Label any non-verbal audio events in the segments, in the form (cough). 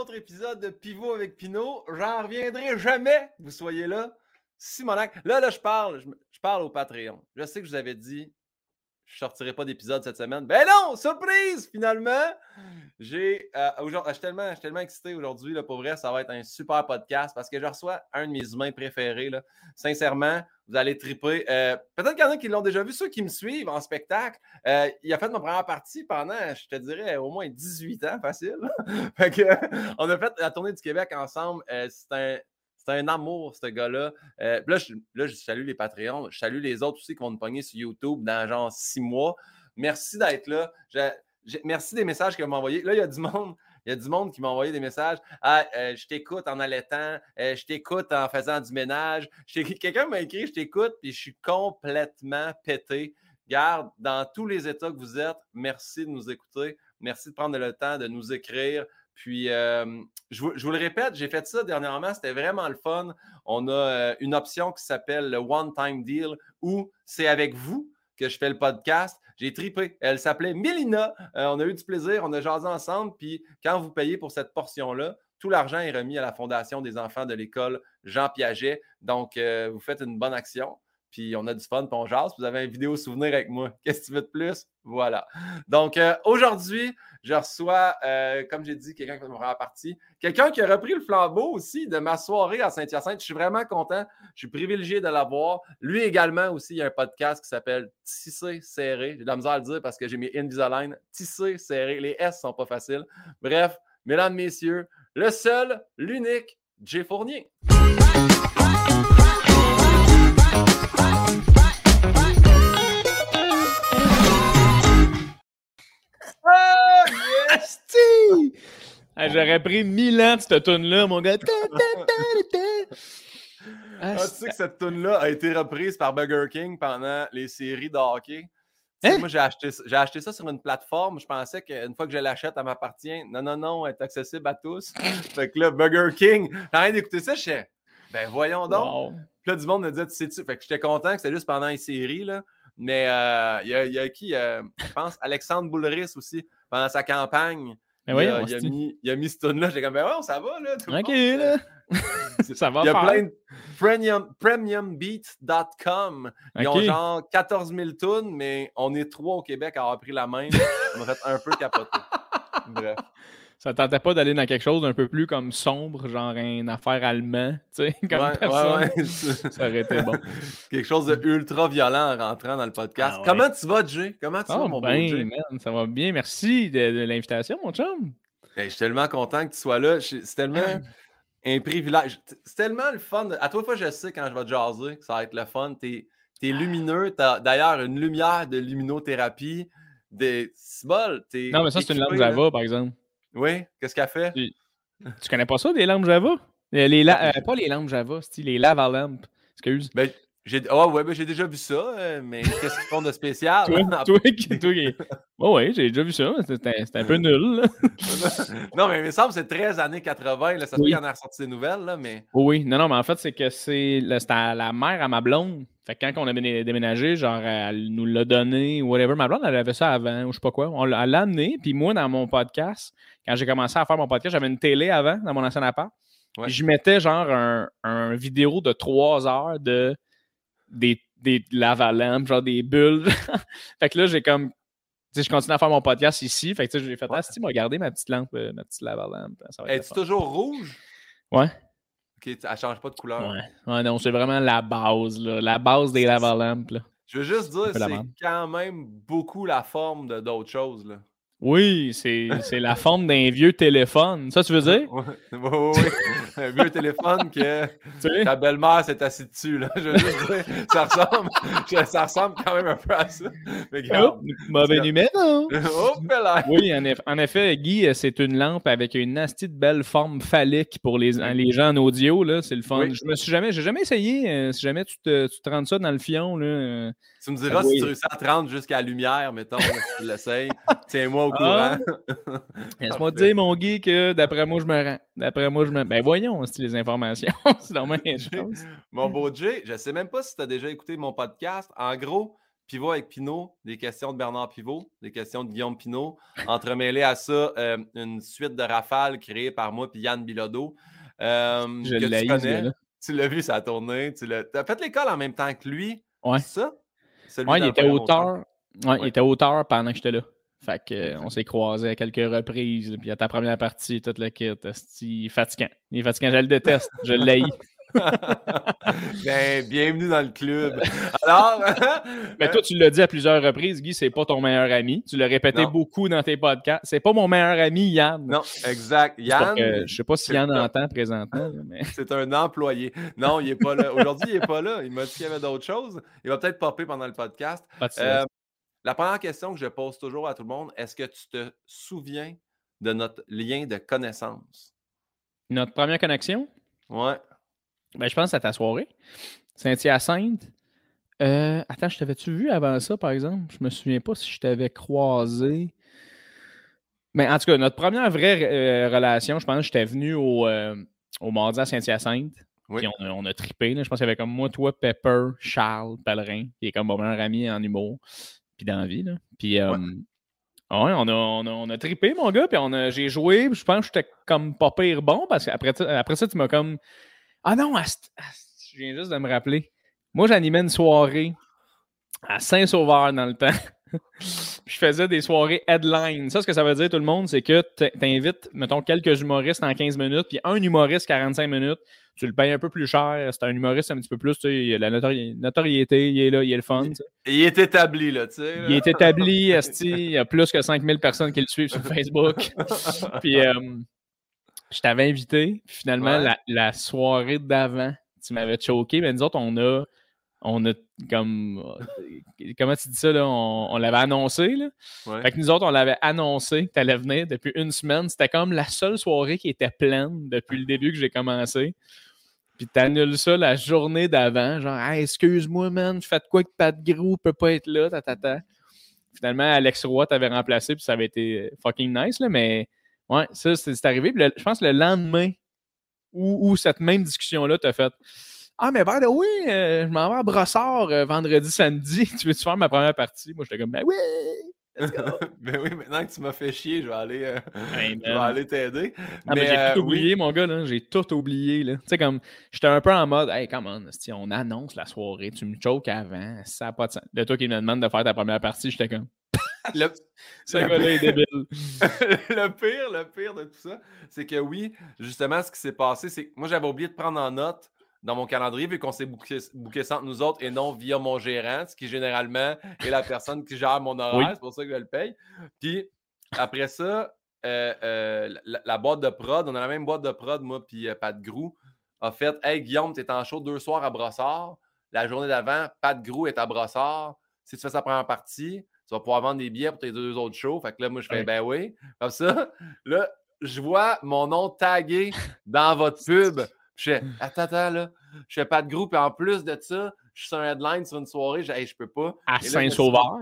autre épisode de Pivot avec Pinot. J'en reviendrai jamais vous soyez là. Simonac. Là, là, je parle. Je, parle au Patreon. Je sais que je vous avais dit je sortirai pas d'épisode cette semaine. Ben non, surprise, finalement. J'ai, euh, je, suis tellement, tellement excité aujourd'hui. Pour vrai, ça va être un super podcast parce que je reçois un de mes humains préférés. Là. Sincèrement, vous allez triper. Euh, peut-être qu'il y en a qui l'ont déjà vu, ceux qui me suivent en spectacle. Euh, il a fait ma première partie pendant, je te dirais, au moins 18 ans, facile. (laughs) on a fait la tournée du Québec ensemble. c'est un un amour, ce gars-là. Euh, là, je, salue les Patreons. Je salue les autres aussi qui vont nous pogner sur YouTube dans genre six mois. Merci d'être là. merci des messages que vous m'envoyez. Là, il y a du monde. Il y a du monde qui m'a envoyé des messages. Ah, euh, je t'écoute en allaitant, euh, je t'écoute en faisant du ménage. (laughs) Quelqu'un m'a écrit Je t'écoute, puis je suis complètement pété. Garde, dans tous les états que vous êtes, merci de nous écouter. Merci de prendre le temps de nous écrire. Puis, je, vous, le répète, j'ai fait ça dernièrement, c'était vraiment le fun. On a une option qui s'appelle le One Time Deal où c'est avec vous que je fais le podcast. J'ai tripé. Elle s'appelait Mélina. on a eu du plaisir, on a jasé ensemble. Puis, quand vous payez pour cette portion-là, tout l'argent est remis à la Fondation des enfants de l'école Jean Piaget. Donc, vous faites une bonne action puis on a du fun, puis on jase. Vous avez un vidéo souvenir avec moi. (laughs) Qu'est-ce que tu veux de plus? Voilà. Donc, euh, aujourd'hui, je reçois, euh, comme j'ai dit, quelqu'un qui va me la partie. Quelqu'un qui a repris le flambeau aussi de ma soirée à Saint-Hyacinthe. Je suis vraiment content. Je suis privilégié de l'avoir. Lui également aussi, il y a un podcast qui s'appelle Tissé serré. J'ai de la misère à le dire parce que j'ai mis Invisalign. Tissé serré. Les S sont pas faciles. Bref, mesdames, messieurs, le seul, l'unique, Jay Fournier. J'aurais pris mille ans de cette tune-là, mon gars. Ah, tu sais que cette tune-là a été reprise par Burger King pendant les séries de hockey? Hein? Moi, j'ai acheté, j'ai acheté ça sur une plateforme. Je pensais qu'une fois que je l'achète, elle m'appartient. Non, non, non, elle est accessible à tous. (laughs) fait que là, Burger King, j'ai rien d'écouter ça, je sais. Ben voyons donc. Puis là, du monde me dit, tu sais-tu? Fait que j'étais content que c'était juste pendant les séries, là. Mais euh, il y, a, qui? Euh, je pense Alexandre Boulris aussi, pendant sa campagne. Il, a, il, a mis, il, a, mis, ce tune-là. J'ai comme, ben ouais, ça va, là. OK, là. (laughs) ça va. Il y a plein de premium, premiumbeat.com. Ils ont genre 14 000 tunes, mais on est trois au Québec à avoir pris la main. (laughs) On m'a fait un peu capoter. Bref ça tentait pas d'aller dans quelque chose d'un peu plus comme sombre, genre une affaire allemand, tu sais, (laughs) comme ouais, Ouais, (laughs) ça aurait été bon. (laughs) quelque chose de ultra violent en rentrant dans le podcast. Ah Comment tu vas, Jay? Comment tu vas, mon ben, beau Jay? ça va bien. Merci de, l'invitation, mon chum. je suis tellement content que tu sois là. C'est tellement (clears throat) un privilège. C'est tellement le fun. À toi fois, je sais quand je vais te jaser que ça va être le fun. T'es es lumineux. T'as d'ailleurs une lumière de luminothérapie. Des... Non, mais ça, c'est une lampe Java, par exemple. Oui, qu'est-ce qu'elle fait? Tu, connais pas ça, des lampes Java? Euh, les euh, pas les lampes Java, les lava lamps. Excuse. Ben, j'ai oh, ouais, ben, j'ai déjà vu ça, euh, mais qu'est-ce qu'ils font de spécial? toi, (laughs) toi, toi, oh, ouais, j'ai déjà vu ça. C'était un peu nul. (laughs) non, mais il me semble que c'est 13 années 80. Là, ça se oui. en a ressorti des nouvelles, là, mais. Oui, non, non, mais en fait, c'est que c'est la mère à ma blonde. Fait que quand on a déménagé, genre, elle nous l'a donné, whatever. Ma blonde, elle avait ça avant, ou je sais pas quoi. On l'a amené. Puis moi, dans mon podcast, quand j'ai commencé à faire mon podcast, j'avais une télé avant, dans mon ancien appart. Ouais. je mettais genre un, un, vidéo de trois heures de des, des lavalampes, genre des bulles. (laughs) fait que là, j'ai comme. Tu sais, je continue à faire mon podcast ici. Fait que j'ai fait, ah, si, m'a regardé ma petite lampe, euh, ma petite lavalampe. Es-tu toujours rouge? Ouais. Ok, elle change pas de couleur. Ouais. ouais non, c'est vraiment la base, là. La base des lavalampes, là. Je veux juste dire, c'est quand même beaucoup la forme de d'autres choses, là. Oui, c'est la forme d'un vieux téléphone. Ça, tu veux dire? Oui, oui, oui. Un vieux téléphone que ta belle-mère s'est assise dessus. Là. Je veux dire, ça ressemble, ça ressemble quand même un peu à ça. Mais oh, mauvais numéro! oh, oui, en, effet, Guy, c'est une lampe avec une nasty de belle forme phallique pour les, les gens en audio. C'est le fun. Je me suis jamais, j'ai jamais essayé. Euh, si jamais tu te, tu te rends ça dans le fion, là, euh, tu me diras si tu réussis à te rendre jusqu'à la lumière, mettons, si tu l'essayes. (laughs) Tiens-moi au courant. Ah. (laughs) Laisse-moi te dire, mon Guy, que d'après moi, je me rends. D'après moi, je me. Ben voyons, c'est les informations. (laughs) c'est Mon beau Jay, je ne sais même pas si tu as déjà écouté mon podcast. En gros, Pivot avec Pinot, des questions de Bernard Pivot, des questions de Guillaume Pinot. Entremêlé à ça, euh, une suite de rafales créées par moi et Yann Bilodeau. Euh, Je que l'ai tu connais. Tu l'as vu, ça a tourné. Tu as fait l'école en même temps que lui. Ouais. c'est Ça? Celui Ouais, il était auteur. Ouais, il était auteur pendant que j'étais là. Fait que, euh, on s'est croisés à quelques reprises. Puis à ta première partie, toute le kit. Il est fatigant. Il est fatigant. Je le déteste. Je l'haïs. (laughs) ben, bienvenue dans le club. Alors, Mais (laughs) toi, tu l'as dit à plusieurs reprises, Guy, c'est pas ton meilleur ami. Tu l'as répété Non. beaucoup dans tes podcasts. C'est pas mon meilleur ami, Yann. non, exact. Yann, que- je sais pas si Yann entend présentement, mais (laughs) c'est un employé. Non, il n'est pas là. Aujourd'hui, il n'est pas là. Il m'a dit qu'il y avait d'autres choses. Il va peut-être popper pendant le podcast. Euh, la première question que je pose toujours à tout le monde, est-ce que tu te souviens de notre lien de connaissance? Notre première connexion, Ouais. Ben, je pense à ta soirée. Saint-Hyacinthe. Euh, attends, je t'avais-tu vu avant ça, par exemple? Je me souviens pas si je t'avais croisé. Mais en tout cas, notre première vraie euh, relation, je pense que j'étais venu au, euh, au mardi à Saint-Hyacinthe. Oui. Puis on a, on a trippé. là. Je pense qu'il y avait comme moi, toi, Pepper, Charles, Pellerin, qui est comme mon meilleur ami en humour, puis dans la vie. Là. Puis euh, Ouais. ouais, on a, on, a, on a trippé, mon gars, puis j'ai joué. puis Je pense que j'étais comme pas pire bon, parce qu'après après ça, tu m'as comme. Ah non, à à je viens juste de me rappeler. Moi, j'animais une soirée à Saint-Sauveur dans le temps. (laughs) Puis je faisais des soirées headline. Ça, ce que ça veut dire, tout le monde, c'est que tu invites, mettons, quelques humoristes en 15 minutes, puis un humoriste 45 minutes. Tu le payes un peu plus cher. C'est un humoriste un petit peu plus, tu sais, il a la notori- notoriété, il est là, il est le fun. il est établi, là, tu sais. Il est établi, esti, il y a plus que 5000 personnes qui le suivent sur (laughs) Facebook. Puis euh, je t'avais invité, puis finalement, Ouais. la, la soirée d'avant, tu m'avais choqué, mais nous autres, on a, on a comme, comment tu dis ça, là, on, on l'avait annoncé, là. Ouais. Fait que nous autres, on l'avait annoncé que tu allais venir depuis une semaine. C'était comme la seule soirée qui était pleine depuis le début que j'ai commencé. Puis t'annules ça la journée d'avant, genre Hey, excuse-moi, man, faites quoi que Pat Grou peut pas être là, ta, ta, ta. Finalement, Alex Roy t'avait remplacé, puis ça avait été fucking nice, là, mais ouais, ça, c'est arrivé. Puis le- je pense que le lendemain, où, où cette même discussion-là t'a fait Ah, mais ben oui, euh, je m'en vais à Brossard euh, vendredi, samedi. (laughs) Tu veux-tu faire ma première partie? Moi, j'étais comme Ben oui! Let's go! (laughs) ben oui, maintenant que tu m'as fait chier, je vais aller, euh, (laughs) je vais aller t'aider. Ah, mais j'ai tout oui. oublié, mon gars, là. J'ai tout oublié. Tu sais, comme, j'étais un peu en mode, hey, come on, esti, on annonce la soirée, tu me choques avant, ça n'a pas de sens. De toi qui me demande de faire ta première partie, j'étais comme, Le, (laughs) ce gars-là est débile. (laughs) le pire, le pire de tout ça, c'est que oui, justement, ce qui s'est passé, c'est que moi, j'avais oublié de prendre en note dans mon calendrier, vu qu'on s'est ça entre nous autres et non via mon gérant, ce qui généralement est la personne qui gère mon horaire, Oui. c'est pour ça que je le paye. Puis après ça, euh, euh, la, la boîte de prod, on a la même boîte de prod, moi, puis euh, Pat Grou, a fait Hey Guillaume, t'es en show deux soirs à Brossard. La journée d'avant, Pat Grou est à Brossard. Si tu fais sa première partie, tu vas pouvoir vendre des billets pour tes deux autres shows. Fait que là, moi, je fais Ouais. Ben oui. Comme ça, (laughs) là, je vois mon nom tagué dans (laughs) votre pub. Je fais Attends, attends, là. Je fais pas de groupe et en plus de ça, je suis sur un headline sur une soirée. Je, Hey, je peux pas. À Saint-Sauveur.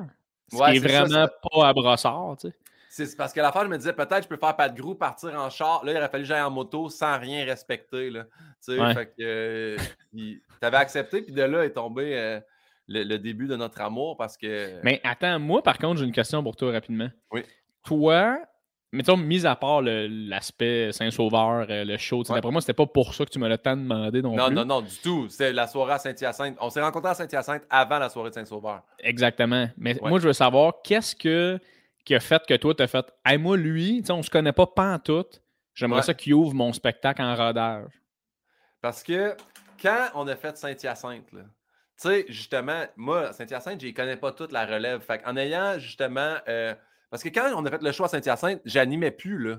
Ce Ouais, qui est c'est ça, vraiment pas à Brossard, tu sais. C'est parce que la fois, je me disais peut-être je peux faire pas de groupe, partir en char. Là, il aurait fallu que j'aille en moto sans rien respecter. Là. Tu sais, Ouais. fait que euh, il- t'avais accepté, puis de là est tombé euh, le, le début de notre amour parce que. Mais attends, moi, par contre, j'ai une question pour toi rapidement. Oui. Toi, mettons, mis à part l'aspect Saint-Sauveur, euh, le show, tu sais, Ouais. d'après moi, c'était pas pour ça que tu me l'as tant demandé non, non, plus. non, non, du tout. C'est la soirée à Saint-Hyacinthe. On s'est rencontrés à Saint-Hyacinthe avant la soirée de Saint-Sauveur. Exactement. Mais Ouais. moi, je veux savoir, qu'est-ce que, qui a fait que toi, t'as fait Hey, moi, lui, tu sais, on se connaît pas pantoute. J'aimerais Ouais. ça qu'il ouvre mon spectacle en rodage. Parce que quand on a fait Saint-Hyacinthe, là, tu sais, justement, moi, Saint-Hyacinthe, je ne connais pas toute la relève. Fait en ayant justement. euh, parce que quand on a fait le choix à Saint-Hyacinthe, j'animais plus, là.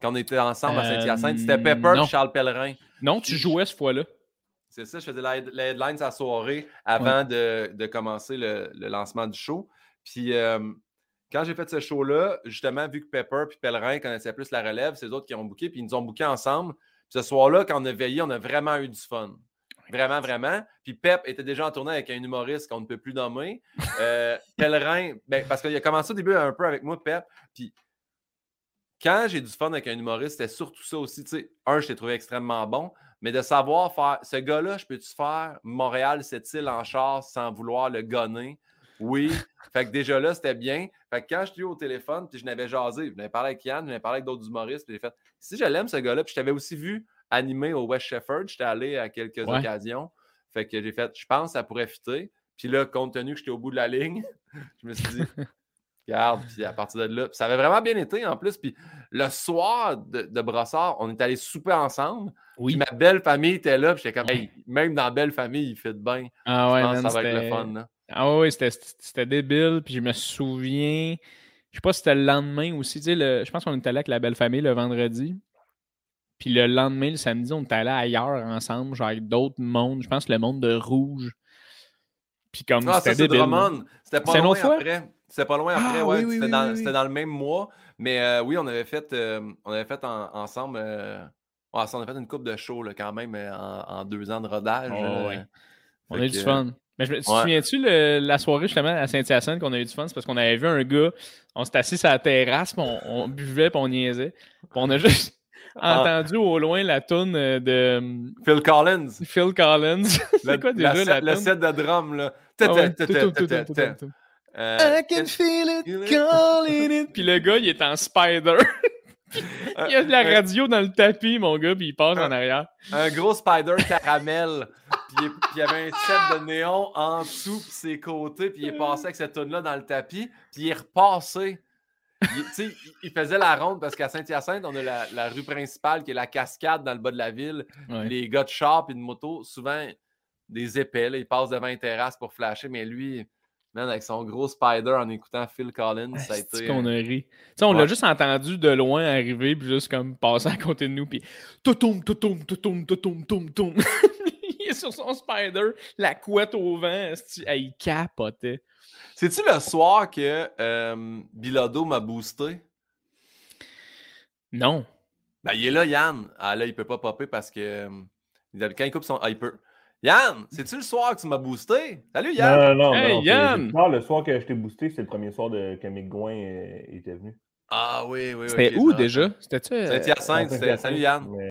Quand on était ensemble à Euh, Saint-Hyacinthe, c'était Pepper non. et Charles Pellerin. Non, tu jouais ce fois-là. C'est ça, je faisais la, la headline sa soirée avant de, de commencer le, le lancement du show. Puis euh, quand j'ai fait ce show-là, justement, vu que Pepper et Pellerin connaissaient plus la relève, c'est eux autres qui ont booké, puis ils nous ont booké ensemble. Puis ce soir-là, quand on a veillé, on a vraiment eu du fun. Vraiment, vraiment. Puis Pep était déjà en tournée avec un humoriste qu'on ne peut plus nommer. Euh, (laughs) Pellerin, ben, parce qu'il a commencé au début un peu avec moi, Pep. Puis quand j'ai du fun avec un humoriste, c'était surtout ça aussi. Tu sais, un, je t'ai trouvé extrêmement bon, mais de savoir faire ce gars-là, je peux-tu faire Montréal, cette île en char sans vouloir le gonner? Oui. Fait que déjà là, c'était bien. Fait que quand je suis au téléphone, puis je n'avais jasé, je n'avais parlé avec Yann, je n'avais parlé avec d'autres humoristes, puis j'ai fait si je l'aime, ce gars-là, puis je t'avais aussi vu animé au West Shefford, j'étais allé à quelques Ouais. occasions. Fait que j'ai fait, je pense que ça pourrait fitter. Puis là, compte tenu que j'étais au bout de la ligne, (laughs) je me suis dit, (laughs) regarde, puis à partir de là, ça avait vraiment bien été en plus. Puis le soir de, de Brossard, on est allé souper ensemble. Oui. Puis ma belle famille était là, puis j'étais comme, hey, même dans belle famille, il fait de bien. Ah Je ouais, pense man, ça va être le fun. là. Ah oui, c'était c'était débile. Puis je me souviens, je sais pas si c'était le lendemain aussi. Tu sais, le- je pense qu'on était allé avec la belle famille le vendredi. Puis le lendemain, le samedi, on était allé ailleurs ensemble, genre avec d'autres mondes. Je pense le monde de rouge. Puis comme Ah, c'était débile. C'était pas loin après. C'était pas loin après, Ah, ouais. oui, oui, C'était oui, dans, le même mois. Mais euh, oui, on avait fait, euh, on avait fait en- ensemble. euh, on a fait une coupe de show là, quand même en, en deux ans de rodage. Oh, ouais. On a eu que, du fun. Mais je tu te ouais. souviens-tu la soirée justement à Saint-Hyacinthe qu'on a eu du fun? C'est parce qu'on avait vu un gars, on s'était assis sur la terrasse, puis on, on buvait, puis on niaisait. Puis on a juste. Entendu au loin la toune de hum, Phil Collins. Phil Collins. (laughs) c'est Le- quoi déjà la la, toune? set de drum, là. Ah. Euh, I can feel it calling it. (laughs) Puis le gars, il est en spider. (laughs) il y a de la un- radio dans le tapis, mon gars, puis il passe en arrière. un gros spider caramel. puis il- y avait un set de néon en dessous, puis ses côtés, puis il est passé avec cette tonne là dans le tapis, puis il est repassé. Il, faisait la ronde parce qu'à Saint-Hyacinthe, on a la, la rue principale qui est la cascade dans le bas de la ville. Ouais. Les gars de char et de moto, souvent des épais, là, ils passent devant une terrasse pour flasher, mais lui, man, avec son gros spider en écoutant Phil Collins, ça a C'est été. qu'on a ri? On Ouais. l'a juste entendu de loin arriver, puis juste comme passer à côté de nous, puis toutoum, toutoum, toutoum, toutoum, toum, toum. il est (laughs) sur son spider, la couette au vent, il capotait. C'est-tu le soir que euh, Bilodo m'a boosté? Non. Ben, il est là, Yann. Ah là, il peut pas popper parce que euh, quand il coupe son. Ah, il peut. Yann, c'est-tu le soir que tu m'as boosté? Salut, Yann! Non, non, non. Hey, non, c'est- Yann! c'est- non, le soir que je t'ai boosté, c'est le premier soir de, que Mick Gouin euh, était venu. Ah oui, oui, oui. C'était où déjà? C'était-tu. euh, Saint-Hyacinthe, c'était. Salut, Yann. Mais-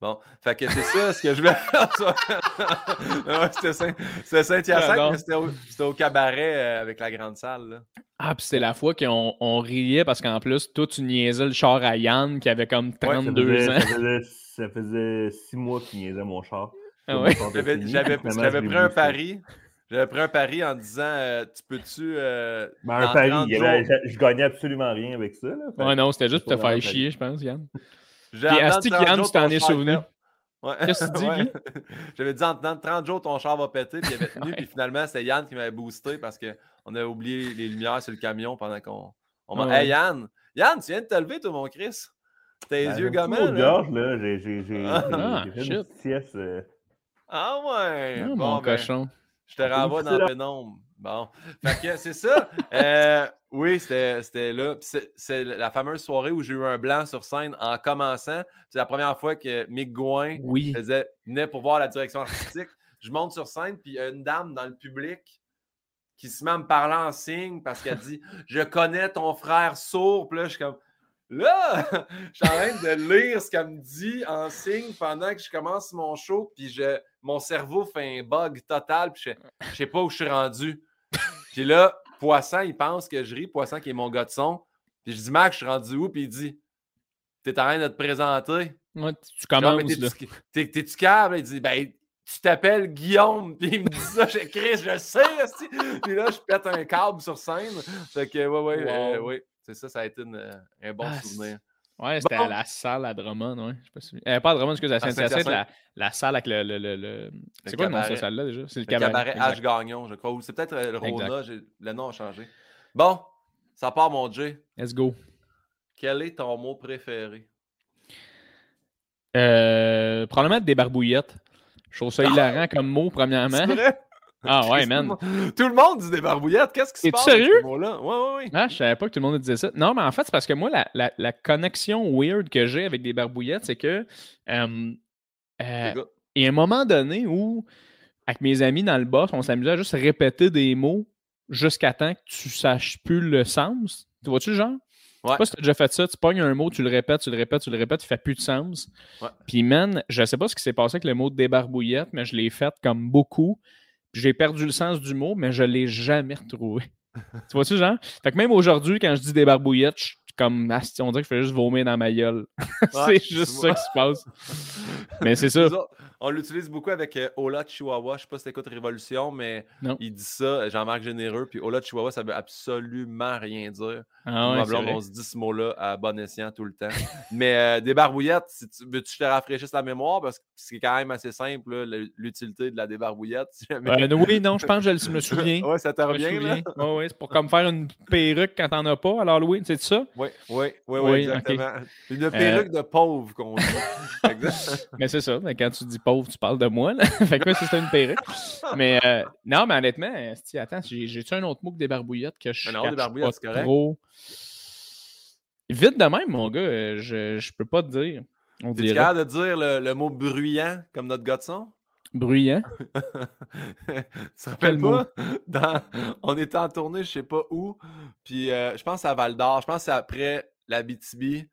Bon, fait que c'est ça ce que je voulais faire. (laughs) c'était Saint- c'était Saint-Hyacinthe, mais c'était au, cabaret euh, avec la grande salle. là. Ah, puis c'était la fois qu'on on riait parce qu'en plus, toi, tu niaisais le char à Yann qui avait comme Ça 32 faisait, ans. ça, faisait, ça faisait six mois qu'il niaisait mon char. Ah ouais. J'avais, pris un pari. J'avais pris un pari en disant euh, Tu peux-tu. euh, Ben, un pari, 30 il y avait- jours- je, je gagnais absolument rien avec ça. Là, Ouais, non, c'était juste pour te faire chier, je pense, Yann. J'ai Puis Asti, 30 Yann, jours, tu t'en es pète. Ouais. Qu'est-ce que tu dis, (laughs) Ouais. (laughs) J'avais dit en dedans de 30 jours, ton char va péter. Puis il avait tenu. Ouais. Puis finalement, c'est Yann qui m'avait boosté parce qu'on avait oublié les lumières sur le camion pendant qu'on. On. Hey Yann! Yann, tu viens de te lever, toi, mon Chris? Tes Ben, yeux de là. gorge, là. J'ai j'ai- j'ai- Ah, j'ai fait shit. une petite sieste. euh, Ah ouais! Ah, bon, mon ben, cochon. je te renvoie dans la pénombre. Bon. Fait que c'est ça. Euh, oui, c'était là. C'est c'est la fameuse soirée où j'ai eu un blanc sur scène en commençant. C'est la première fois que Mick Gouin Oui. faisait, venait pour voir la direction artistique. Je monte sur scène, puis il y a une dame dans le public qui se met à me parler en signe parce qu'elle dit Je connais ton frère sourd. Puis là, je suis comme Là, (laughs) je suis en train de lire ce qu'elle me dit en signe pendant que je commence mon show, puis je, mon cerveau fait un bug total, puis je, je sais pas où je suis rendu. Puis là, Poisson, il pense que je ris, Poisson qui est mon gars de son. Puis je dis Max, je suis rendu où? Puis il dit T'es en train de te présenter. Ouais, tu commences, t'es-tu- t'es- T'es-tu câble? Il dit, ben, tu t'appelles Guillaume. Puis il me dit ça, je Chris, je sais. Puis là, je pète un câble sur scène. Fait que, ouais, ouais, euh, ouais. C'est ça, ça a été une, euh, un bon Ah, souvenir. Ouais, c'était Bon. à la salle à Drummond, ouais. Je sais pas si... euh, pas à Drummond, excuse, à Saint-Hyacinthe, la, la salle avec le. le, le, le- C'est quoi le nom de cette salle-là déjà? C'est le Le cabaret. H. Gagnon, je crois. Ou c'est peut-être euh, le. Rona. Le nom a changé. Bon, ça part, mon Jay. Let's go. Quel est ton mot préféré? Euh, probablement des barbouillettes. Je trouve ça hilarant comme mot, premièrement. C'est vrai? Ah ouais, man. Tout le monde dit des barbouillettes. Qu'est-ce qui se passe? sérieux? Ouais, ouais, ouais. Ah, je savais pas que tout le monde disait ça. Non, mais en fait, c'est parce que moi, la, la- la connexion weird que j'ai avec des barbouillettes, c'est que euh, euh, il y a un moment donné où, avec mes amis dans le boss, on s'amusait à juste répéter des mots jusqu'à temps que tu saches plus le sens. Tu vois-tu genre? Je Ouais. sais pas si tu as déjà fait ça. Tu pognes un mot, tu le répètes, tu le répètes, tu le répètes, il fait plus de sens. Ouais. Puis, man, je sais pas ce qui s'est passé avec le mot débarbouillette, mais je l'ai fait comme beaucoup. J'ai perdu le sens du mot, mais je l'ai jamais retrouvé. (laughs) tu vois-tu, genre? Fait que même aujourd'hui, quand je dis des barbouillettes, comme, on dirait que je fais juste vomir dans ma gueule. (laughs) Ouais, c'est juste ça qui se passe. (laughs) Mais c'est ça. On l'utilise beaucoup avec euh, Ola Chihuahua. Je sais pas si t'écoutes Révolution, mais Non. il dit ça, Jean-Marc Généreux. Puis Ola Chihuahua, ça veut absolument rien dire. Ah ouais, blonde, on se dit ce mot-là à bon escient tout le temps. (laughs) Mais euh, des barbouillettes, si tu, veux-tu que je te rafraîchisse la mémoire? Parce que c'est quand même assez simple, l'utilité de la débarbouillette. si jamais- Euh, oui, non, je pense que je me souviens. ouais, ça te revient, là? Ouais, ouais, c'est pour comme faire une perruque quand t'en as pas à l'Halloween, c'est ça? Oui, oui, oui, Oui, exactement. Une perruque de pauvre qu'on dit. (laughs) Mais c'est ça. Mais quand tu dis pauvre, tu parles de moi. Là. (laughs) fait que c'est une perruque. Mais euh, non, mais honnêtement, attends, j'ai- j'ai-tu un autre mot que des barbouillettes que je barbouillettes, pas c'est correct. trop? Vite de même, mon gars, euh, je, je peux pas te dire. On dirait capable de dire le, le mot bruyant comme notre gars de son? Bruyant. (laughs) tu te rappelles pas? Dans- on était en tournée, je sais pas où, puis euh, je pense à Val d'Or, je pense que c'est après la BTB, puis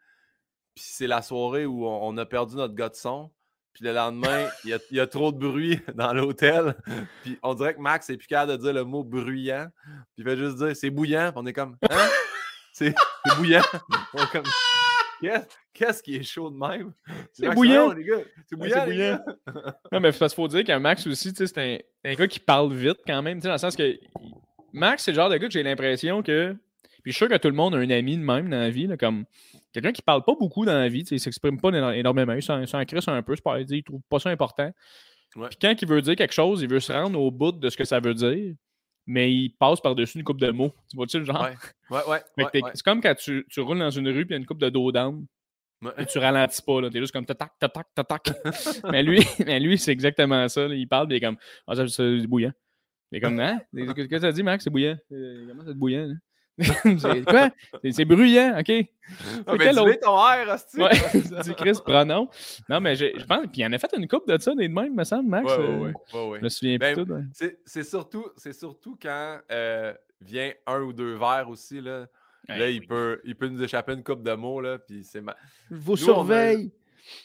c'est la soirée où on, a perdu notre gars de son, puis le lendemain, (laughs) il y a, il y a trop de bruit (laughs) dans l'hôtel, puis on dirait que Max est plus capable de dire le mot bruyant, puis il fait juste dire c'est bouillant, puis on est comme hein? C'est c'est bouillant. On est comme Qu'est-ce qui est chaud de même? C'est bouillant. les gars, C'est Ouais, bouillant, les gars. Non, mais parce qu'il faut dire qu'un Max aussi, tu sais, c'est un, un gars qui parle vite quand même, tu sais, dans le sens que Max, c'est le genre de gars que j'ai l'impression que. Puis je suis sûr que tout le monde a un ami de même dans la vie, là, comme quelqu'un qui parle pas beaucoup dans la vie, tu sais, il s'exprime pas éno- énormément, il s'en crisse un peu, c'est pas, il trouve pas ça important. Ouais. Puis quand il veut dire quelque chose, il veut se rendre au bout de ce que ça veut dire, mais il passe par-dessus une coupe de mots. Tu vois-tu le genre? Ouais, ouais, ouais. (laughs) Ouais, ouais. C'est comme quand tu, tu roules dans une rue puis il y a une coupe de dos. Ouais. Et tu ralentis pas, là. T'es juste comme tac, tac, tac, tac. (laughs) mais lui, (laughs) mais lui c'est exactement ça. là. Il parle, il est comme Ah, ça, c'est bouillant. Il est comme Hein? Qu'est-ce que as dit, Max? C'est bouillant. Euh, Comment c'est bouillant là? (laughs) C'est quoi? C'est- C'est bruyant, ok? Ah, autre? dis ton air, hostie. Ouais, (laughs) dis Chris, pronom. Non, mais je pense. Puis il en a fait une coupe de ça, des de même, me semble, Max. Ouais, ouais, euh, ouais, ouais, ouais. Je me souviens Ben, plus tout. C'est surtout, c'est surtout quand euh, vient un ou deux verres aussi. Là, là il, oui. peut, il peut nous échapper une coupe de mots. Là, puis c'est ma- Je vous Nous, on a- surveille.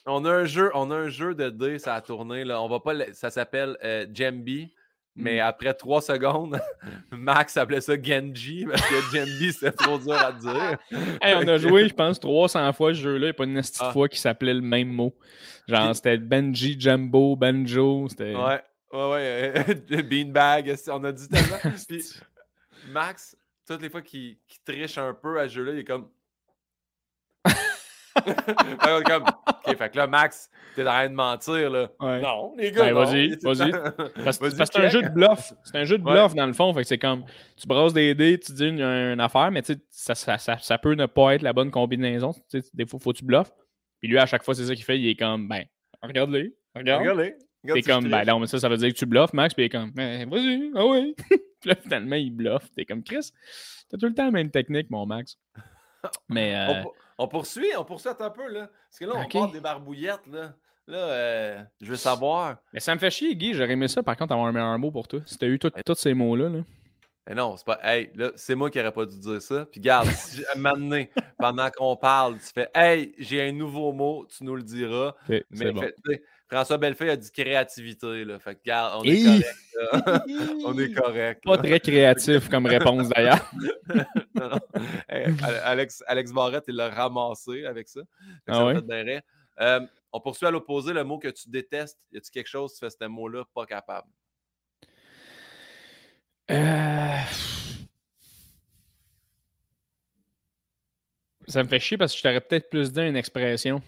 on, a un jeu, on a un jeu de dés, ça a tourné. Là. On va pas ça s'appelle euh, Gembi. Mais Mm. après trois secondes, (laughs) Max appelait ça Genji parce que Gembi, (laughs) c'était trop dur à dire. Hey, on a joué, je pense, 300 fois ce jeu-là. Il n'y a pas une petite Ah. fois qui s'appelait le même mot. Genre, c'était Benji, Jumbo, Banjo. C'était. Ouais, ouais, ouais. euh, (laughs) Beanbag, on a dit tellement. Puis Max, toutes les fois qu'il triche un peu à ce jeu-là, il est comme. Comme, ok, fait que là, Max, t'es en train de mentir, là. Ouais. Non, les gars, Ben, vas-y, (laughs) vas-y. Parce, que c'est un jeu de bluff. C'est un jeu de Ouais. bluff dans le fond. Fait que c'est comme tu brasses des dés, tu dis une, une affaire, mais tu sais, ça, ça, ça, ça peut ne pas être la bonne combinaison. Des fois, faut que tu bluffes. Puis lui, à chaque fois, c'est ça qu'il fait. Il est comme ben, regarde-les, regarde. Regarde-les. Regarde T'es comme, ben non, mais ça, ça veut dire que tu bluffes, Max. Puis il est comme, ben vas-y, ah oui. (laughs) puis là, finalement, il bluffe. T'es comme, Chris, t'as tout le temps la même technique, mon Max. (laughs) Mais, euh, on poursuit, on poursuit un peu, là. Parce que là, on Ok. parle des barbouillettes, là. Là, euh, je veux savoir. mais ça me fait chier, Guy. J'aurais aimé ça, par contre, avoir un meilleur mot pour toi. Si t'as eu tous ces mots-là. Là. Mais non, c'est pas. Hey, là, c'est moi qui aurais pas dû dire ça. Puis garde, si donné, pendant qu'on parle, tu fais Hey, j'ai un nouveau mot, tu nous le diras. C'est Mais bon. fait, tu sais, François Bellefeuille a dit créativité, là. Fait que on est correct. (laughs) on est correct. Pas très créatif comme réponse d'ailleurs. (laughs) Hey, Alex, Alex Barrette, il l'a ramassé avec ça. Fait Ah ça fait. Euh, on poursuit à l'opposé le mot que tu détestes. Y a-tu quelque chose, tu fais ce mot-là pas capable? Euh, Ça me fait chier parce que je t'aurais peut-être plus dit une expression.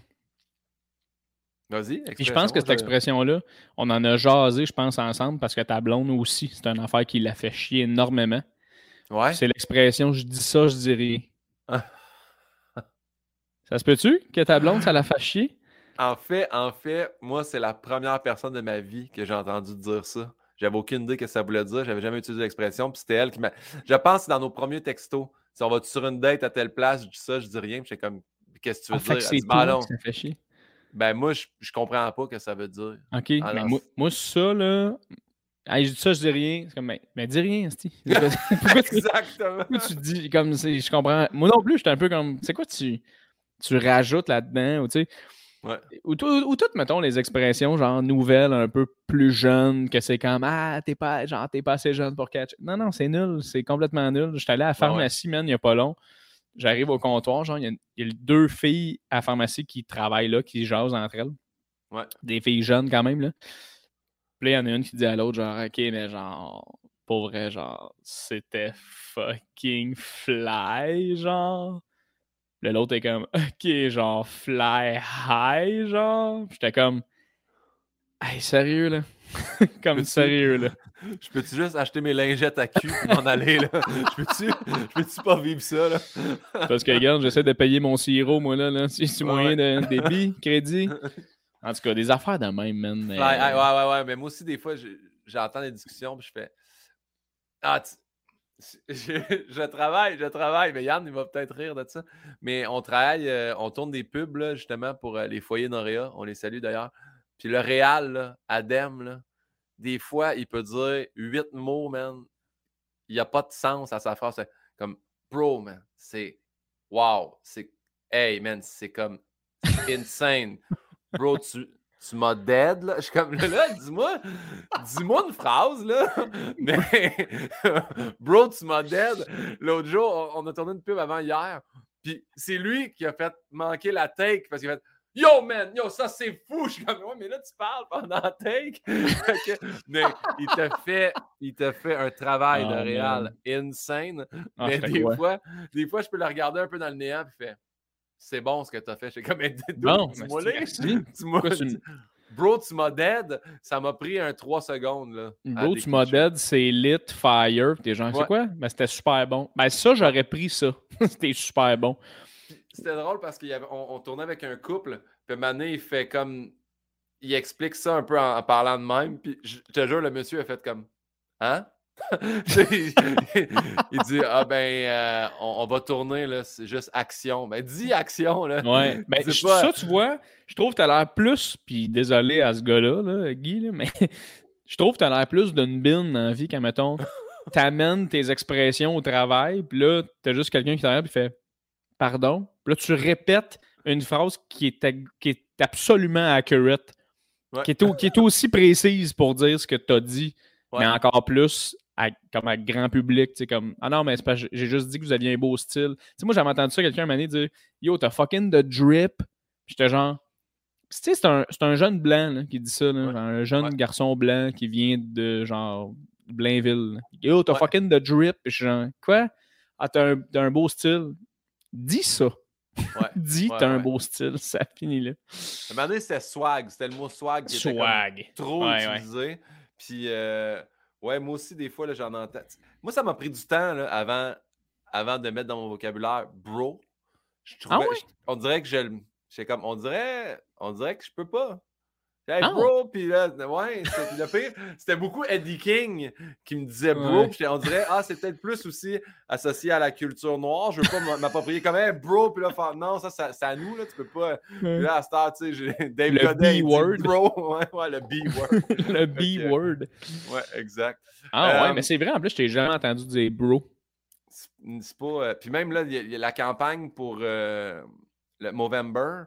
Vas-y. Puis je pense que cette expression-là, on en a jasé, je pense, ensemble parce que ta blonde aussi, c'est une affaire qui l'a fait chier énormément. Ouais. C'est l'expression je dis ça, je dis rien. Ah. (laughs) ça se peut-tu que ta blonde, ça la fait chier? En fait, en fait, moi, c'est la première personne de ma vie que j'ai entendu dire ça. J'avais aucune idée que ça voulait dire. J'avais jamais utilisé l'expression. Puis c'était elle qui m'a. Je pense que c'est dans nos premiers textos. Si on va sur une date à telle place, je dis ça, je dis rien. Puis j'étais comme, qu'est-ce que tu veux fait dire? Elle dit, ben non. ça fait chier. Ben moi, je, je comprends pas ce que ça veut dire. OK. Mais non, moi, ça, là. Hey, je dis ça, je dis rien. C'est comme, mais, mais dis rien, Sti. (laughs) Exactement. tu dis comme je comprends. Moi non plus, j'étais un peu comme. C'est quoi tu, tu rajoutes là-dedans? Ou tu sais? Ouais. Ou, tout- ou toutes, mettons, les expressions genre nouvelles, un peu plus jeunes, que c'est comme Ah, t'es pas, genre, t'es pas assez jeune pour catch. Non, non, c'est nul. C'est complètement nul. J'étais allé à la ouais. pharmacie, man, il n'y a pas long. J'arrive au comptoir, genre, il y, a- il y a deux filles à la pharmacie qui travaillent là, qui jasent entre elles. Ouais. Des filles jeunes quand même, là. Puis là, il y en a une qui dit à l'autre, genre, OK, mais genre, pour vrai, genre, c'était fucking fly, genre. Là, l'autre est comme, (laughs) OK, genre, fly high, genre. Puis J'étais comme, hey, sérieux, là? (laughs) comme sérieux, là. (laughs) Je peux-tu juste acheter mes lingettes à cul et m'en aller, là? (laughs) Je peux-tu je peux-tu pas vivre ça, là? Parce que, regarde, j'essaie de payer mon sirop, moi, là. là. Si c'est Ouais, moyen de débit, crédit. En tout cas, des affaires de même, man. Fly- ah, ouais, ouais, ouais. Mais moi aussi, des fois, j'entends des discussions puis je fais Ah, tu- je, je travaille, je travaille. Mais Yann, il va peut-être rire de ça. Mais on travaille, euh, on tourne des pubs, là, justement, pour euh, les foyers Noréa. On les salue d'ailleurs. Puis le Réal, là, Adem, là, des fois, il peut dire huit mots, man. Il n'y a pas de sens à sa phrase. Comme Bro, man, c'est wow. C'est Hey, man, c'est comme insane. Bro, tu, tu m'as dead, là. Je suis comme, là, dis-moi, dis-moi une phrase, là. (laughs) Mais, bro, tu m'as dead. L'autre jour, on on a tourné une pub avant hier. Puis c'est lui qui a fait manquer la take parce qu'il a fait Yo, man, yo, ça c'est fou. Je suis comme, ouais, mais là, tu parles pendant take. (laughs) Mais il te fait, il te fait un travail de Oh, réal insane. Ah, mais des quoi? fois, des fois, je peux le regarder un peu dans le néant et fait C'est bon ce que tu as fait. Je suis comme, (laughs) mais mais les. (laughs) Pourquoi tu me- Bro, tu m'as dead. Ça m'a pris un 3 secondes. Là, Bro, tu m'as dead, c'est lit, fire. T'es genre, Ouais. c'est quoi? Ben, c'était super bon. Ben, ça, j'aurais pris ça. c'était super bon. C'était drôle parce qu'on on tournait avec un couple. Puis Mané, il fait comme. Il explique ça un peu en, en parlant de même. Puis je te jure, le monsieur a fait comme. Hein? (laughs) Il, dit Ah ben, euh, on, on va tourner, là, c'est juste action. Ben, dis action, là. Ouais. Ben, Dis je- pas- Ça, tu vois, je trouve que t'as l'air plus, puis désolé à ce gars-là, là, Guy, là, mais je trouve que t'as l'air plus d'une bine dans la vie quand, mettons, t'amènes tes expressions au travail, puis là, t'as juste quelqu'un qui t'arrive et fait pardon? Puis là, tu répètes une phrase qui est, qui est absolument accurate, Ouais. qui, est au- qui est aussi précise pour dire ce que t'as dit, Ouais. mais encore plus à, comme à grand public, tu sais, comme Ah non, mais c'est j'ai juste dit que vous aviez un beau style. Tu sais, moi, j'avais entendu ça quelqu'un m'année dire Yo, t'as fucking de drip. J'étais genre. Tu sais, c'est un, c'est un jeune blanc là, qui dit ça, là, Ouais. un jeune garçon blanc qui vient de genre Blainville. là. Yo, t'as fucking de drip. Je suis genre, quoi? Ah, t'as un, t'as un beau style. Dis ça. Ouais. (laughs) Dis, Ouais, t'as un beau style. (laughs) Ça finit là. À un moment donné, c'était swag. C'était le mot swag qui était Swag. trop Ouais, ouais. utilisé. Puis, euh, ouais, moi aussi, des fois, j'en entends. Moi, ça m'a pris du temps là, avant, avant de mettre dans mon vocabulaire bro. Je Ah trouvais- ouais? je- on dirait que je comme, on dirait, on dirait que je peux pas. Hey, Ah. bro, puis là, ouais, c'était- puis le pire, c'était beaucoup Eddie King qui me disait bro, puis on dirait, ah, c'est peut-être plus aussi associé à la culture noire, je veux pas m'approprier comme, hey, bro, puis là, faire, non, ça, ça- c'est à nous, là, tu peux pas. Puis là, à cette heure, tu sais, j'ai- (laughs) Dave Le Godet, B-word. bro, ouais, ouais, le B-word. (laughs) le B-word. Ouais, exact. Ah ouais, Euh, mais c'est vrai, en plus, je t'ai jamais entendu dire bro. C'est pas. euh, puis même là, il y, a- y a la campagne pour euh, le Movember.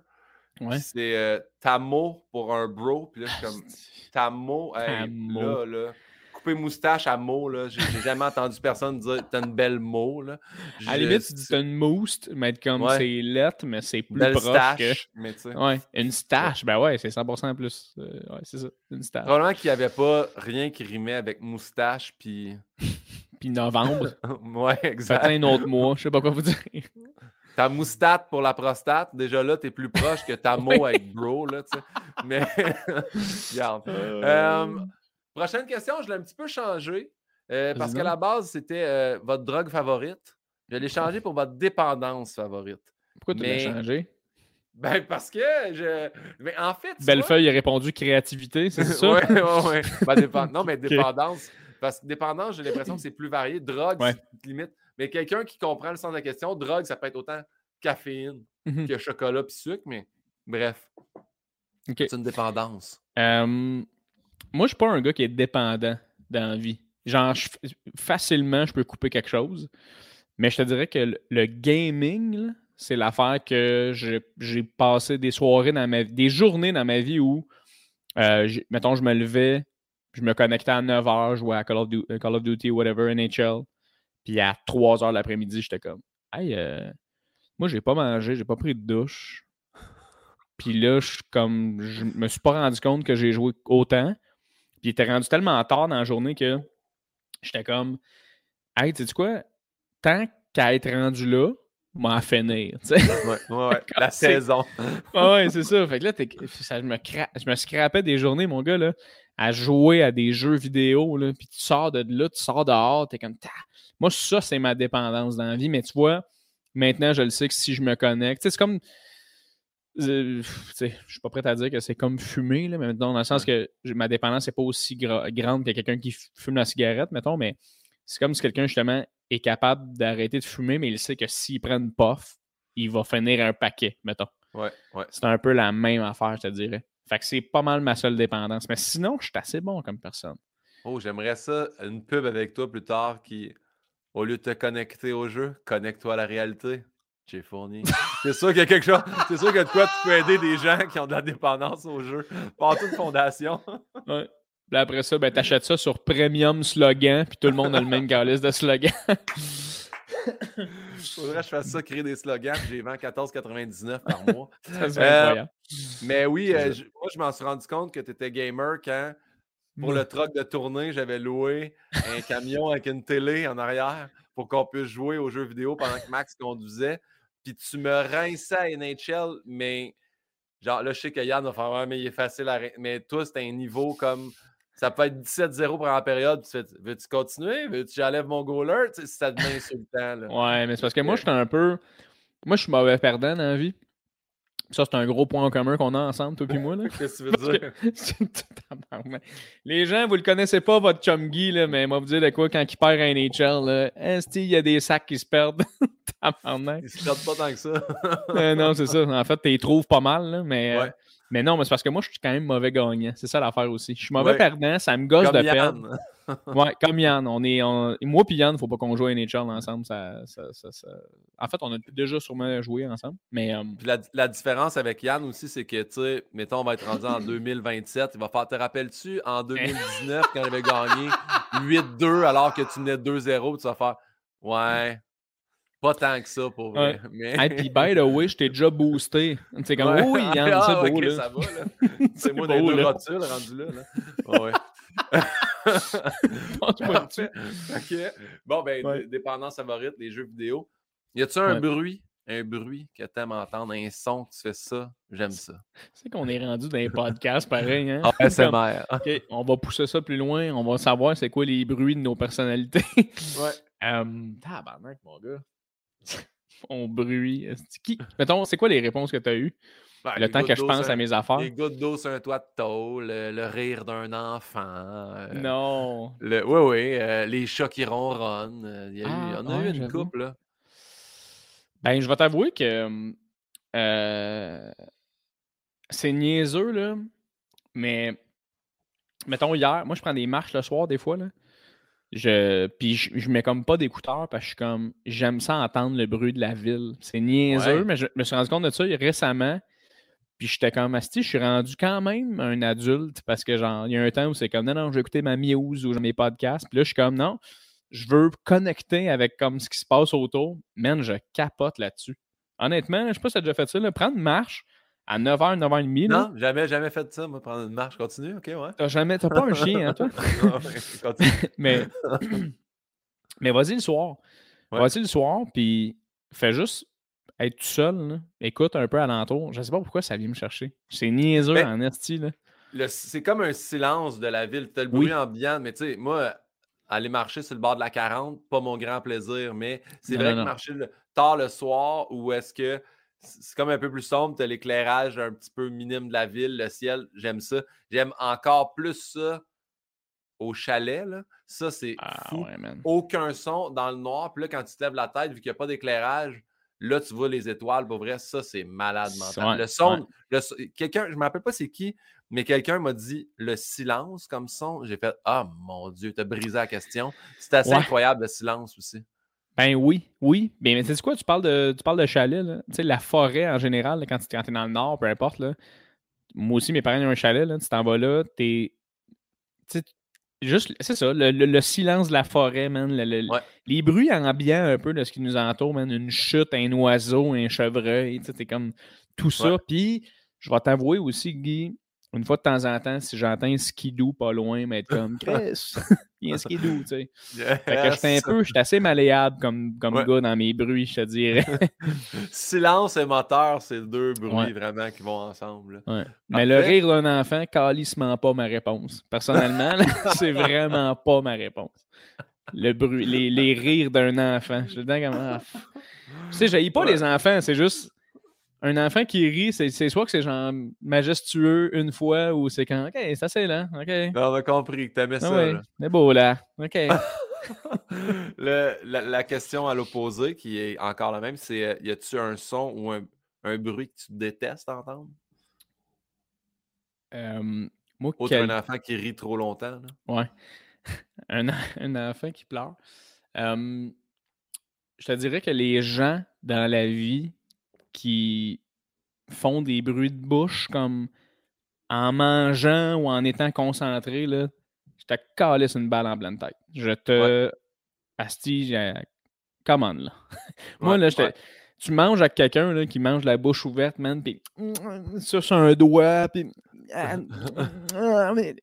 Ouais. C'est euh, Tamo pour un bro. Puis là, je suis comme Tamo. hey, Tamo. là, là. Couper moustache à mot, là. J'ai jamais entendu personne dire t'as une belle mot, là. À la limite, tu dis t'as une mousse, mais comme Ouais. c'est lettre, mais c'est plus belle proche stache. Mais que. Ouais, une stache, ben ouais, c'est 100% plus. euh, ouais, c'est ça, une stache. Probablement qu'il n'y avait pas rien qui rimait avec moustache, puis. (laughs) Puis novembre, (laughs) ouais, exact. un autre mois, je sais pas quoi vous dire. (laughs) Ta moustate pour la prostate, déjà là, t'es plus proche que ta (laughs) mot avec bro, là, tu sais. Mais, (laughs) regarde. Euh, prochaine question, je l'ai un petit peu changé. euh, parce qu'à la base, c'était euh, votre drogue favorite. Je l'ai changé pour votre dépendance favorite. Pourquoi tu l'as changé? Ben, parce que je. Mais en fait. Bellefeuille a répondu créativité, (laughs) c'est ça? Ouais. Ben, dépen- Non, mais dépendance. Parce que dépendance, j'ai l'impression que c'est plus varié. Drogue, Ouais. c'est limite. Mais quelqu'un qui comprend le sens de la question, drogue, ça peut être autant caféine Mhm. que chocolat puis sucre, mais bref, c'est une dépendance. Euh, moi, je suis pas un gars qui est dépendant dans la vie. Genre, je- facilement, je peux couper quelque chose. Mais je te dirais que le, le gaming, c'est l'affaire que j'ai passé des soirées dans ma vie, des journées dans ma vie où, euh, mettons, je me levais, je me connectais à 9h, je jouais à Call of, Du- Call of Duty, whatever, NHL. Puis à 3h l'après-midi, j'étais comme, hey, euh, moi, j'ai pas mangé, j'ai pas pris de douche. Puis là, je suis comme, je me suis pas rendu compte que j'ai joué autant. Puis il était rendu tellement tard dans la journée que j'étais comme, hey, tu sais quoi, tant qu'à être rendu là, m'en finir. Ouais, ouais, ouais. (laughs) La saison. Ouais, c'est ça. Fait que là, ça, je, me cra- je me scrapais des journées, mon gars, là, à jouer à des jeux vidéo, là, puis tu sors de là, tu sors dehors, t'es comme, Ta! moi, ça, c'est ma dépendance dans la vie, mais tu vois, maintenant, je le sais que si je me connecte, tu sais, c'est comme, euh, tu je suis pas prêt à dire que c'est comme fumer, là, mais maintenant, dans le sens que ma dépendance n'est pas aussi gra- grande que quelqu'un qui fume la cigarette, mettons, mais c'est comme si quelqu'un, justement, est capable d'arrêter de fumer, mais il sait que s'il prend une puff, il va finir un paquet, mettons. Ouais, ouais. C'est un peu la même affaire, je te dirais. Fait que c'est pas mal ma seule dépendance. Mais sinon, je suis assez bon comme personne. Oh, j'aimerais ça, une pub avec toi plus tard qui, au lieu de te connecter au jeu, connecte-toi à la réalité. J'ai fourni. (laughs) c'est sûr qu'il y a quelque chose. C'est sûr que de quoi tu peux aider des gens qui ont de la dépendance au jeu. Partout de fondation. (laughs) Ouais. Puis après ça, ben, t'achètes ça sur Premium Slogan, puis tout le monde a le même (laughs) calice de slogan. Faudrait que je fasse ça, créer des slogans. J'ai vend 14,99 par (laughs) mois. Euh, incroyable. Mais oui, euh, je- moi, je m'en suis rendu compte que tu étais gamer quand, pour le truck de tournée, j'avais loué un camion avec une télé en arrière pour qu'on puisse jouer aux jeux vidéo pendant que Max conduisait. Puis tu me rinçais à NHL, mais genre là, je sais que Yann va faire Ouais, mais il est facile à. Mais toi, c'est un niveau comme. Ça peut être 17-0 pour la période. Puis tu fais Veux-tu continuer? Veux-tu j'enlève mon goaler? Tu sais, Ça devient (laughs) insultant. Là. Ouais, mais c'est parce que moi, je suis un peu. Moi, je suis mauvais perdant dans la vie. Ça, c'est un gros point en commun qu'on a ensemble, toi et moi. Là. (laughs) Qu'est-ce que tu veux dire? (laughs) Les gens, vous le connaissez pas, votre chum Guy, là, mais moi, vous dire de quoi, quand il perd un NHL, là, esti, il y a des sacs qui se perdent. tabarnak. Ils se perdent pas tant que ça. Euh, non, c'est ça. En fait, tu les trouves pas mal, là, mais, euh, Ouais. Mais non, mais c'est parce que moi, je suis quand même mauvais gagnant. C'est ça l'affaire aussi. Je suis mauvais Ouais. perdant, ça me gosse Comme de perdre. (laughs) Ouais, comme Yann. On est, on- Moi et Yann, faut pas qu'on joue à NHL ensemble. Ça, ça- ça- En fait, on a déjà sûrement joué ensemble. Mais euh, Puis la, la différence avec Yann aussi, c'est que, tu sais, mettons, on va être rendu en (laughs) 2027. Il va faire, te rappelles-tu, en 2019, quand j'avais gagné 8-2 alors que tu menais 2-0, tu vas faire, ouais, pas tant que ça pour vrai. Mais... hey, puis by the way, je t'ai déjà boosté. C'est comme, Ouais. oui, Yann, Ah, c'est beau, ok, là. ça va, là. (laughs) C'est moi les deux là. rotules rendu là. là. Ouais. Parfait. (laughs) OK. Bon, ben, Ouais. dépendance favorite, les jeux vidéo. Y a-tu un Ouais. bruit, un bruit que t'aimes entendre, un son tu fais ça? J'aime ça. C'est qu'on est rendu dans les podcasts pareil. Hein? Ah, ASMR. OK, on va pousser ça plus loin. On va savoir c'est quoi les bruits de nos personnalités. Ouais. Euh, (laughs) tabarnak, mon gars. (laughs) Mon bruit. Qui... Mettons, c'est quoi les réponses que tu as eues? Ben, Le temps que je pense à mes affaires. Les gouttes d'eau sur un toit de tôle, le, le rire d'un enfant. euh, Non. Le, oui, oui, euh, les chats qui ronronnent. euh, il y a eu, Ah, on a ouais, eu une couple, là. Ben, je vais t'avouer que euh, c'est niaiseux, là. Mais, mettons, hier, moi, je prends des marches le soir, des fois, là. Je, puis je, je mets comme pas d'écouteurs parce que je suis comme j'aime ça entendre le bruit de la ville. C'est niaiseux, Ouais. mais je me suis rendu compte de ça récemment. Puis j'étais comme Asti, je suis rendu quand même un adulte parce que genre, il y a un temps où c'est comme non, non, je vais écouter ma Muse ou mes podcasts. Puis là, je suis comme non, je veux connecter avec comme ce qui se passe autour. Man, je capote là-dessus. Honnêtement, je sais pas si tu as déjà fait ça. Là, prendre marche à 9h, 9h30. Là, Non, jamais, jamais fait ça, moi, prendre une marche. Continue, OK, ouais. t'as jamais, t'as pas un chien, hein, toi? (laughs) Continue. (laughs) Mais, (clears throat) mais vas-y le soir. Ouais. Vas-y le soir, puis fais juste être tout seul. là. Écoute un peu alentour. Je sais pas pourquoi ça vient me chercher. C'est niaiseux Mais- en esti. Là. Le- C'est comme un silence de la ville. T'as le bruit Oui. ambiant, mais tu sais, moi, aller marcher sur le bord de la 40, pas mon grand plaisir, mais c'est Non, vrai non, que non. marcher le- tard le soir, ou est-ce que c'est comme un peu plus sombre, t'as l'éclairage un petit peu minime de la ville, le ciel, j'aime ça. J'aime encore plus ça au chalet, là. Ça, c'est Ah fou. ouais, man. Aucun son dans le noir, puis là, quand tu te lèves la tête, vu qu'il n'y a pas d'éclairage, là, tu vois les étoiles, pour vrai, ça, c'est malade mental. Ouais, le son, ouais. quelqu'un, je ne me rappelle pas c'est qui, mais quelqu'un m'a dit le silence comme son. J'ai fait Ah mon Dieu, t'as brisé la question. C'est assez incroyable le silence aussi. Ben oui, oui. Ben, mais tu sais quoi, tu parles de, tu parles de chalet, là. Tu sais, la forêt en général, là, quand tu es dans le nord, peu importe, là. Moi aussi, mes parents ont un chalet, là. Tu t'en vas là, t'es. Tu sais, juste, c'est ça, le, le- le silence de la forêt, man. le- le- Ouais. Les bruits ambiants un peu de ce qui nous entoure, man. Une chute, un oiseau, un chevreuil, tu sais, t'es comme tout ça. Puis, je vais t'avouer aussi, Guy, une fois de temps en temps, si j'entends un skidoo pas loin, mais être comme, (laughs) Chris, il y a un skidoo, tu sais. (laughs) Fait que j'étais un peu, j'étais assez malléable comme, comme Ouais. gars dans mes bruits, je te dirais. (laughs) Silence et moteur, c'est deux bruits Ouais. vraiment qui vont ensemble. Ouais. Mais le rire d'un enfant, calissement pas ma réponse. Personnellement, c'est vraiment pas ma réponse. Le bruit, les, les rires d'un enfant. Je te dis comme. ah. Tu sais, j'haïs pas les enfants, c'est juste. Un enfant qui rit, c'est c'est soit que c'est genre majestueux une fois ou c'est quand. Ok, c'est assez lent. Ok. Non, on a compris que t'aimais Ah ça. là. c'est beau là. Ok. (laughs) Le- la, la question à l'opposé, qui est encore la même, c'est euh, y a-tu un son ou un, un bruit que tu détestes entendre? Euh, moi, Autre quel- qu'un enfant qui rit trop longtemps. là. Ouais. (laughs) un, un enfant qui pleure. Euh, je te dirais que les gens dans la vie qui font des bruits de bouche comme en mangeant ou en étant concentré, là, je te calisse une balle en pleine tête. Je te. Asti, j'ai- come on, là. (laughs) Moi, Ouais, là, je te- ouais. tu manges avec quelqu'un qui mange la bouche ouverte, man, puis ça (tsk) sur un doigt, puis. (laughs)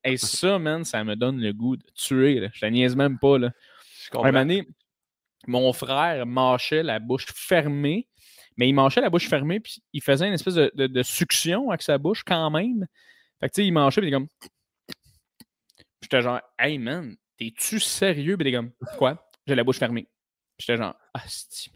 Hey, ça, man, ça me donne le goût de tuer. Là. Je te niaise même pas. Là. Je Un comprends. moment donné, mon frère mâchait la bouche fermée, mais il mâchait la bouche fermée, puis il faisait une espèce de, de- de succion avec sa bouche quand même. Fait que, tu sais, il mâchait, puis il est comme. Puis J'étais genre, hey man, t'es-tu sérieux? Puis il est comme, quoi? J'ai la bouche fermée. Puis J'étais genre, ah, c'est.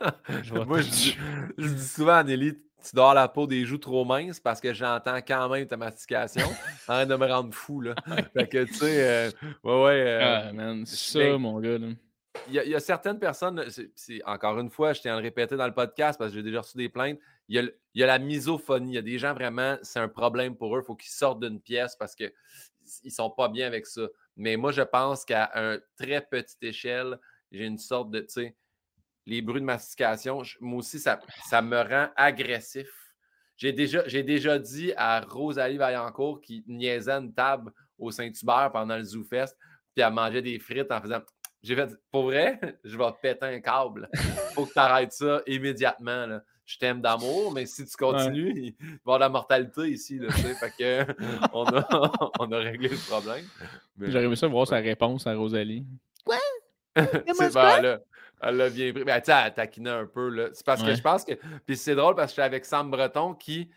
(laughs) Je Moi, je dis, je dis souvent à Nelly, tu dois avoir la peau des joues trop minces parce que j'entends quand même ta mastication. (laughs) Arrête de me rendre fou, là. Fait que, tu sais, euh, ouais, ouais. euh, Ah, man, mais- ça, mon gars. Là. Il y, a- certaines personnes, encore une fois, je tiens à le répéter dans le podcast parce que j'ai déjà reçu des plaintes. Il y, a, la misophonie. Il y a des gens vraiment, c'est un problème pour eux. Il faut qu'ils sortent d'une pièce parce qu'ils ne sont pas bien avec ça. Mais moi, je pense qu'à une très petite échelle, j'ai une sorte de, tu sais, les bruits de mastication, moi aussi, ça, ça me rend agressif. J'ai déjà, déjà dit à Rosalie Vaillancourt qui niaisait une table au Saint-Hubert pendant le ZooFest, puis elle mangeait des frites en faisant j'ai fait, pour vrai, (laughs) je vais te péter un câble. Faut que tu arrêtes ça immédiatement. là. Je t'aime d'amour, mais si tu (laughs) continues, il va y avoir de la mortalité ici. Là, tu sais. fait que, (laughs) on, a, on a réglé le problème. Mais- J'aurais aimé ça voir sa réponse à Rosalie. Sais, ben, elle, a- elle l'a bien pris. Ben, tu sais, elle taquinait un peu. là. C'est parce que Ouais. je pense que. Puis c'est drôle parce que j'étais avec Sam Breton qui,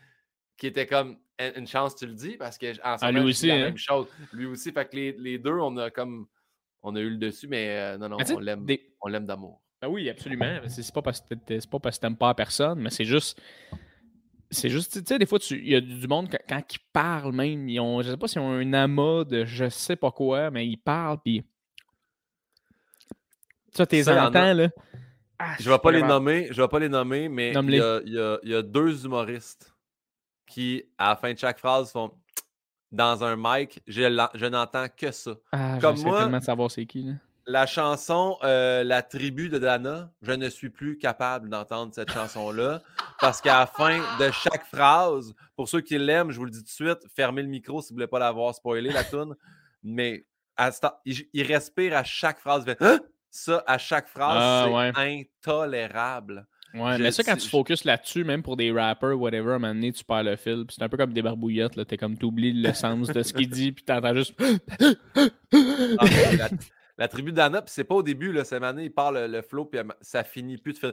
qui était comme une chance, tu le dis, parce que en ce Ah, lui dis la aussi, hein? même chose. Lui aussi. Fait que les, les deux, on a comme. On a eu le dessus, mais euh, non, non, Mais tu on l'aime. des- On l'aime d'amour. Ben oui, absolument. C'est c'est pas parce que c'est pas parce que t'aimes pas personne, mais c'est juste. C'est juste, tu sais, des fois, tu- il y a du monde, quand, quand ils parlent même, ils ont, je sais pas s'ils ont un amas de je sais pas quoi, mais ils parlent, puis. Ça, t'es entends, là. Ah, Je vais pas les nommer, je vais pas les nommer, mais il Nomme-les. y a, il y a- il y a deux humoristes qui, à la fin de chaque phrase, font dans un mic, je, je n'entends que ça. Ah, Comme moi- tellement de savoir c'est qui, là. La chanson euh, La tribu de Dana, je ne suis plus capable d'entendre cette chanson-là parce qu'à la fin de chaque phrase, pour ceux qui l'aiment, je vous le dis tout de suite, fermez le micro si vous ne voulez pas l'avoir spoilé, la tune. Mais à il, il respire à chaque phrase. fait, Hein? Ça, à chaque phrase, Ah, c'est ouais. intolérable. Ouais, Je mais ça, quand tu focuses là-dessus, même pour des rappers, whatever, à un moment donné, tu perds le fil. Puis C'est un peu comme des barbouillettes, là. T'es comme, t'oublies le sens de ce qu'il dit, puis t'entends juste. Ah, la, la tribu d'Anna, puis c'est pas au début, là, cette année, il part le, le flow, puis ça finit plus de faire.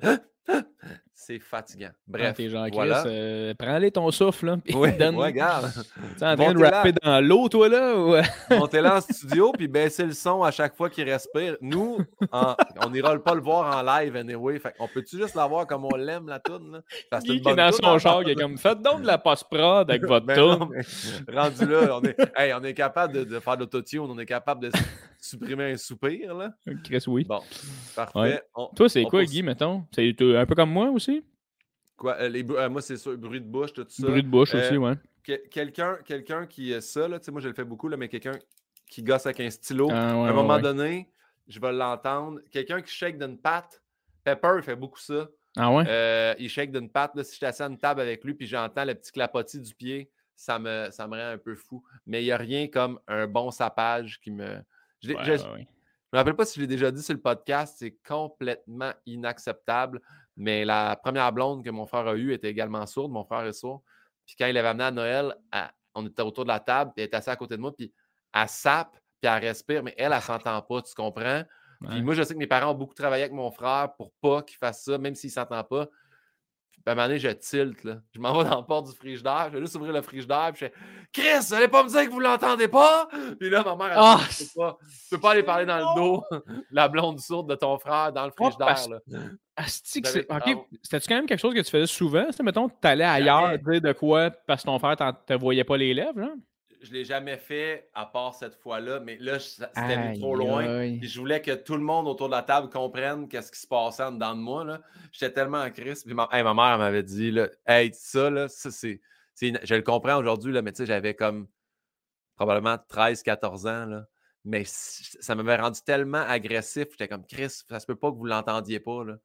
C'est fatigant. Bref, Bref, t'es genre, Chris, euh, prends-les ton souffle, là. Oui, donne- regarde. T'es en train de rapper dans l'eau, toi, là? Ou... (laughs) Montez-la en studio, puis baissez le son à chaque fois qu'il respire. Nous, en- on n'ira pas le voir en live anyway. Fait on peut-tu juste l'avoir comme on l'aime, la toune? Là? Qui est dans son char, qui est comme, faites donc de la post-prod avec votre (laughs) Ben mais rendu là, on est, hey, on est capable de, de faire de l'autotune, on est capable de supprimer un soupir. Là. Chris, oui. Bon, parfait. Ouais. On- Toi, c'est quoi. Guy, mettons? C'est un peu comme moi aussi? Quoi, euh, les, euh, moi, c'est ça, bruit de bouche, tout ça. Bruit de bouche Euh, aussi, ouais. Que- quelqu'un, quelqu'un qui est ça, là, tu sais, moi, je le fais beaucoup, là, mais quelqu'un qui gosse avec un stylo, Ah, ouais, à un ouais, moment ouais. donné, je vais l'entendre. Quelqu'un qui shake d'une patte, Pepper, il fait beaucoup ça. Ah ouais? Euh, il shake d'une patte. Là, si je suis assis à une table avec lui puis j'entends le petit clapotis du pied, ça me, ça me rend un peu fou. Mais il n'y a rien comme un bon sapage qui me. Je, Ouais, je- ouais, je ouais. me rappelle pas si je l'ai déjà dit sur le podcast, c'est complètement inacceptable. Mais la première blonde que mon frère a eue était également sourde. Mon frère est sourd. Puis quand il l'avait amené à Noël, elle- on était autour de la table, puis elle est assise à côté de moi, puis elle sape, puis elle respire, mais elle, elle (laughs) s'entend pas, tu comprends? Puis Ouais. moi, je sais que mes parents ont beaucoup travaillé avec mon frère pour pas qu'il fasse ça, même s'il s'entend pas. Puis à un moment donné, je tilte, là. Je m'en vais dans la porte du frigidaire, je vais juste ouvrir le frigidaire, puis je fais « Chris, vous allez pas me dire que vous l'entendez pas? » Puis là, ma mère, elle Ah! dit « Tu peux pas, tu peux pas aller parler dans le dos (laughs) la blonde sourde de ton frère dans le frigidaire, parce- là. Asti c'est. Ok, ah. c'était-tu quand même quelque chose que tu faisais souvent? Mettons, tu allais ailleurs dire de quoi parce que ton frère t'en- te voyait pas les lèvres, genre? Je l'ai jamais fait, à part cette fois-là, mais là, c'était trop loin. aïe. Je voulais que tout le monde autour de la table comprenne qu'est-ce qui se passait en dedans de moi. là. J'étais tellement en crise. Puis ma, hey, ma mère m'avait dit là, Hey, ça, là, ça, c'est. Je le comprends aujourd'hui, là, mais tu sais, j'avais comme probablement 13-14 ans. Là. Mais ça m'avait rendu tellement agressif. J'étais comme Chris, ça se peut pas que vous l'entendiez pas. Là.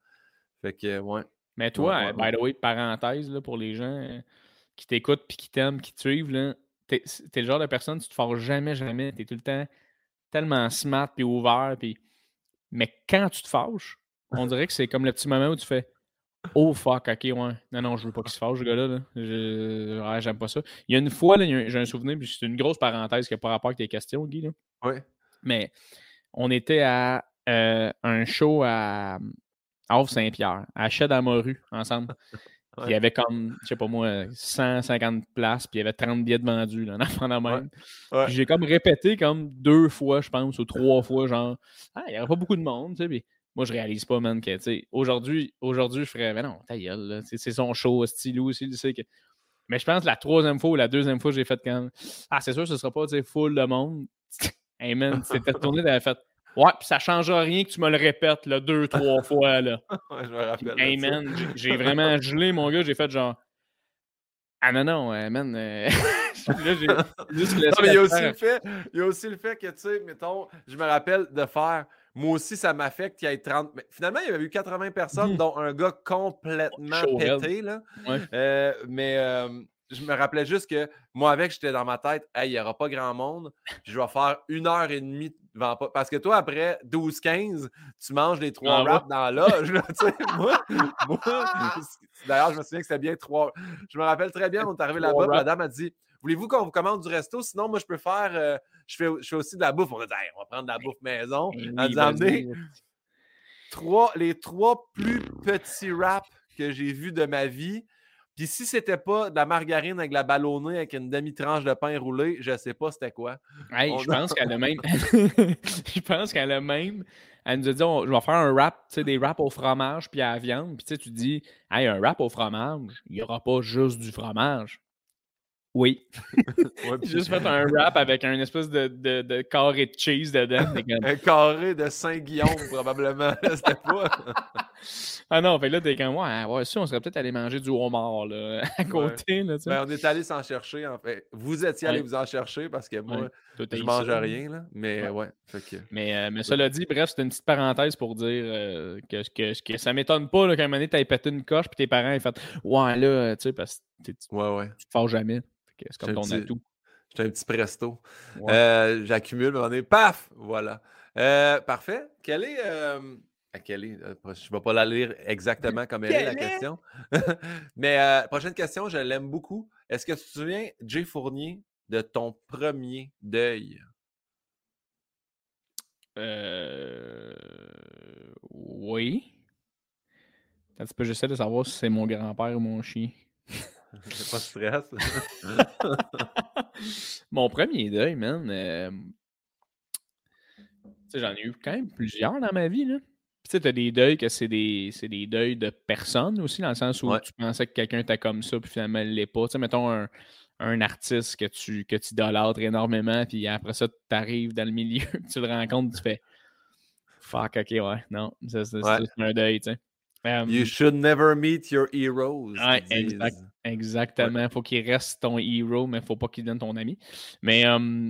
Fait que, ouais. Mais toi, Ouais, ouais, euh, by the way, parenthèse là, pour les gens euh, qui t'écoutent puis qui t'aiment, qui te suivent, là, t'es, t'es le genre de personne, tu te forces jamais, jamais. T'es tout le temps tellement smart puis ouvert. Puis... Mais quand tu te fâches, on dirait que c'est comme le petit moment où tu fais Oh fuck, ok, ouais. Non, non, je veux pas qu'il se fâche, ce gars-là. là. Je... ouais, j'aime pas ça. Il y a une fois, j'ai un souvenir, puis c'est une grosse parenthèse qui n'a pas rapport avec tes questions, Guy. Là. Ouais. Mais on était à euh, un show à Havre-Saint-Pierre, à Chez-dans-Morue, ensemble. (laughs) Il y avait comme, je sais pas moi, 150 places, puis il y avait 30 billets de vendus, là, (laughs) en même. Ouais. Puis j'ai comme répété comme deux fois, je pense, ou trois fois, genre, ah, il n'y aurait pas beaucoup de monde, tu sais. Puis moi, je réalise pas, man, que, tu sais, aujourd'hui, aujourd'hui, je ferais, mais non, ta gueule, là, tu sais, c'est son show, style aussi, sait que. Mais je pense que la troisième fois ou la deuxième fois, j'ai fait comme, ah, c'est sûr, ce sera pas, tu sais, full de monde. (laughs) hey, man, c'était (laughs) tourné, t'avais fait, ouais, puis ça changera rien que tu me le répètes, là, deux, trois (laughs) fois, là. Ouais, je me rappelle. Hey man, j'ai- vraiment (laughs) gelé, mon gars. J'ai fait genre. Ah non, non, euh, man. euh, (laughs) là, j'ai juste laissé Non, mais il y a aussi le fait, il y a aussi le fait que, tu sais, mettons, je me rappelle de faire, moi aussi, ça m'affecte qu'il y ait 30. Mais finalement, il y avait eu 80 personnes, Mhm. dont un gars complètement pété, là. Ouais. Euh, mais euh, je me rappelais juste que moi, avec, j'étais dans ma tête, hey, il n'y aura pas grand monde. Je vais faire une heure et demie devant pas. Parce que toi, après 12-15, tu manges les trois Ah ouais? wraps dans sais. (laughs) moi, moi, d'ailleurs, je me souviens que c'était bien trois. Je me rappelle très bien, on est arrivé là-bas, la dame a dit Voulez-vous qu'on vous commande du resto? Sinon, moi, je peux faire. euh, je, fais, je fais aussi de la bouffe. On a dit Hey, on va prendre de la bouffe maison. Eh Elle nous a amené vas-y. trois, les trois plus petits wraps que j'ai vus de ma vie. Puis si c'était pas de la margarine avec la ballonnée avec une demi-tranche de pain roulé, je sais pas c'était quoi. Hey, On je pense qu'elle a même. (laughs) (laughs) je pense qu'elle a même. Elle nous a dit on- je vais faire un wrap, tu sais, des wraps au fromage puis à la viande. Puis tu sais, tu dis, hey, un wrap au fromage, il n'y aura pas juste du fromage. Oui. (laughs) Ouais, puis J'ai juste fait un wrap avec un espèce de, de, de carré de cheese dedans. Un carré de Saint-Guillaume, probablement. C'était pas. Ah non, fait là, t'es comme, ouais, ouais, si, on serait peut-être allé manger du homard, là, (laughs) à côté, là, tu sais. Ben, on est allé s'en chercher, en fait. Vous étiez allé Ouais. vous en chercher parce que moi, Ouais. Je mange ça. rien, là. Mais Ouais. fait que- Mais, euh, mais cela dit, bref, c'était une petite parenthèse pour dire euh, que, que, que ça m'étonne pas là, qu'à un moment donné, t'aies pété une coche puis tes parents aient fait Ouais, là, tu sais, parce que tu te fâches jamais. C'est comme ton petit- atout. J'étais un petit presto. Euh, J'accumule, mais on est paf! Voilà. Euh, parfait. Quelle est. ah, quelle est euh, je ne vais pas la lire exactement comme elle est, la question. (laughs) mais euh, prochaine question, je l'aime beaucoup. Est-ce que tu te souviens, Jay Fournier, de ton premier deuil? Euh... Oui. Un petit peu, j'essaie de savoir si c'est mon grand-père ou mon chien. (laughs) pas de stress. (laughs) Mon premier deuil, man. euh, tu sais, j'en ai eu quand même plusieurs dans ma vie, là. Tu sais, t'as des deuils que c'est des, des deuils de personnes aussi, dans le sens où Ouais. tu pensais que quelqu'un était comme ça, puis finalement, il l'est pas. Tu sais, mettons un, un artiste que tu que tu idolâtres énormément, puis après ça, tu arrives dans le milieu, (laughs) tu le rencontres, tu fais Fuck, ok, ouais, non, c'est Ouais. un deuil, tu sais. You should never meet your heroes. Ouais, exact. Exactement. Faut qu'il reste ton héros, mais faut pas qu'il devienne ton ami. Mais euh,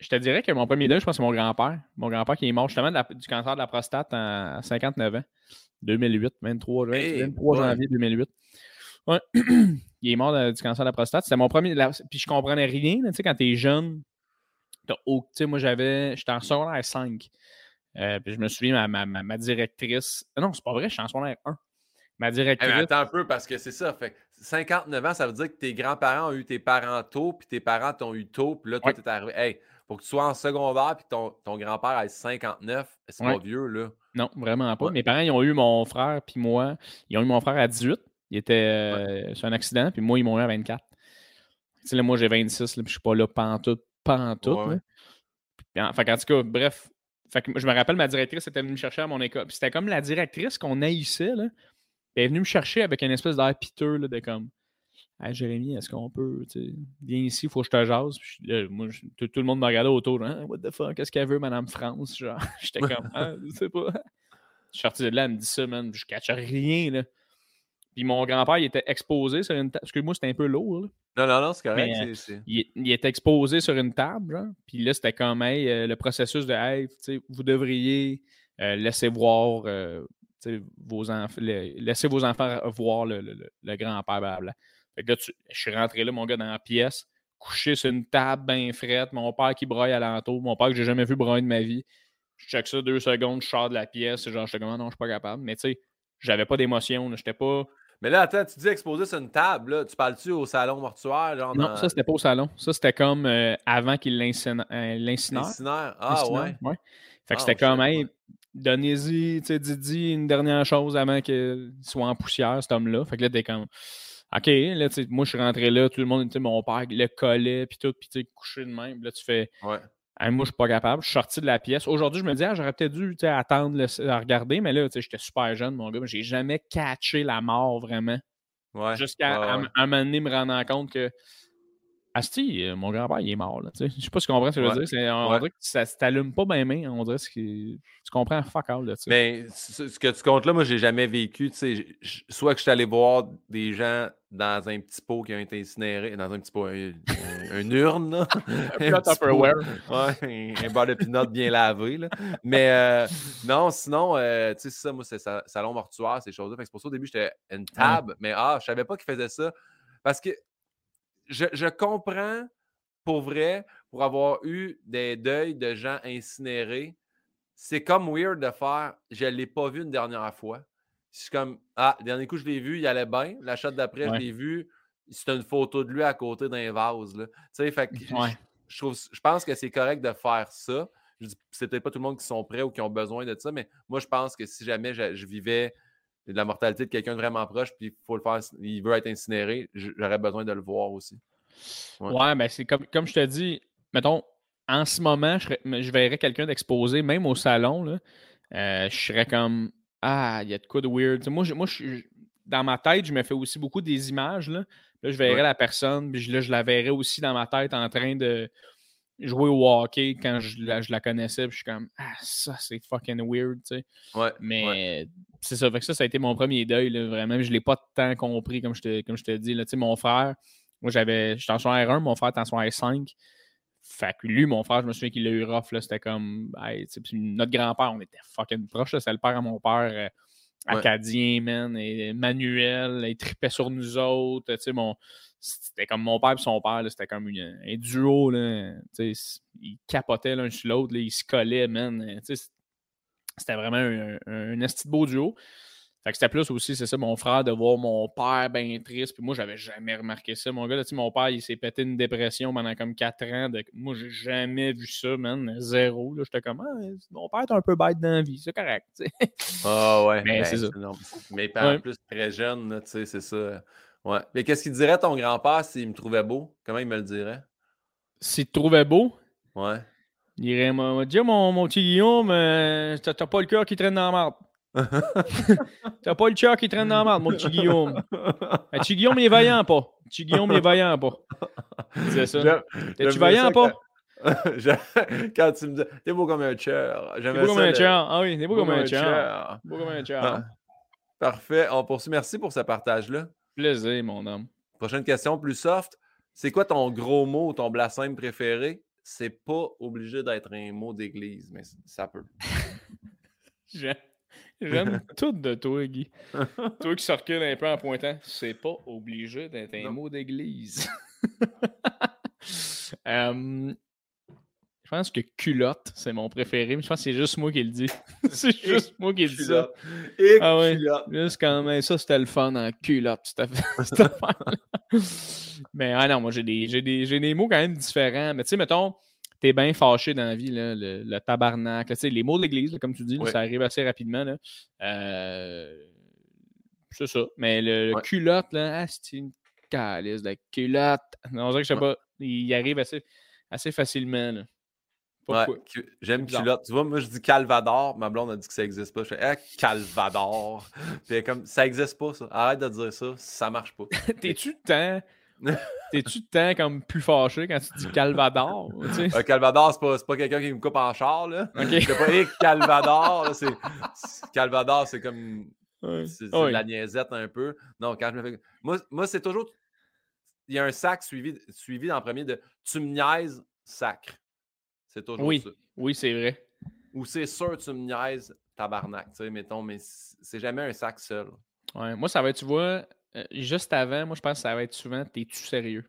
je te dirais que mon premier deuil, je pense, c'est mon grand-père. Mon grand-père qui est mort justement la- du cancer de la prostate à 59 ans. 2008, 23, juin- Hey, 23 ouais. janvier 2008. Ouais. il est mort de- du cancer de la prostate. C'était mon premier. la- puis je comprenais rien. Tu sais, quand t'es jeune, t'as sais, moi, j'avais. J'étais en secondaire 5. Euh, puis je me souviens, ma, ma, ma- directrice. ah Non, c'est pas vrai, je suis en secondaire 1. Ma directrice. attends un peu parce que c'est ça. Fait que 59 ans, ça veut dire que tes grands-parents ont eu tes parents tôt, puis tes parents t'ont eu tôt, puis là, toi, Ouais. t'es arrivé. Hey, pour que tu sois en secondaire, puis ton, ton grand-père ait 59, c'est Ouais. pas vieux, là. Non, vraiment pas. Ouais. Mes parents, ils ont eu mon frère puis moi. Ils ont eu mon frère à 18. Il était euh, sur un accident, puis moi, ils m'ont eu à 24. Tu sais, là, moi, j'ai 26, là, puis je suis pas là pantoute, pantoute. Puis en, fait tout cas, bref. Fait que je me rappelle, ma directrice était venue me chercher à mon école. C'était comme la directrice qu'on haïssait, là. Elle est venue me chercher avec une espèce d'air piteux, là, de comme Hey, Jérémy, est-ce qu'on peut, tu sais, viens ici, il faut que je te jase. Puis là, moi, je- tout, tout le monde me regardait autour, what the fuck, qu'est-ce qu'elle veut, Madame France? Genre, (laughs) j'étais comme, (laughs) ah, je sais pas. Je suis sorti de là, elle me dit ça, man, je catch rien, là. Puis mon grand-père, il était exposé sur une table, parce que moi, c'était un peu lourd, là. Non, non, non, c'est correct. Mais, c'est- c'est- Il, il était exposé sur une table, genre. Puis là, c'était comme, hey, euh, le processus de, hey, vous devriez euh, laisser voir euh, vos enfants, laisser vos enfants voir le, le- le- le grand-père, blablabla. Fait que là, tu- je suis rentré là, mon gars, dans la pièce, couché sur une table bien frette, mon père qui broye alentour, mon père que j'ai jamais vu broyer de ma vie. Je check ça deux secondes, je sors de la pièce, genre, j'étais comme, Ah non, je suis pas capable. Mais tu sais, j'avais pas d'émotion, j'étais pas. Mais là, attends, tu dis exposé sur une table, là. Tu parles-tu au salon mortuaire, genre Non, dans ça, c'était pas au salon. Ça, c'était comme euh, avant qu'il l'incine- euh, l'incinère. l'incinère? Ah, ouais. ouais. Fait que Ah, c'était je comme, hey, donnez-y, tu sais, Didi, une dernière chose avant qu'il soit en poussière, cet homme-là. Fait que là, t'es comme, OK, là, tu sais, moi, je suis rentré là, tout le monde, tu sais, mon père le collait, puis tout, puis tu sais, couché de même. Là, tu fais, Ouais. Hey, moi, je suis pas capable. Je suis sorti de la pièce. Aujourd'hui, je me dis, ah, j'aurais peut-être dû attendre le- à regarder, mais là, tu sais, j'étais super jeune, mon gars. J'ai jamais catché la mort vraiment. Ouais. Jusqu'à ouais, ouais. un moment donné, me rendre compte que. Asti, euh, mon grand-père, il est mort. Là, je sais pas si tu comprends ce que je veux Ouais. dire. On Ouais. dirait que ça ne t'allume pas bien main. On dirait que tu comprends fuck all. Là. Mais ce que tu comptes là, moi, j'ai jamais vécu. Soit que je suis allé voir des gens dans un petit pot qui ont été incinérés, dans un petit pot, un, un- une urne, là. (laughs) (laughs) petit pot. Tupperware. Ouais, un, un beurre de pinot bien lavé. Là. Mais euh, non, sinon, euh, tu sais, c'est ça, moi, c'est sa- salon mortuaire, ces choses-là. C'est pour ça au début, j'étais une table, mais ah, je savais pas qu'ils faisaient ça. Parce que je, je comprends pour vrai, pour avoir eu des deuils de gens incinérés, c'est comme weird de faire je ne l'ai pas vu une dernière fois. Suis comme Ah, le dernier coup, je l'ai vu, il allait bien. La shot d'après, Ouais. je l'ai vu. C'est une photo de lui à côté d'un vase. Là. Tu sais, fait que je- Ouais. je, trouve, je pense que c'est correct de faire ça. Je dis, c'est peut-être pas tout le monde qui sont prêts ou qui ont besoin de ça, mais moi, je pense que si jamais je, je vivais de la mortalité de quelqu'un de vraiment proche, puis il faut le faire, il veut être incinéré, j'aurais besoin de le voir aussi. Ouais. Ouais, ben c'est comme, comme je te dis, mettons, en ce moment, je, serais- je verrais quelqu'un d'exposé, même au salon, là, euh, je serais comme Ah, il y a de quoi de weird. Moi, je- moi je, dans ma tête, je me fais aussi beaucoup des images. Là, Là, je verrais Ouais. la personne, puis là, je la verrais aussi dans ma tête en train de jouer au hockey quand je la, je la connaissais, puis je suis comme Ah, ça, c'est fucking weird, tu sais. Ouais, Mais ouais. c'est ça. Fait que ça, ça a été mon premier deuil, là, vraiment. Je ne l'ai pas tant compris, comme je te, comme je te dis. Là. Tu sais, Mon frère, moi, j'avais. J'étais en soirée 1, mon frère était en soirée 5. Fait que lui, mon frère, je me souviens qu'il l'a eu rough. là, C'était comme. hey, notre grand-père, on était fucking proches. là, C'était le père à mon père. Acadien, man. Et Manuel, il tripait sur nous autres. Tu sais. C'était comme mon père et son père, c'était comme un duo. Là, tu sais, ils capotaient l'un sur l'autre, ils se collaient, man. Tu sais, c'était vraiment un, un, un beau duo. Fait que c'était plus aussi, c'est ça, mon frère, de voir mon père bien triste. Puis moi, j'avais jamais remarqué ça. Mon gars, là, tu sais, mon père, il s'est pété une dépression pendant comme 4 ans. De... Moi, j'ai jamais vu ça, man. Zéro. là. J'étais comme, ah, mon père est un peu bête dans la vie. C'est correct. (laughs) Ah ouais. Mais ben, c'est ça. non, en Ouais. plus très jeune, là, tu sais, c'est ça. Ouais. Mais qu'est-ce qu'il dirait ton grand-père s'il me trouvait beau? Comment il me le dirait? S'il te trouvait beau, Ouais. il dirait, dit, mon, mon petit Guillaume, euh, t'as t'as pas le cœur qui traîne dans la marde. (laughs) T'as pas le cœur qui traîne dans la marde, mon petit Guillaume. (laughs) Un petit Guillaume, il est vaillant pas? Petit Guillaume, il est vaillant pas? C'est ça. T'es-tu vaillant pas? (laughs) quand- tu me dis, t'es beau comme un. T'es J'aimais beau comme un cœur. Ah oui, t'es beau comme un chair. Beau comme un. Parfait. On poursuit. Merci pour ce partage-là. Plaisir, mon homme. Prochaine question plus soft. C'est quoi ton gros mot ou ton blasphème préféré? c'est pas obligé d'être un mot d'église, mais ça peut. J'aime (laughs) tout de toi, Guy. (laughs) toi qui circules un peu en pointant, c'est pas obligé d'être un Non. mot d'église. (laughs) Je pense que culotte, c'est mon préféré, mais je pense que c'est juste moi qui le dis. c'est juste moi qui le dis ça. Culotte. Et Ah ouais. culotte. Juste quand même, ça c'était le fun en culotte, cette affaire-. Mais ah non, moi j'ai des, des, j'ai des mots quand même différents. Mais tu sais, mettons, t'es bien fâché dans la vie, là, le, le tabarnak, là, les mots de l'église, comme tu dis, ça arrive assez rapidement. Là. Euh, c'est ça. Mais le, Ouais. culotte, là, ah, c'est une calice de culotte. Non, on dirait que je sais Ouais. pas, il arrive assez, assez facilement. Là. Pourquoi? Ouais, cu- j'aime culotte. Tu vois, moi, je dis Calvador. Ma blonde a dit que ça n'existe pas. Je fais, ah, Calvador. (laughs) Puis comme, ça n'existe pas, ça. Arrête de dire ça. Ça marche pas. (laughs) T'es-tu tant. (laughs) T'es-tu tant comme plus fâché quand tu dis Calvador? tu sais? Un Calvador, c'est pas, quelqu'un qui me coupe en char, là. C'est pas hey, Calvador, c'est... Calvador, c'est comme... C'est de la niaisette un peu. Non, quand je me fais... Moi, moi c'est toujours... Il y a un sac suivi, suivi dans le premier de « tu me niaises, sacre ». C'est toujours Oui. ça. Oui, c'est vrai. Ou c'est sûr, tu me niaises, tabarnak, tu sais, mettons, mais c'est jamais un sac seul. Ouais, moi, ça va être, tu vois, euh, juste avant, moi, je pense que ça va être souvent T'es-tu sérieux?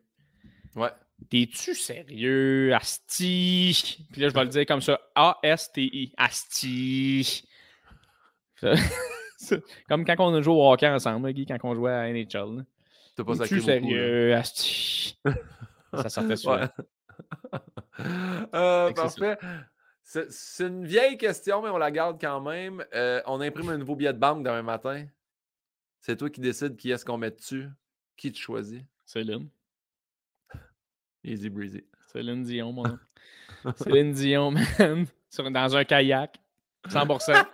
Ouais. T'es-tu sérieux? Asti! Puis là, je vais le dire comme ça A-S-T-I. Asti! (laughs) Comme quand on a joué au hockey ensemble, là, Guy, quand on jouait à NHL. T'as pas sacré sérieux? Asti! ça sortait souvent. (laughs) Euh, parfait. C'est c'est une vieille question, mais on la garde quand même. Euh, on imprime un nouveau billet de banque demain matin. C'est toi qui décides qui est-ce qu'on met dessus. Qui tu choisis? Céline. (laughs) Easy breezy. Céline Dion, mon. (laughs) Céline Dion, man. (laughs) Sur- dans un kayak. 100%.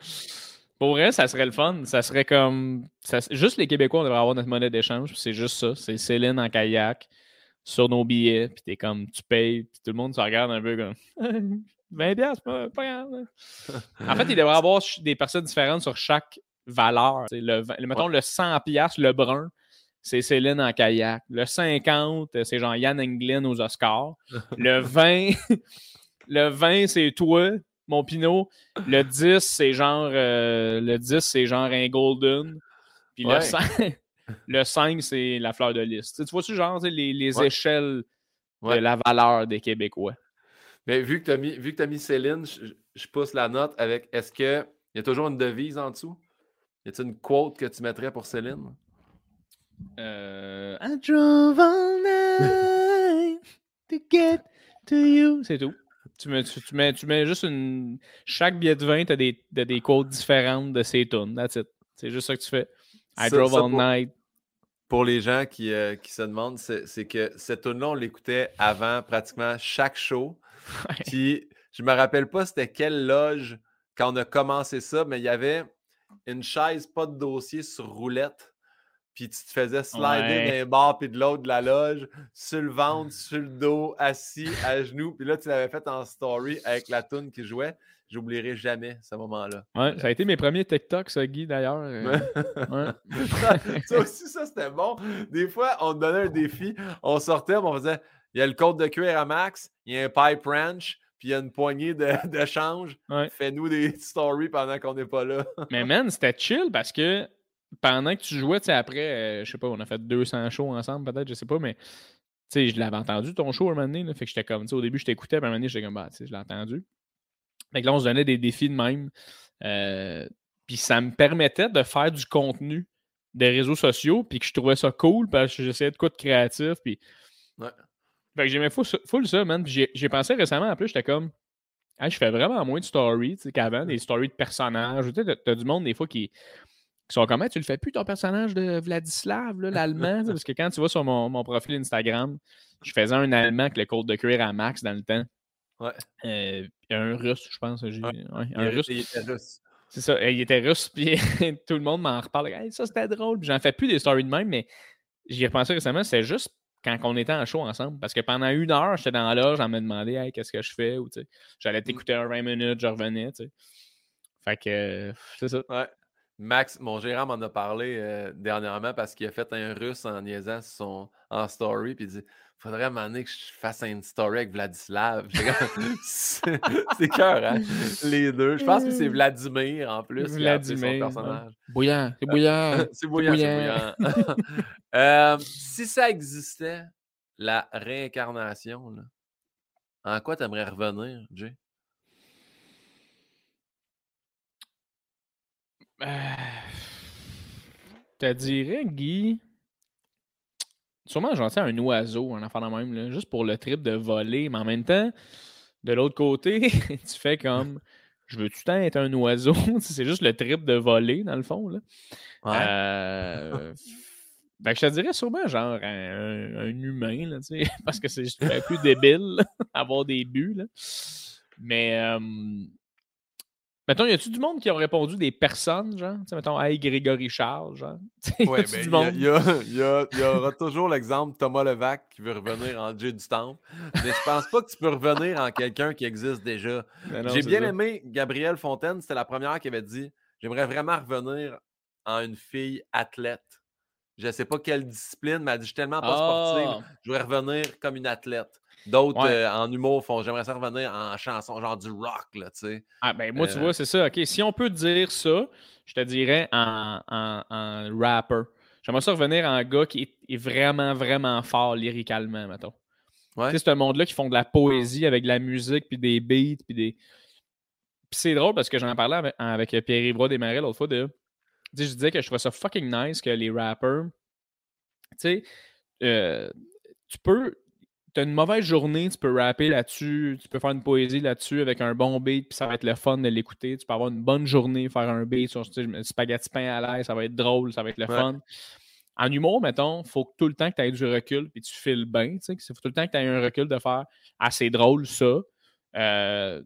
Pour vrai, ça serait le fun. Ça serait comme. ça- juste les Québécois, on devrait avoir notre monnaie d'échange. C'est juste ça. C'est Céline en kayak sur nos billets. Puis t'es comme, tu payes. Puis tout le monde se regarde un peu comme. 20 piastres, pas, pas grave. En fait, il devrait y avoir des personnes différentes sur chaque valeur. Le, mettons le 100 piastres, le brun, c'est Céline en kayak. Le 50, euh, c'est genre Yann Englin aux Oscars. (laughs) Le 20, (laughs) le 20, c'est toi, mon Pinot. Le 10, c'est genre euh, le 10, c'est genre un Golden. Puis le Ouais. 5, (laughs) le 5, c'est la fleur de lys. Tu vois-tu genre les, les Ouais. échelles de la valeur des Québécois? Mais vu que tu as, mis Céline, je, je pousse la note avec est-ce qu'il y a toujours une devise en dessous? Y a-t-il une quote que tu mettrais pour Céline? Euh, I drove all night to get to you. C'est tout. Tu mets, tu, tu mets, tu mets juste une. Chaque billet de vin, tu as des, t'as des quotes différentes de ces tunes. That's it. C'est juste ça que tu fais. I Ça- drove ça all pour- night. Pour les gens qui, euh, qui se demandent, c'est que cette tune-là, on l'écoutait avant pratiquement chaque show. (laughs) Puis, je me rappelle pas c'était quelle loge quand on a commencé ça, mais il y avait une chaise, pas de dossier sur roulette. Puis tu te faisais slider Ouais. d'un bord puis de l'autre de la loge, sur le ventre, sur le dos, assis, à genoux. Puis là, tu l'avais fait en story avec la tune qui jouait. J'oublierai jamais ce moment-là. Ouais, ça a été mes premiers TikTok, ça, Guy, d'ailleurs. Euh, ouais. (laughs) ça aussi, ça, c'était bon. Des fois, on te donnait un défi, on sortait, on faisait il y a le code de cuir à max, il y a un pipe ranch, puis il y a une poignée de, (laughs) de change. Ouais. Fais-nous des stories pendant qu'on n'est pas là. (laughs) Mais man, c'était chill parce que pendant que tu jouais, tu sais, après, euh, je sais pas, on a fait 200 shows ensemble, peut-être, je sais pas, mais tu sais, je l'avais entendu ton show un moment donné, là, fait que j'étais comme, tu sais, au début, je t'écoutais, puis à un moment donné, j'étais comme, bah, tu sais, je l'ai entendu. Fait que là, on se donnait des défis de même. euh, puis ça me permettait de faire du contenu des réseaux sociaux, puis que je trouvais ça cool parce que j'essayais de quoi de créatif, puis. Ouais. Fait que j'aimais full, ça- full ça, man. Puis j'ai- pensé récemment, en plus, j'étais comme, Hey, je fais vraiment moins de stories qu'avant, des stories de personnages. Tu sais, t'as- du monde, des fois, qui, qui sont comme, tu le fais plus, ton personnage de Vladislav, l'allemand. parce que quand tu vas sur mon, mon profil Instagram, je faisais un allemand avec le code de cuir à max dans le temps. Ouais. Euh, un russe, je pense. Ouais. ouais, un russe. il était russe. C'est ça, il était russe, (laughs) puis tout le monde m'en reparle. Hey, ça, c'était drôle. J'en fais plus des stories de même, mais j'y ai repensé récemment, c'est juste quand on était en show ensemble. Parce que pendant une heure, j'étais dans la loge, j'en me demandais hey, qu'est-ce que je fais, ou j'allais t'écouter un 20 minutes, je revenais. Fait que, euh, c'est ça. Ouais. Max, mon gérant m'en a parlé euh, dernièrement parce qu'il a fait un russe en niaisant son, en story. Puis il dit Faudrait à un moment donné que je fasse une story avec Vladislav. (laughs) C'est cœur, hein? Les deux. Je pense que c'est Vladimir en plus. son Vladimir, ouais. personnage. Bouillant, c'est bouillant. (laughs) c'est bouillant, c'est bouillant. (laughs) Euh, si ça existait, la réincarnation, là, en quoi t'aimerais revenir, Jay? Euh, Je te dirais, Guy. Sûrement, j'en sais un oiseau, un enfant de même, là, juste pour le trip de voler, mais en même temps, de l'autre côté, (laughs) tu fais comme je veux tout le temps être un oiseau? (laughs) c'est juste le trip de voler, dans le fond. Là. Euh, que je te dirais sûrement genre un, humain, là, (laughs) parce que c'est plus débile, là, avoir des buts. Là. Mais euh, mettons, y a-tu du monde qui ont répondu des personnes, genre? Tu sais, mettons, hey, Grégory Charles, genre. (laughs) Ben, du il y, a- il y a- y a- y aura toujours l'exemple Thomas Levac qui veut revenir en Jay du Temple. Mais je pense pas que tu peux revenir en quelqu'un qui existe déjà. Mais (laughs) non, J'ai bien ça. aimé Gabrielle Fontaine, c'était la première qui avait dit J'aimerais vraiment revenir en une fille athlète. Je sais pas quelle discipline, mais elle dit Je suis tellement pas sportive, Ah, je voudrais revenir comme une athlète. D'autres Ouais. euh, en humour font J'aimerais ça revenir en chanson, genre du rock, là, tu sais. Ah, ben moi, tu Euh, vois, c'est ça. OK, si on peut dire ça, je te dirais en, en, en rapper. J'aimerais ça revenir en gars qui est, est vraiment, vraiment fort lyricalement, mettons. Ouais. Tu sais, c'est un monde-là qui font de la poésie avec de la musique, puis des beats, puis des. Puis c'est drôle parce que j'en parlais avec, avec Pierre-Yves Desmarais l'autre fois de. Tu sais, je disais que je trouvais ça fucking nice que les rappers. Tu sais, euh, tu peux. Tu as une mauvaise journée, tu peux rapper là-dessus, tu peux faire une poésie là-dessus avec un bon beat, puis ça va être le fun de l'écouter. Tu peux avoir une bonne journée, faire un beat sur tu sais, spaghetti pain à l'ail, ça va être drôle, ça va être le Ouais. fun. En humour, mettons, il faut que tout le temps que tu aies du recul puis tu files bien. Il faut tout le temps que tu aies un recul de faire assez drôle ça. Euh,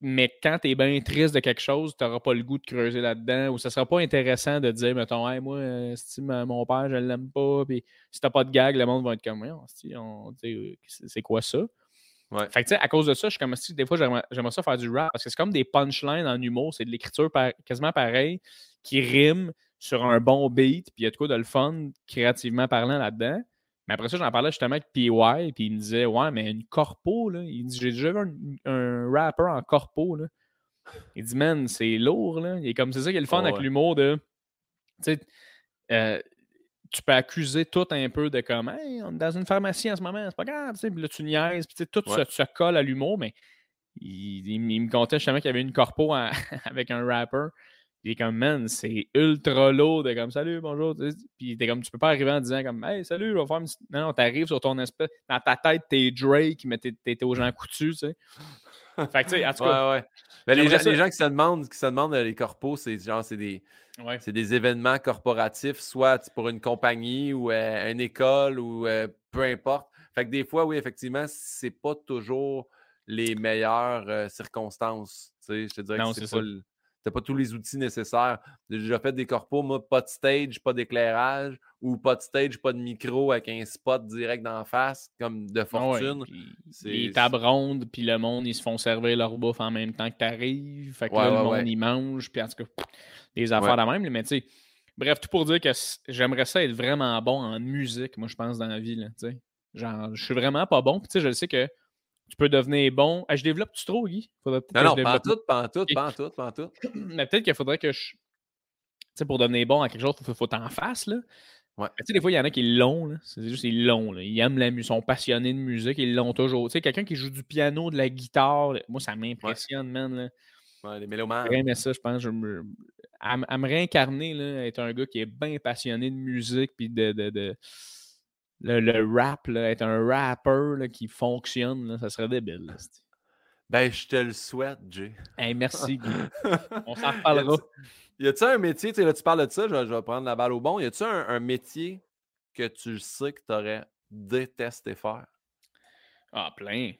mais quand tu es bien triste de quelque chose, tu n'auras pas le goût de creuser là-dedans ou ça ne sera pas intéressant de dire, mettons, hey, moi, euh, si mon père, je ne l'aime pas. Puis si tu pas de gag, le monde va être comme, on- euh, c'est quoi ça? Ouais. Fait que, à cause de ça, je suis comme si des fois, j'aimerais j'aimerais ça faire du rap parce que c'est comme des punchlines en humour, c'est de l'écriture par- quasiment pareil qui rime sur un bon beat, puis il y a de quoi de le fun créativement parlant là-dedans. Mais après ça, j'en parlais justement avec PY, puis il me disait Ouais, mais une corpo, là. Il dit J'ai déjà vu un, un rapper en corpo, là. Il dit Man, c'est lourd, là. Il est comme c'est ça qui est le fun Oh, avec ouais. l'humour de. Tu sais, euh, tu peux accuser tout un peu de comme Hey, on est dans une pharmacie en ce moment, c'est pas grave, tu sais, puis là tu niaises, puis tu sais, tout Ouais. se, se colle à l'humour, mais il, il- il me contait justement qu'il y avait une corpo (laughs) avec un rapper. Il est comme, man, c'est ultra lourd de comme, salut, bonjour. Puis t'es comme, tu peux pas arriver en disant comme, hey, salut, je vais faire une petite- Non, non, t'arrives sur ton espèce. Dans ta tête, t'es Drake, mais t'es t'es aux gens coutus, tu sais. (laughs) Fait que, tu sais, en tout cas, Ouais, ouais. Ben, les, gens, ça- les gens qui se demandent, qui se demandent euh, les corpos, c'est genre c'est des, ouais. des événements corporatifs, soit pour une compagnie ou euh, une école ou euh, peu importe. Fait que des fois, oui, effectivement, c'est pas toujours les meilleures euh, circonstances. Tu sais, je te dirais Non, que c'est c'est ça. pas, t'as pas tous les outils nécessaires. J'ai déjà fait des corpos, moi, pas de stage, pas d'éclairage, ou pas de stage, pas de micro avec un spot direct d'en face, comme de Ah ouais, fortune. puis c'est- les tables rondes, puis le monde, ils se font servir leur bouffe en même temps que t'arrives. Fait que Ouais, là, le ouais, monde, ouais. il mange, puis en tout cas, des affaires de même. Mais tu sais, bref, tout pour dire que j'aimerais ça être vraiment bon en musique, moi, je pense, dans la vie. Là, tu. Genre, je suis vraiment pas bon. Puis tu sais, je sais que tu peux devenir bon. Ah, je développe-tu trop, Guy? Faudrait Non, non, je développe- pantoute, pantoute, Ok. pantoute, pantoute. (clears throat) Mais peut-être qu'il faudrait que je. Tu sais, pour devenir bon à quelque chose, il faut, faut t'en fasses, là. Ouais. Tu sais, des fois, il y en a qui l'ont. C'est juste, ils l'ont, là. Ils aiment la musique, sont passionnés de musique, ils l'ont toujours. Tu sais, quelqu'un qui joue du piano, de la guitare, là, moi, ça m'impressionne, man, là. Ouais, les mélomanes. Ça, je pense. Je me... à, me réincarner, là, être un gars qui est bien passionné de musique, puis de. de, de- Le, le rap, là, être un rapper là, qui fonctionne, là, ça serait débile. là. Ben, je te le souhaite, Jay. Hey, merci, Guy. (laughs) On s'en reparlera. Y a-tu un métier, tu sais, là, tu parles de ça, je vais, je vais prendre la balle au bon. Y a-tu un, un métier que tu sais que tu aurais détesté faire? Ah, plein.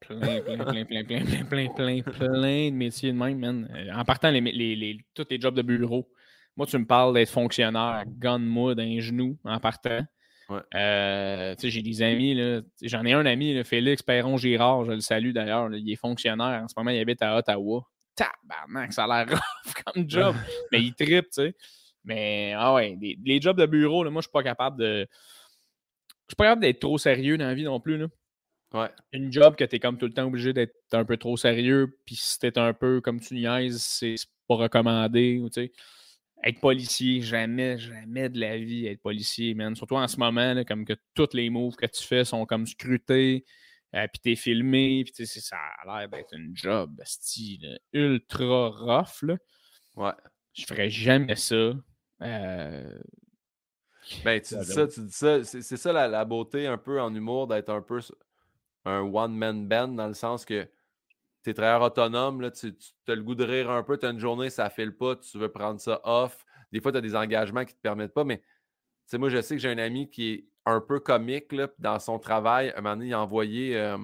Plein, plein, plein, plein, plein, plein, plein, plein, plein de métiers de même, man. Euh, En partant, les, les, les- tous les jobs de bureau. Moi, tu me parles d'être fonctionnaire, gun-moi d'un genou en partant. Ouais. Euh, j'ai des amis. J'en ai un ami, là, Félix Perron Girard, je le salue d'ailleurs. Il est fonctionnaire. En ce moment, il habite à Ottawa. tabarnak, ça a l'air (laughs) rough comme job. (laughs) mais il trippe, tu sais. Mais, ah ouais, les, les jobs de bureau, là, moi, je suis pas capable de. Je suis pas capable d'être trop sérieux dans la vie non plus, là. Ouais. Une job que tu es comme tout le temps obligé d'être un peu trop sérieux, puis si t'es un peu comme tu niaises, c'est pas recommandé. Ou, tu sais. Être policier, jamais, jamais de la vie être policier, man. Surtout en ce moment, là, comme que tous les moves que tu fais sont comme scrutés, euh, puis t'es filmé, puis tu sais, c'est- ça a l'air d'être une job esti, là, ultra rough. Là. Ouais. Je ferais jamais ça. Euh, Ben, tu dis ça, tu dis ça. C'est ça la, la beauté un peu en humour d'être un peu un one-man band dans le sens que tu es travailleur autonome, là, tu, as le goût de rire un peu, tu as une journée, ça file pas, tu veux prendre ça off. Des fois, tu as des engagements qui te permettent pas, mais moi, je sais que j'ai un ami qui est un peu comique là, dans son travail. Un moment donné, il a envoyé. euh,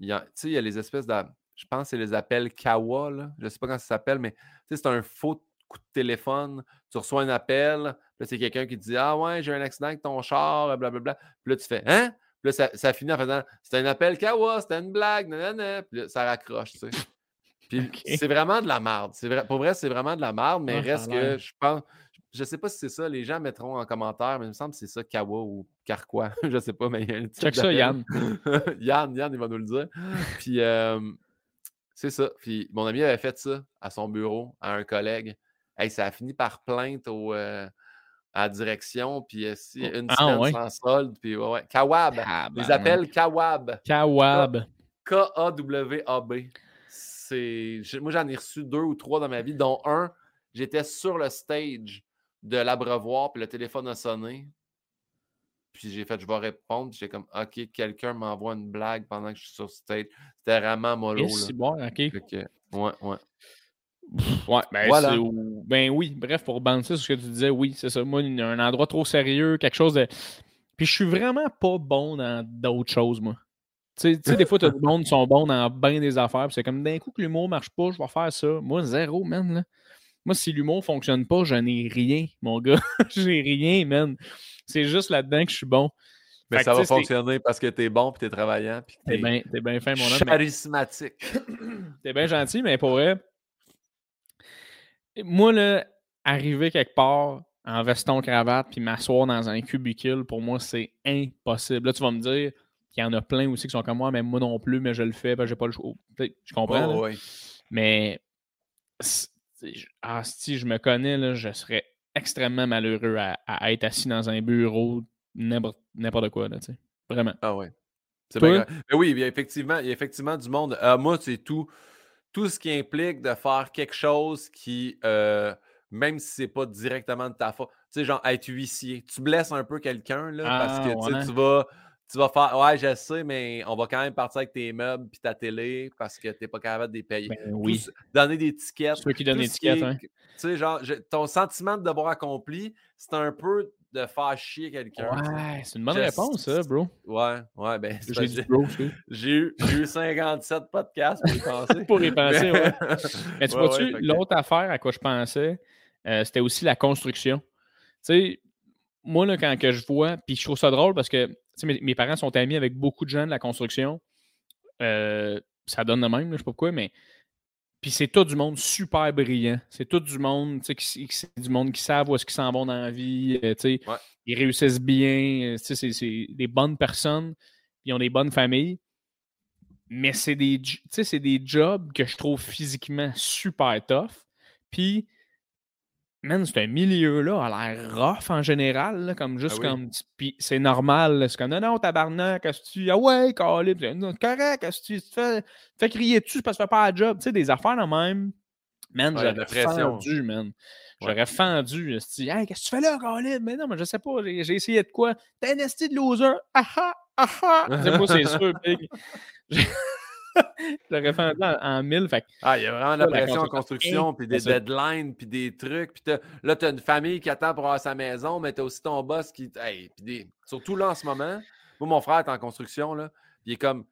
il y a les espèces de. Je pense que c'est les appels Kawa. Je sais pas comment ça s'appelle, mais c'est un faux coup de téléphone. Tu reçois un appel, là, c'est quelqu'un qui te dit Ah ouais, j'ai un accident avec ton char, blablabla. Puis là, tu fais Hein? Là, ça, ça finit en faisant C'était un appel Kawa, c'était une blague, nanana. Puis là, ça raccroche, tu sais. Puis (laughs) c'est vraiment de la merde. Vrai, pour vrai, c'est vraiment de la merde, mais Ah, reste que je pense. Je sais pas si c'est ça, les gens mettront en commentaire, mais il me semble que c'est ça, Kawa ou Carquois. (laughs) je sais pas, mais il y a un Check ça. Yann. (laughs) Yann, Yann, il va nous le dire. Puis euh, c'est ça. Puis mon ami avait fait ça à son bureau, à un collègue. Hey, ça a fini par plainte au, euh, à direction, puis euh, si, une Ah, semaine ouais. sans solde, puis ouais, ouais. Kawab. Tabarnak. appels Kawab. Kawab. K-A-W-A-B. C'est... Moi, j'en ai reçu deux ou trois dans ma vie, dont un, j'étais sur le stage de l'abreuvoir, puis le téléphone a sonné. Puis j'ai fait, je vais répondre. J'ai comme, OK, quelqu'un m'envoie une blague pendant que je suis sur stage. C'était vraiment mollo. Et là. c'est bon, ok. Ouais, ouais. Ouais, ben, Voilà. c'est- ou- ben oui, bref, pour bouncer sur ce que tu disais, oui, c'est ça. Moi, il y a un endroit trop sérieux, quelque chose de. Puis je suis vraiment pas bon dans d'autres choses, moi. Tu sais- tu sais, des fois, t'as du monde qui sont bons dans bien des affaires, puis c'est comme d'un coup que l'humour marche pas, je vais faire ça. Moi, zéro, man, là. Moi, si l'humour fonctionne pas, je n'ai rien, mon gars. (laughs) J'ai rien, man. C'est juste là-dedans que je suis bon. Mais Fait ça va fonctionner parce que t'es bon, puis t'es travaillant, puis que T'es t'es bien t'es bien fin, mon homme. mais- charismatique. T'es bien gentil, mais pour vrai, moi, là, arriver quelque part en veston cravate puis m'asseoir dans un cubicule, pour moi, c'est impossible. Là, tu vas me dire qu'il y en a plein aussi qui sont comme moi, mais moi non plus, mais je le fais, que j'ai pas le choix. Je comprends. Oh, ouais. mais ah, si je me connais, là, je serais extrêmement malheureux à, à être assis dans un bureau, n'importe quoi, là, tu sais. Vraiment. Ah ouais. C'est bien grave. Mais oui, il y a effectivement, il y a effectivement du monde. Euh, moi, c'est tout, tout ce qui implique de faire quelque chose qui, euh, même si c'est pas directement de ta faute, tu sais, genre être huissier. Tu blesses un peu quelqu'un, là, parce que Ah, ouais. tu vas. Tu vas faire, ouais, je sais, mais on va quand même partir avec tes meubles puis ta télé parce que tu n'es pas capable de les payer. Ben oui. donner des tickets. Ceux qui donnent des tickets, hein. Tu sais, genre, je- ton sentiment de devoir accompli, c'est un peu de faire chier quelqu'un. Ouais, c'est une bonne réponse, ça, bro. Ouais, ouais, ben, c'est J'ai bro, j'ai eu, j'ai eu 57 podcasts pour y penser. (laughs) Pour y penser, ouais. (laughs) Mais tu Ouais, vois-tu, ouais, fait que- l'autre affaire à quoi je pensais, euh, c'était aussi la construction. Tu sais, moi, là, quand que je vois, puis je trouve ça drôle parce que tu sais, mes, mes parents sont amis avec beaucoup de gens de la construction. Euh, ça donne de même, là, je sais pas pourquoi, mais. Puis c'est tout du monde super brillant. C'est tout du monde, tu sais, c'est du monde qui savent où est-ce qu'ils s'en vont dans la vie. euh, tu sais, Ouais. Ils réussissent bien. euh, tu sais, c'est, des bonnes personnes. Ils ont des bonnes familles. Mais c'est des, tu sais, des jobs que je trouve physiquement super tough. Puis, man, c'est un milieu-là a l'air rough en général, là, comme juste oui. comme. C'est normal, là, c'est comme non, non, tabarnak, est-ce que tu. Ah ouais, calé, correct, est-ce que tu fais, fais crier dessus parce que tu fais pas la job. Tu sais, des affaires de même. Man, Ouais, j'aurais fendu, man. Ouais. J'aurais fendu. esti. Hey, qu'est-ce que tu fais là, Colin? Mais non, mais je sais pas, j'ai essayé de quoi? T'es un esti de loser. Ah ah, ah ah. C'est sûr, big. (laughs) J'aurais fendu en, en mille. Fait Ah, il y a vraiment de la pression en construction. puis des deadlines, puis des trucs. Puis là, tu as une famille qui attend pour avoir sa maison, mais tu as aussi ton boss qui. Hey, puis des... Surtout là, en ce moment, moi, mon frère est en construction, là, il est comme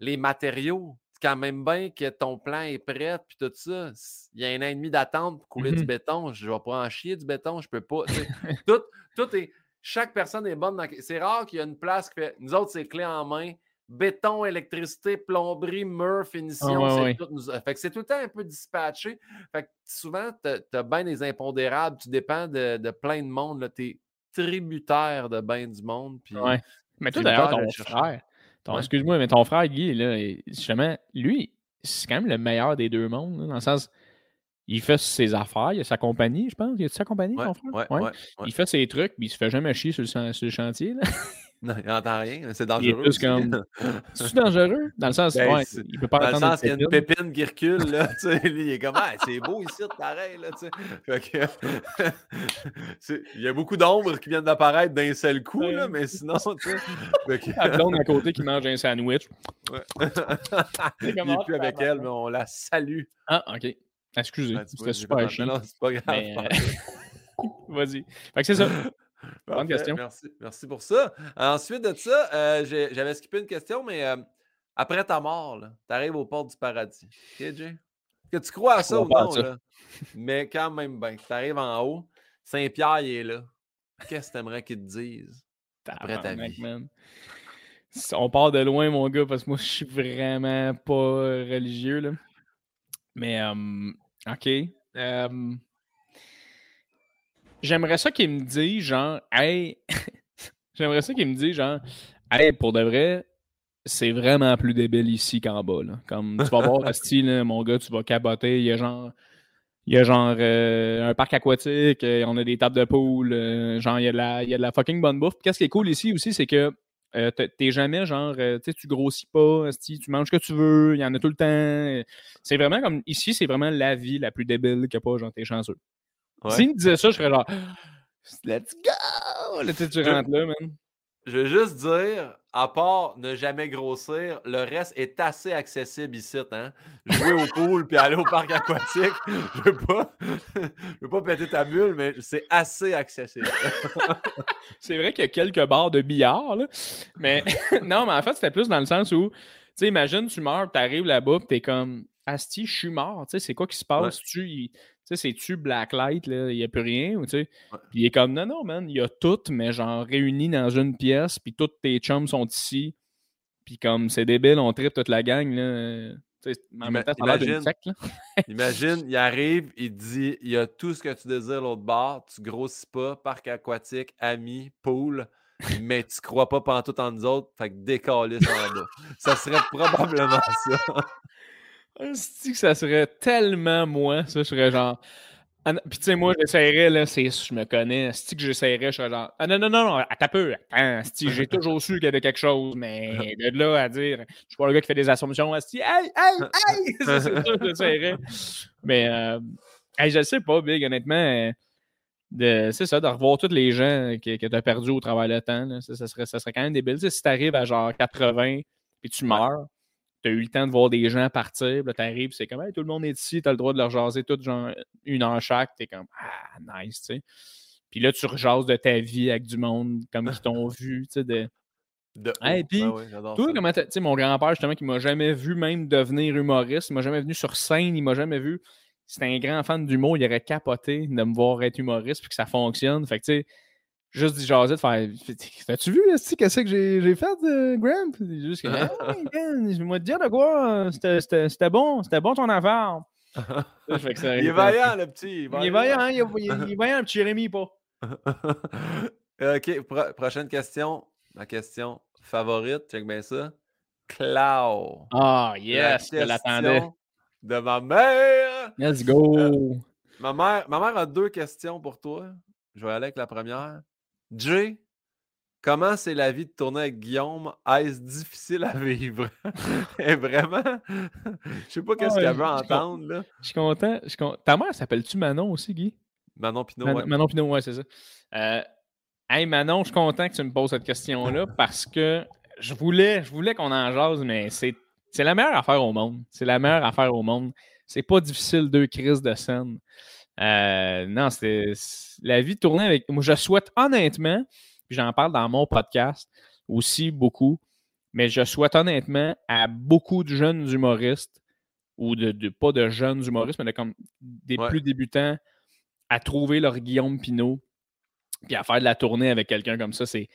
les matériaux. C'est quand même bien que ton plan est prêt, puis tout ça. Il y a un an et demi d'attente pour couler du Mhm. béton. Je vais pas en chier du béton, je peux pas. tout est. Chaque personne est bonne dans. C'est rare qu'il y a une place qui fait. Nous autres, c'est clé en main. Béton, électricité, plomberie, mur, finition. Ah, ouais, c'est tout nous- Fait que c'est tout le temps un peu dispatché. Fait que souvent, tu as, bien des impondérables. Tu dépends de, de plein de monde. Tu es tributaire de bien du monde. Puis Ouais. Mais toi, d'ailleurs, ton frère, Ouais. excuse-moi, mais ton frère Guy, là, justement, lui, c'est quand même le meilleur des deux mondes, là, dans le sens, il fait ses affaires, il a sa compagnie, je pense. Il a sa compagnie, ton frère? Il fait ses trucs, puis il se fait jamais chier sur le, chan- sur le chantier. Là. (laughs) Non, il n'entend rien. mais C'est dangereux. aussi. comme- (laughs) C'est dangereux? Dans le sens, Ben, ouais, c'est- il peut pas Dans le sens qu'il y a une pépine. qui recule, là, (laughs) tu sais, lui, il est comme, ah, c'est beau ici, pareil, là, tu sais. Que, c'est- il y a beaucoup d'ombres qui viennent d'apparaître d'un seul coup, là, mais sinon, tu sais. que- à côté qui mange un sandwich. Ouais. C'est il n'est ah, plus avec elle, mais on la salue. Ah, ok. Excusez, vois, c'était super chiant. Non, c'est pas grave. Mais, c'est Vas-y. Fait que c'est ça. Parfait, question. Merci, merci pour ça. Ensuite de ça, euh, j'avais skippé une question, mais euh, après ta mort, tu arrives aux portes du paradis. OK, Jay? Est-ce que tu crois à ça ou non? ça. Là? Mais quand même, ben, tu arrives en haut, Saint-Pierre, il est là. Qu'est-ce que tu aimerais qu'il te dise? Après ta vie? man. On part de loin, mon gars, parce que moi, je suis vraiment pas religieux, là. Mais, euh, OK. euh, J'aimerais ça qu'il me dise, genre, hey, (laughs) j'aimerais ça qu'il me dise, genre, hey, pour de vrai, c'est vraiment plus débile ici qu'en bas, là. Comme, tu vas voir, (laughs) Asti, là, mon gars, tu vas caboter, il y a genre, il y a genre euh, un parc aquatique, euh, on a des tables de pool, euh, genre, il y, a de la, il y a de la fucking bonne bouffe. Puis Qu'est-ce qui est cool ici aussi, c'est que euh, t'es- jamais genre, tu sais, tu grossis pas, tu manges ce que tu veux, il y en a tout le temps. C'est vraiment comme, ici, c'est vraiment la vie la plus débile a pas, genre, t'es chanceux. Ouais. S'il me disait ça, je serais genre, (gasps) let's go! Là, tu tu rentres là, man. Je veux juste dire, à part ne jamais grossir, le reste est assez accessible ici. Hein? Jouer au pool puis aller au parc aquatique, je veux pas, je veux pas péter ta bulle, mais c'est assez accessible. (laughs) C'est vrai qu'il y a quelques bars de billard, là. Mais (laughs) non, mais en fait, c'était plus dans le sens où, tu sais, imagine, tu meurs, tu arrives là-bas, puis t'es comme, Asti, je suis mort, tu sais, c'est quoi qui se passe? Tu, tu sais, c'est-tu Blacklight, là, il n'y a plus rien, ou tu sais? Ouais. Puis il est comme, non, non, man, il y a tout, mais genre réunis dans une pièce, puis tous tes chums sont ici, puis comme, c'est débile, on tripe toute la gang, là. en même temps, imagine. secte, là. (laughs) Imagine, il arrive, il dit il y a tout ce que tu désires l'autre bord, tu grossis pas, parc aquatique, amis, pool, mais tu crois pas pantoute en nous autres, fait que décalisse en bas. Ça serait probablement ça. (laughs) Asti que ça serait tellement moi, ça, je serais genre. Ah Puis tu sais, moi, j'essaierais, là, c'est, je me connais, Asti que j'essaierais, je serais genre, ah non, non, non, non, attends peu, attends, Asti, j'ai toujours su qu'il y avait quelque chose, mais (laughs) de là à dire, je suis pas le gars qui fait des assumptions, Asti, hey, hey, hey, (laughs) ça, c'est ça, j'essaierais. Mais, euh, hey, je sais pas, Big, honnêtement, de, c'est ça, de revoir tous les gens que, que tu as perdus au travers le temps, là, ça, ça serait, ça serait quand même débile. Tu sais, si tu arrives à genre 80 puis tu meurs, tu as eu le temps de voir des gens partir, tu arrives, c'est comme, hey, tout le monde est ici, tu as le droit de leur jaser tout, genre, une heure chaque, tu es comme, ah, nice, tu sais. Puis là, tu rejases de ta vie avec du monde comme qui t'ont vu, tu sais, de. De Hey, puis, ouais, j'adore Toi, ça. comment tu sais, mon grand-père, justement, qui m'a jamais vu même devenir humoriste, il m'a jamais venu sur scène, il m'a jamais vu. C'était un grand fan d'humour, il aurait capoté de me voir être humoriste puis que ça fonctionne. Fait que, tu sais, juste du jaser, de faire T'as-tu vu, qu'est-ce que j'ai j'ai fait, euh, Graham? Puis Juste que, (laughs) Ah je vais te dire de quoi, c'était- c'était c'était bon, c'était bon ton affaire. (laughs) Fait que ça il est vaillant, le petit. Il est va vaillant, hein, il est, il est- il est vaillant, le petit Jérémy, pas. (laughs) OK, pro- prochaine question. Ma question favorite, check bien ça. Clau. Ah, La yes, je l'attendais. question De ma mère. Let's go. Ma mère, ma mère a deux questions pour toi. Je vais aller avec la première. Jay, comment c'est la vie de tourner avec Guillaume? Est-ce difficile à vivre? (laughs) Et vraiment, je sais pas qu'est-ce Ouais, qu'elle veut entendre. Là. Je suis content. je suis con- Ta mère s'appelle-tu Manon aussi, Guy? Manon Pinot, Man- ouais. Manon Pinot, ouais, c'est ça. Euh, hey Manon, je suis content que tu me poses cette question-là (laughs) parce que je voulais, je voulais qu'on en jase, mais c'est, c'est la meilleure affaire au monde. C'est la meilleure affaire au monde. C'est pas difficile, deux crises de scène. Euh, non, c'est- la vie de tourner avec. Moi, je souhaite honnêtement, puis j'en parle dans mon podcast aussi beaucoup, mais je souhaite honnêtement à beaucoup de jeunes humoristes, ou de, de- pas de jeunes humoristes, mais de comme des Ouais. plus débutants, à trouver leur Guillaume Pinot, puis à faire de la tournée avec quelqu'un comme ça, c'est,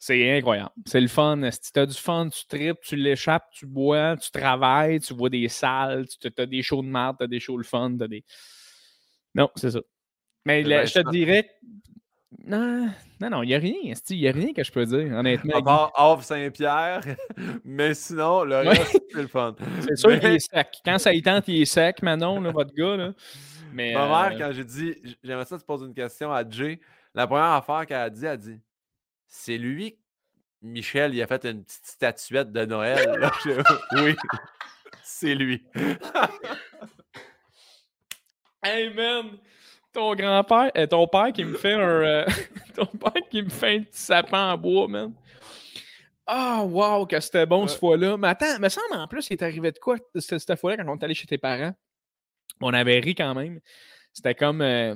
C'est incroyable. C'est le fun. Si tu as du fun, tu tripes, tu l'échappes, tu bois, tu travailles, tu vois des salles, tu as des shows de merde, tu as des shows le fun, t'as des. Non, c'est ça. Mais là, je te dirais. Non, non, non, il n'y a rien. Il n'y a rien que je peux dire, honnêtement. À part Saint-Pierre, (laughs) mais sinon, le Ouais. reste, c'est le fun. C'est sûr Mais- qu'il est sec. Quand ça y tente, il est sec, Manon, là, votre gars. Là. Mais, Ma euh, mère, quand j'ai dit, j'aimerais ça te poser une question à Jay, la première affaire qu'elle a dit, elle a dit C'est lui, Michel, il a fait une petite statuette de Noël. Là, (laughs) oui, c'est lui. (laughs) Hey man, ton grand-père, euh, ton père qui me fait un, euh, (laughs) ton père qui me fait un petit sapin en bois, man. Ah, wow, que c'était bon Ouais. cette fois-là. Mais attends, me semble en plus, il est arrivé de quoi cette, cette fois-là quand on est allé chez tes parents? On avait ri quand même. C'était comme, euh,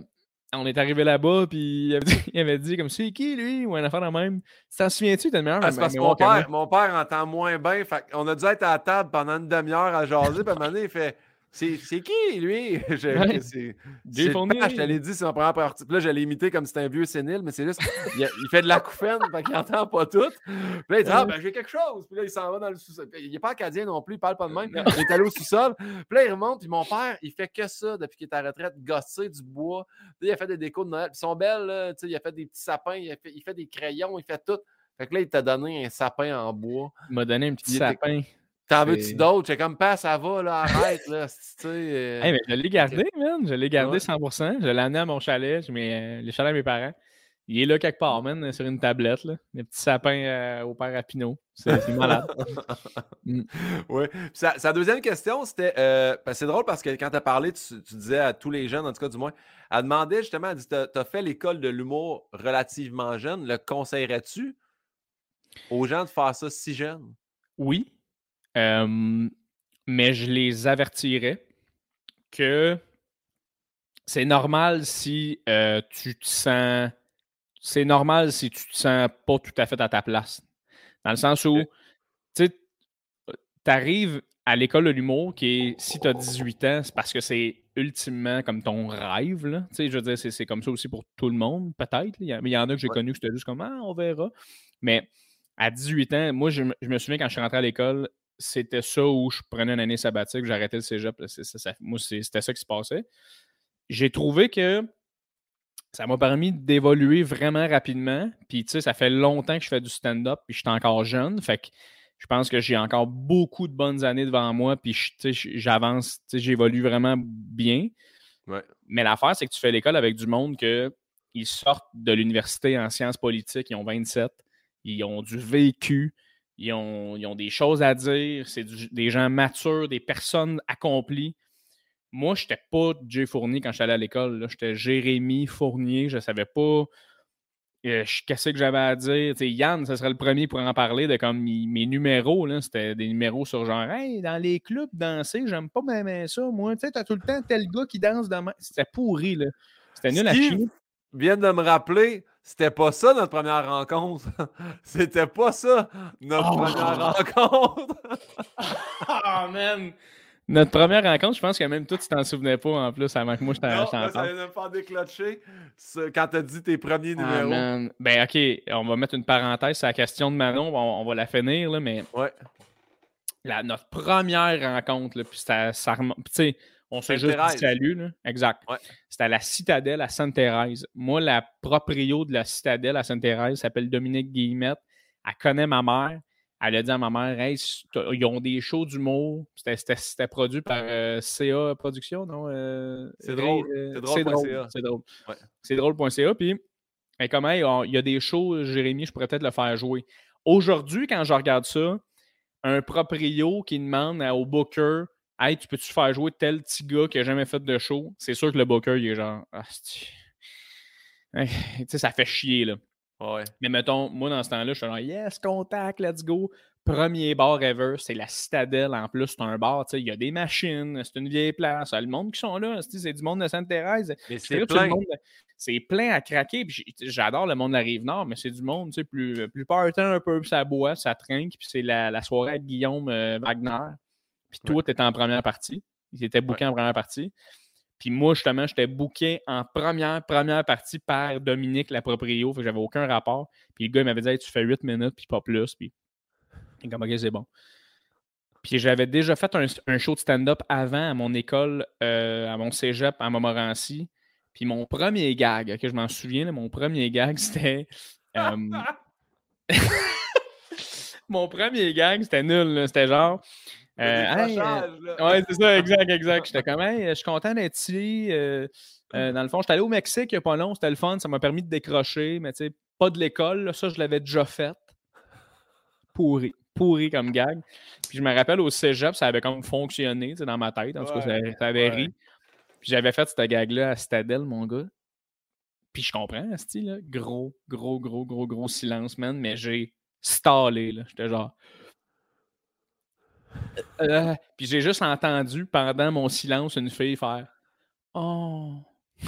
on est arrivé là-bas, puis il avait dit, il avait dit comme, c'est qui lui? Ou une affaire de même. T'en souviens-tu? T'as une meilleure Ah, c'est parce que mon père, mon père entend moins bien. Fait on a dû être à la table pendant une demi-heure à jaser. Puis à un moment donné, il fait C'est qui, lui? (laughs) Ouais. c'est- Je te l'ai dit, c'est ma première partie. Puis là, je l'ai imité comme si c'était un vieux sénile, mais c'est juste. Il, a- il fait de l'acouphène, fait qu'il entend pas tout. Puis là, il dit Ah, ben, j'ai quelque chose. Puis là, il s'en va dans le sous-sol. Il est pas acadien non plus, il parle pas de même. Il est allé au sous-sol. Puis là, il remonte. Puis mon père, il fait que ça depuis qu'il est à la retraite, gosser du bois. Puis il a fait des décos de Noël. Puis ils sont belles, là, tu sais, il a fait des petits sapins, il, a fait, il fait des crayons, il fait tout. Fait que là, il t'a donné un sapin en bois. Il m'a donné un petit Il était- sapin. T'en veux-tu d'autres? J'ai comme pas, ça va, là, arrête, là. Euh, Hey, mais je l'ai gardé, man. Je l'ai gardé Ouais. 100%. Je l'ai amené à mon chalet, je mets, euh, le chalet à mes parents. Il est là quelque part, man, sur une tablette, là. Des petits sapins euh, au père à Pinot. C'est malade. (laughs) Oui. Puis Sa, sa deuxième question, c'était. euh, c'est drôle parce que quand tu as parlé, tu, tu disais à tous les jeunes, en tout cas du moins, elle demandait justement, elle dit Tu as fait l'école de l'humour relativement jeune. Le conseillerais-tu aux gens de faire ça si jeune? Oui. Euh, mais je les avertirais que c'est normal si euh, tu te sens. C'est normal si tu te sens pas tout à fait à ta place. Dans le sens où, Ok. tu sais, t'arrives à l'école de l'humour qui est, si tu as 18 ans, c'est parce que c'est ultimement comme ton rêve. Là. Tu sais, je veux dire, c'est, comme ça aussi pour tout le monde, peut-être. mais il y en a que j'ai Ouais. connu que c'était juste comme, ah, on verra. Mais à 18 ans, moi, je, je me souviens quand je suis rentré à l'école, c'était ça où je prenais une année sabbatique, j'arrêtais le cégep. ça- moi, c'était ça qui se passait. J'ai trouvé que ça m'a permis d'évoluer vraiment rapidement. Puis, tu sais, ça fait longtemps que je fais du stand-up, puis je suis encore jeune. Fait que je pense que j'ai encore beaucoup de bonnes années devant moi, puis je- tu sais, j'avance, tu sais, j'évolue vraiment bien. Ouais. Mais l'affaire, c'est que tu fais l'école avec du monde que ils sortent de l'université en sciences politiques, ils ont 27, ils ont du vécu, ils ont, ils ont des choses à dire, c'est des gens matures, des personnes accomplies. Moi, je n'étais pas Jay Fournier quand je suis allé à l'école. J'étais Jérémy Fournier. Je ne savais pas euh, qu'est-ce que j'avais à dire. Yann, ce serait le premier pour en parler de comme mes, mes numéros. C'était des numéros sur genre Hey, dans les clubs danser, j'aime pas bien ça, moi. Tu sais, t'as tout le temps tel gars qui danse demain. C'était pourri, là. C'était nul à chier. vient de me rappeler, c'était pas ça notre première rencontre. (laughs) c'était pas ça notre Oh. première rencontre. (laughs) Ah, man! Notre première rencontre, je pense que même toi, tu t'en souvenais pas en plus avant que moi je t'en non, ça de me faire déclencher quand t'as dit tes premiers Ah, numéros. man. Ben, ok, on va mettre une parenthèse sur la question de Manon, on, on va la finir, là, mais ouais. la- notre première rencontre, là, puis ça, ça on s'est juste Sainte-Thérèse. salut, là. Exact. Ouais. C'était à la Citadelle à Sainte-Thérèse. Moi, la proprio de la Citadelle à Sainte-Thérèse s'appelle Dominique Guillemette. Elle connaît ma mère. Elle a dit à ma mère, hey, ils ont des shows d'humour. C'était- produit par euh, CA Productions, non? Euh, C'est drôle. euh, C'est C'est drôle.ca. drôle. C'est drôle. Ouais. C'est drôle.ca. Puis, elle est comme, hey, on- il y a des shows, Jérémy, je pourrais peut-être le faire jouer. Aujourd'hui, quand je regarde ça, un proprio qui demande au booker Hey, tu peux-tu faire jouer tel petit gars qui a jamais fait de show? C'est sûr que le booker, il est genre Ah. Hey, tu sais, ça fait chier, là. Ouais. Mais mettons, moi, dans ce temps-là, je suis genre Yes, contact, let's go. Premier bar ever, c'est la Citadelle. En plus, c'est un bar, tu sais, il y a des machines, c'est une vieille place. Le monde qui sont là, c'est du monde de Sainte-Thérèse? C'est plein. monde de- C'est plein à craquer. J'adore le monde de la Rive-Nord, mais c'est du monde, tu sais, plus, plus partant un peu, puis ça boit, ça trinque. Puis c'est la, la soirée avec Guillaume euh, Wagner. Puis toi, tu étais en première partie. Il était booké en première partie. Puis moi, justement, j'étais booké en première, première partie par Dominique, la proprio. Fait que j'avais aucun rapport. Puis le gars, il m'avait dit hey, tu fais 8 minutes, puis pas plus. Puis, comme, OK, c'est bon. Puis j'avais déjà fait un, show de stand-up avant à mon école, euh, à mon cégep, à Montmorency. Puis mon premier gag, que je m'en souviens, mon premier gag, (laughs) c'était. Euh, (laughs) (laughs) mon premier gag, c'était nul. C'était genre. Euh, euh, ouais, c'est ça, (laughs) exact, exact. J'étais comme, hey, je suis content d'être ici. dans le fond, j'étais allé au Mexique il n'y a pas long, c'était le fun, ça m'a permis de décrocher, mais tu sais, pas de l'école, ça, je l'avais déjà fait. Pourri, pourri comme gag. Puis je me rappelle au cégep, ça avait comme fonctionné dans ma tête, en tout cas, ça, avait ri. Puis j'avais fait cette gag-là à Stadel, mon gars. Puis je comprends, style, gros, gros, gros, gros, gros silence, man, mais j'ai stallé, là. J'étais genre. Euh, puis j'ai juste entendu pendant mon silence une fille faire Oh. (laughs)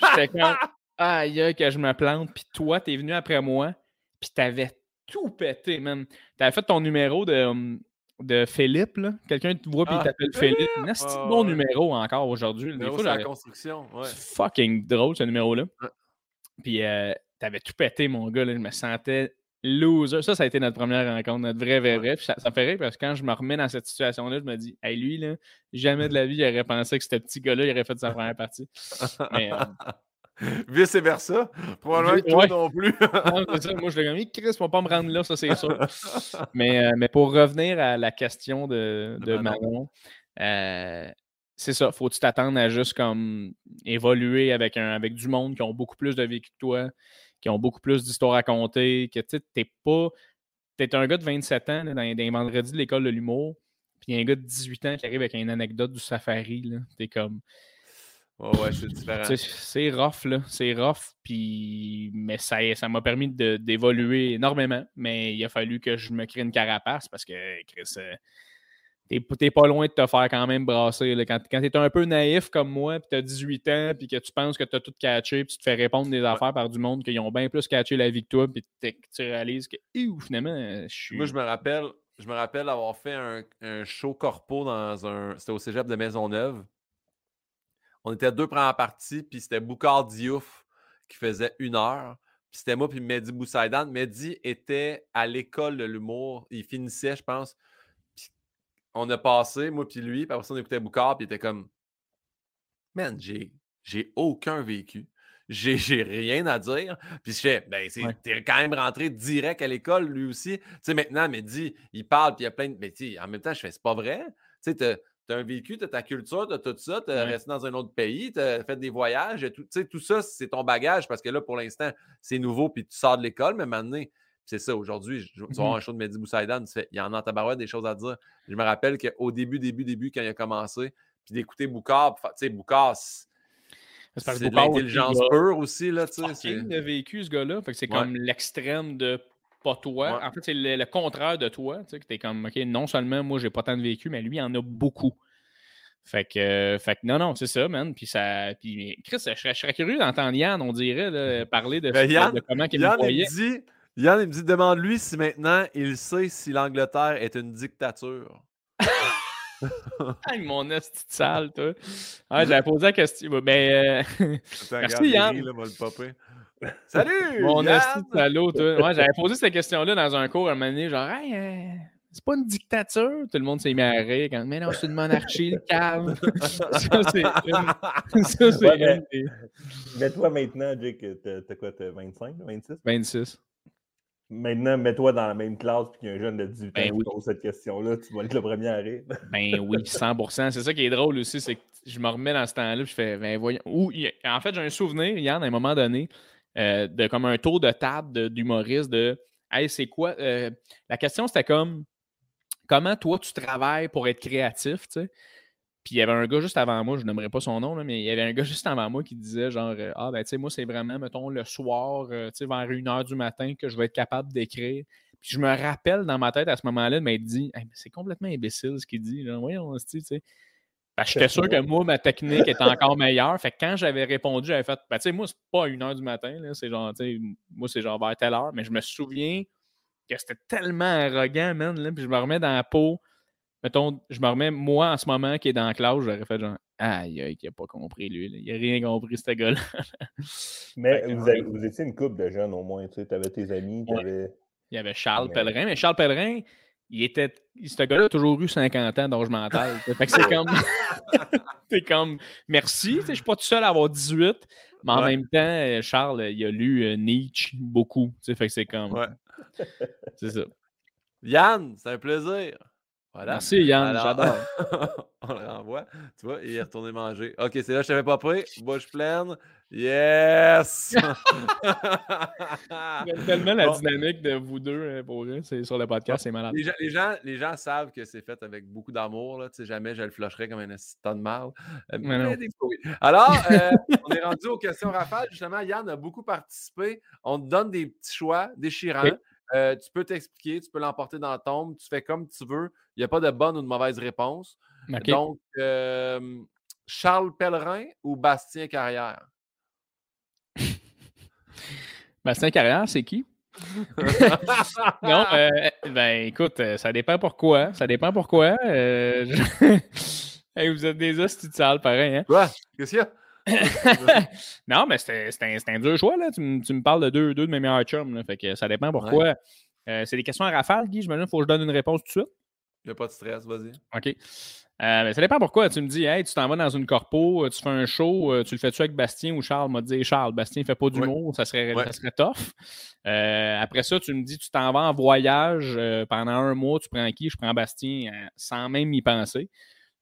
J'étais comme Aïe, que je me plante. Puis toi, t'es venu après moi. Puis t'avais tout pété, man. T'avais fait ton numéro de, hum, de Philippe, là. Quelqu'un te voit puis il ah. t'appelle Philippe. C'est un bon numéro encore aujourd'hui. C'est la construction. Ouais. Fucking drôle ce numéro-là. Puis euh, t'avais tout pété, mon gars. Là. Je me sentais loser. Ça, ça a été notre première rencontre, notre vrai, vrai, vrai. ça, me fait rire parce que quand je me remets dans cette situation-là, je me dis, hey, lui, là, jamais de la vie, il aurait pensé que ce petit gars-là, il aurait fait sa première partie. Mais, euh, (laughs) Vice versa. Probablement que toi non plus. (laughs) ça. Moi, je l'ai dit, Chris, ne va pas me rendre là, ça, c'est sûr. mais, euh, mais pour revenir à la question de, de Manon, euh, c'est ça. Faut-tu t'attendre à juste comme évoluer avec, un, avec du monde qui ont beaucoup plus de vécu que toi, qui ont beaucoup plus d'histoires à compter, que tu n'es pas. Tu es un gars de 27 ans dans, les vendredis de l'école de l'humour, puis un gars de 18 ans qui arrive avec une anecdote du safari. Tu es comme. ouais, c'est différent. C'est rough, là. C'est rough. Puis... Mais ça ça m'a permis d'évoluer énormément. Mais il a fallu que je me crée une carapace parce que, Chris, euh, t'es pas loin de te faire quand même brasser. Là. Quand, quand t'es un peu naïf comme moi, puis t'as 18 ans, puis que tu penses que t'as tout catché, puis tu te fais répondre des affaires par du monde qui ont bien plus catché la vie que toi, puis tu réalises que, finalement, je suis. Moi, je me rappelle, je me rappelle avoir fait un, un show corpo dans un. C'était au cégep de Maisonneuve. On était deux premières parties, puis c'était Boukar Diouf qui faisait une heure. Puis c'était moi, puis Mehdi Boussaïdan. Mehdi était à l'école de l'humour. Il finissait, je pense on a passé, moi puis lui, puis après ça, on écoutait Boucard, puis il était comme Man, j'ai, j'ai aucun vécu. J'ai, (laughs) rien à dire. Puis je fais, ben, c'est, t'es quand même rentré direct à l'école, lui aussi. Tu sais, maintenant, mais dit, il parle, puis il y a plein de. Mais tu en même temps, je fais, c'est pas vrai. Tu sais, t'as, un vécu, t'as ta culture, t'as tout ça, t'as resté dans un autre pays, t'as fait des voyages, tout, tu sais, tout ça, c'est ton bagage parce que là, pour l'instant, c'est nouveau, puis tu sors de l'école, mais maintenant, c'est ça, aujourd'hui, tu vas avoir mmh un show de Mehdi Boussaïdan, il y en a en tabarouette des choses à dire. Je me rappelle qu'au début, début, début, quand il a commencé, puis d'écouter Boucard, tu sais, Boucard, c'est de l'intelligence pure aussi, là, tu sais. Il a vécu, ce gars-là, c'est comme l'extrême de pas toi. En fait, c'est le, contraire de toi, tu sais, que t'es comme, OK, non seulement moi, j'ai pas tant de vécu, mais lui, il en a beaucoup. Fait que, fait que non, non, c'est ça, man. Puis ça. Puis, Chris, je serais, curieux d'entendre Yann, on dirait, (laughs) parler de, ben, de comment il Yann, dit Yann, il me dit demande-lui si maintenant il sait si l'Angleterre est une dictature. (laughs) hey, mon esti sale, toi. Ah, j'avais posé la question. Mais. Euh... Merci, Yann. Salut! Mon esti salaud, toi. Ouais, j'avais posé cette question-là dans un cours à un moment donné, genre, hey, euh, c'est pas une dictature? Tout le monde s'est mis à rire quand, mais non, c'est une monarchie, le calme. (laughs) ça, c'est une. Ça, c'est mais, toi, maintenant, Jake, t'as quoi, t'as 25, 26? 26. Maintenant, mets-toi dans la même classe puis qu'il y a un jeune de 18 ans ben qui pose cette question-là, tu vas être le premier à rire. (laughs) ben oui, 100% C'est ça qui est drôle aussi, c'est que je me remets dans ce temps-là je fais, ben voyons. Ou, en fait, j'ai un souvenir, hier, à un moment donné, euh, de comme un tour de table d'humoriste de Hey, c'est quoi euh, La question, c'était comme Comment toi, tu travailles pour être créatif, tu sais? Puis il y avait un gars juste avant moi, je n'aimerais pas son nom, mais il y avait un gars (laughs) juste avant moi qui disait genre euh, Ah ben tu sais, moi, c'est vraiment, mettons, le soir, euh, tu sais, vers 1h du matin que je vais être capable d'écrire. Puis je me rappelle dans ma tête à ce moment-là de m'être dit c'est complètement imbécile ce qu'il dit. Là. Voyons, tu sais. J'étais sûr que moi, ma technique était encore meilleure. Fait que quand j'avais répondu, j'avais fait ben, tu sais, moi, c'est pas à 1h du matin, c'est genre, tu sais, moi, c'est genre vers telle heure, mais je me souviens que c'était tellement arrogant, man, là, puis je me remets dans la peau mettons, je me remets, moi, en ce moment, qui est dans la classe, j'aurais fait genre, aïe, aïe, qui n'a pas compris, lui. Il n'a rien compris, ce gars-là. (laughs) mais vous, vous, étiez une couple de jeunes, au moins. Tu avais tes amis, tu avais... Il y avait Charles Pellerin, mais Charles Pellerin, il était. Ce gars-là a toujours eu 50 ans d'âge mental. fait que c'est comme. (laughs) c'est comme. Merci. Je suis pas tout seul à avoir 18. Mais en même temps, Charles, il a lu euh, Nietzsche beaucoup. Fait que c'est comme. Ouais. (laughs) c'est ça. Yann, c'est un plaisir. Merci Yann, j'adore. (laughs) on le renvoie. Tu vois, il est retourné manger. Ok, c'est là, je t'avais pas pris. Bouche pleine. Yes! (laughs) Tellement la dynamique de vous deux euh, pour c'est sur le podcast, c'est malade. Les gens, les, gens, savent que c'est fait avec beaucoup d'amour. Tu sais, jamais je le flusherai comme un tonne de mal. Euh, Alors, euh, on est rendu aux questions rafales. Justement, Yann a beaucoup participé. On te donne des petits choix déchirants. Tu peux t'expliquer, tu peux l'emporter dans la tombe, tu fais comme tu veux. Il n'y a pas de bonne ou de mauvaise réponse. Donc, Charles Pellerin ou Bastien Carrière? (laughs) Bastien Carrière, c'est qui? (laughs) non, euh, ben écoute, euh, ça dépend pourquoi. Ça dépend pourquoi. Euh, (laughs) vous êtes des hosties de salle, pareil. Hein? Quoi? Qu'est-ce qu'il y a? (laughs) non, mais c'était un, dur choix. Là. Tu, me parles de deux, deux de mes meilleurs chums. Là. Fait que ça dépend pourquoi. c'est des questions à rafale, Guy. Je me dis, il faut que je donne une réponse tout de suite. Il n'y a pas de stress, vas-y. OK. Euh, ben, ça dépend pourquoi. Tu me dis, hey, tu t'en vas dans une corpo, euh, tu fais un show, euh, tu le fais-tu avec Bastien ou Charles? m'a dit, Charles, Bastien ne fait pas d'humour, ça, serait, ça serait tough. après ça, tu me dis, tu t'en vas en voyage pendant un mois, tu prends qui? Je prends Bastien sans même y penser.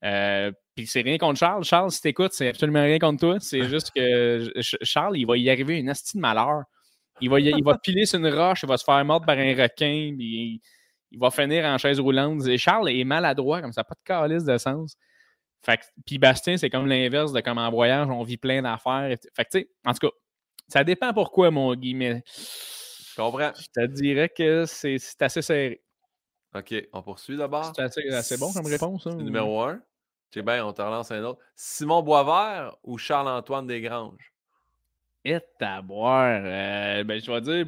Euh, puis c'est rien contre Charles. Charles, si t'écoutes, c'est absolument rien contre toi. C'est (laughs) juste que Charles, il va y arriver une astine de malheur. Il va, il va piler sur une roche, il va se faire mordre par un requin, puis il, va finir en chaise roulante. Et Charles est maladroit, comme ça, pas de calice de sens. Fait puis Bastien, c'est comme l'inverse de comme en voyage, on vit plein d'affaires. Fait que, en tout cas, ça dépend pourquoi, mon Guy, mais. Je comprends. Je te dirais que c'est assez serré. OK, on poursuit d'abord. C'est assez, bon comme réponse. Hein, numéro 1. Ben, on te relance un autre. Simon Boisvert ou Charles-Antoine Desgranges? Et à boire. Euh, ben, je vais dire.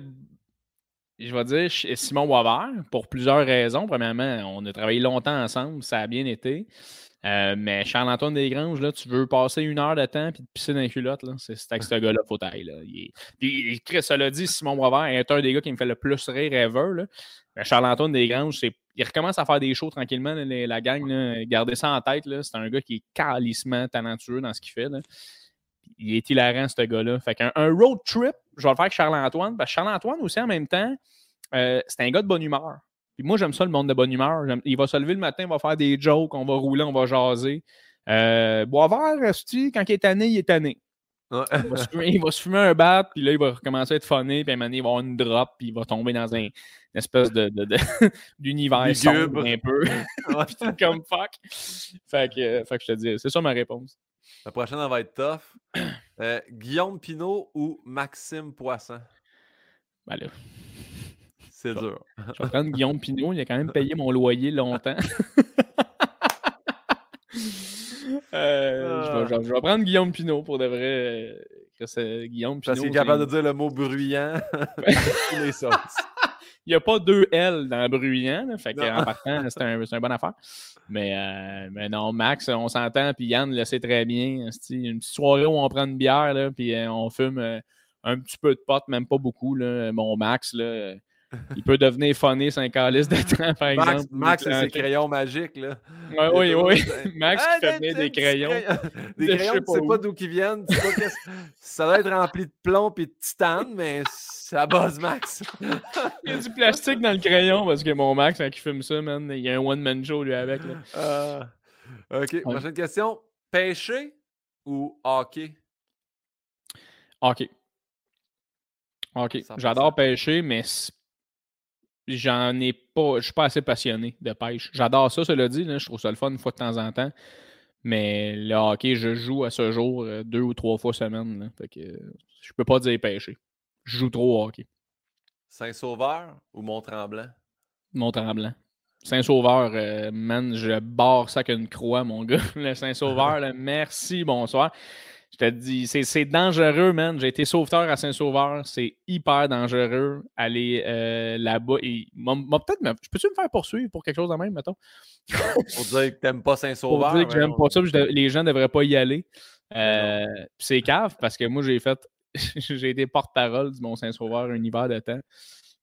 Je vais dire Simon Boisvert pour plusieurs raisons. Premièrement, on a travaillé longtemps ensemble, ça a bien été. Euh, mais Charles-Antoine Desgranges, là, tu veux passer une heure de temps puis te pisser dans les culottes, c'est avec ce gars-là, faut. Là. Il Puis, Chris, ça l'a dit, Simon Boisvert est un des gars qui me fait le plus rire ever. Charles-Antoine Desgranges, il recommence à faire des shows tranquillement, la gang. Là, gardez ça en tête. C'est un gars qui est calissement talentueux dans ce qu'il fait. Il est hilarant, ce gars-là. Fait qu'un un road trip, je vais le faire avec Charles-Antoine. Parce que Charles-Antoine aussi, en même temps, euh, c'est un gars de bonne humeur. Puis moi, j'aime ça, le monde de bonne humeur. Il va se lever le matin, il va faire des jokes, on va rouler, on va jaser. Euh, Boisvert, quand il est tanné, il est tanné. Il, va se fumer, un bat, puis là, il va recommencer à être funné, puis à un moment il va avoir une drop, puis il va tomber dans un, une espèce de, (laughs) d'univers sombre un peu. (laughs) comme fuck. Fait que, fait que je te dis, c'est ça ma réponse. La prochaine, elle va être tough. Euh, Guillaume Pinault ou Maxime Poisson? Ben là. C'est dur. Je vais prendre Guillaume Pinot. Il a quand même payé mon loyer longtemps. (laughs) Euh, je, vais, prendre Guillaume Pinot pour de vrai. Euh, Guillaume Parce qu'il est capable de dire le mot bruyant. (laughs) il n'y a pas deux L dans bruyant. fait en partant, c'est un, une bonne affaire. Mais, euh, mais non, Max, on s'entend. Puis Yann le sait très bien. Une petite soirée où on prend une bière. Là, puis on fume un petit peu de potes, même pas beaucoup. Là. Mon Max, là, il peut devenir funny c'est un calice de temps, par exemple. Max c'est ses crayons magiques, là. oui, oui. (laughs) Max qui fait venir des crayons. (laughs) Des crayons, tu sais pas d'où ils viennent. ça doit être rempli de plomb et de titane, mais c'est à base Max. (laughs) il y a du plastique dans le crayon parce que mon Max, quand il fume ça, man, il y a un one-man show, lui, avec. Là. Ah. OK, prochaine question. Pêcher ou hockey? Hockey. OK. J'adore pêcher, mais j'en ai pas. Je suis pas assez passionné de pêche. J'adore ça, cela dit. je trouve ça le fun une fois de temps en temps. Mais le hockey, je joue à ce jour euh, deux ou trois fois semaine. Là. Fait que je peux pas dire pêcher. Je joue trop au hockey. Saint-Sauveur ou Mont-Tremblant? Mont-Tremblant. Saint-Sauveur, euh, man, je barre ça qu'une croix, mon gars. (laughs) Le Saint-Sauveur, merci, bonsoir. Je te dis, c'est dangereux, man. J'ai été sauveteur à Saint-Sauveur. C'est hyper dangereux aller euh, là-bas. Et peut-être, je peux-tu me faire poursuivre pour quelque chose de même, mettons? (laughs) pour dire que t'aimes pas Saint-Sauveur. Pour dire que j'aime pas ça, les gens ne devraient pas y aller. Euh, c'est cave parce que moi, j'ai fait, (laughs) j'ai été porte-parole du Mont-Saint-Sauveur un hiver de temps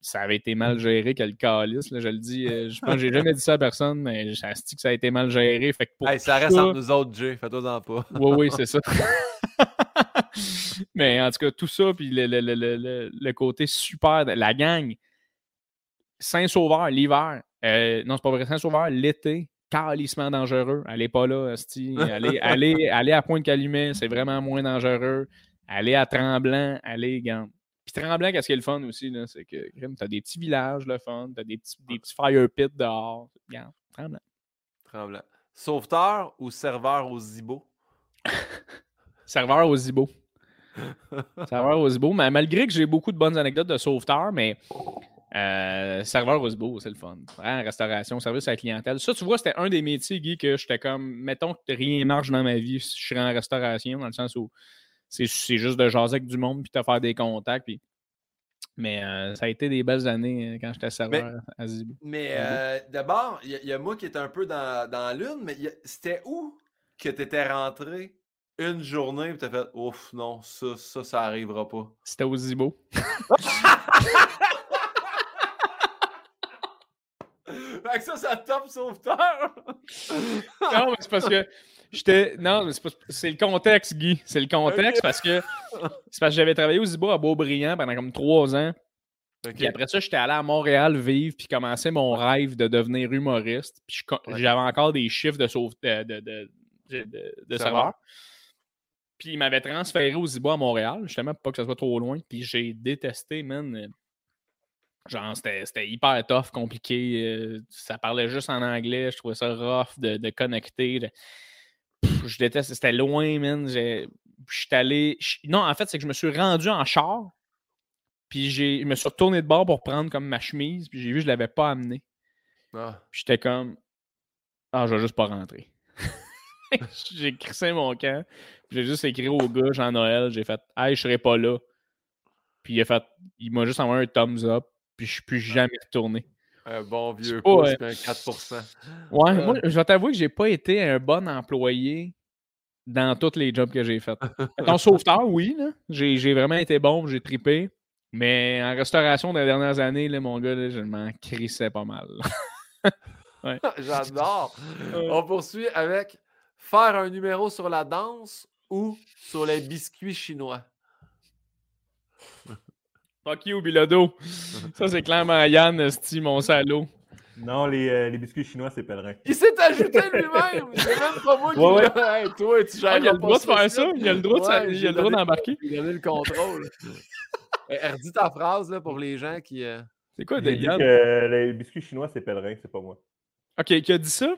ça avait été mal géré que le calice. je le dis, euh, je pense j'ai (laughs) jamais dit ça à personne, mais j'ai que ça a été mal géré. Fait que ça reste entre nous autres, Jay. Fais-toi-en pas. (laughs) oui, oui, c'est ça. (laughs) mais en tout cas, tout ça, puis le, le, le, le côté super de la gang. Saint-Sauveur, l'hiver. Euh, non, c'est pas vrai. Saint-Sauveur, l'été, calissement dangereux. Allez pas là, Allez, allez, allez à Pointe-Calumet, c'est vraiment moins dangereux. Allez à Tremblant, allez, gamme. Puis Tremblant, qu'est-ce qui est le fun aussi, c'est que tu as des petits villages, le fun, tu as des petits, des petits fire pits dehors. Bien, Tremblant. Tremblant. Sauveteur ou serveur au Zibo? (laughs) serveur au Zibo. (laughs) serveur au Zibo. Mais malgré que j'ai beaucoup de bonnes anecdotes de sauveteur, mais euh, serveur Zibo, c'est le fun. restauration, service à la clientèle. Ça, tu vois, c'était un des métiers, Guy, que j'étais comme, mettons que rien marche dans ma vie si je suis en restauration, dans le sens où c'est juste de jaser avec du monde puis de faire des contacts. Puis... Mais euh, ça a été des belles années euh, quand j'étais serveur à Zibo. Mais euh, d'abord, il y, a moi qui étais un peu dans, dans l'une, mais c'était où que tu étais rentré une journée et tu as fait Ouf, non, ça, ça, ça arrivera pas? C'était au Zibo. (laughs) fait que ça, ça top sauveteur. (laughs) non, mais c'est parce que J'étais. Non, c'est le contexte, Guy. C'est le contexte parce que c'est parce que j'avais travaillé au Zibo à Beaubriand pendant comme trois ans. Puis après ça, j'étais allé à Montréal vivre puis commencer mon rêve de devenir humoriste. Puis j'avais encore des chiffres de, sauve... de, de, de, serveur. Puis il m'avait transféré au Zibo à Montréal, justement, pour pas que ça soit trop loin. Puis j'ai détesté, man. Genre, c'était hyper tough, compliqué. Euh, ça parlait juste en anglais. Je trouvais ça rough de, connecter je déteste, c'était loin, man. Je suis allé. Non, en fait, c'est que je me suis rendu en char. Puis je me suis retourné de bord pour prendre comme ma chemise. Puis j'ai vu que je l'avais pas amené. Ah. J'étais comme. Ah, je vais juste pas rentrer. (laughs) j'ai crissé mon camp. J'ai juste écrit au gars, Jean-Noël. J'ai fait Hey, je serai pas là. Puis il a fait. Il m'a juste envoyé un thumbs up. Puis je suis plus ah. jamais retourné. Un bon vieux pouce, un 4 Ouais, euh. moi, je vais t'avouer que j'ai pas été un bon employé dans tous les jobs que j'ai faits. En sauveteur, oui, j'ai vraiment été bon, j'ai tripé. Mais en restauration des dernières années, là, mon gars, je m'en crissais pas mal. (laughs) (laughs) J'adore. On poursuit avec faire un numéro sur la danse ou sur les biscuits chinois? Fuck you, Bilodo. (laughs) Ça, c'est clairement Yann, Sti, mon salaud. Non, les, euh, les, biscuits chinois, c'est pèlerin. Il s'est ajouté lui-même! C'est même pas moi qui ouais, ouais. toi, tu ah, Il a le droit de faire ça. Il a le droit d'embarquer. Il a donné le contrôle. (laughs) Redis ta phrase là, pour les gens qui. Euh, c'est quoi, Yann? les biscuits chinois, c'est pèlerin, c'est pas moi. OK, qui a dit ça?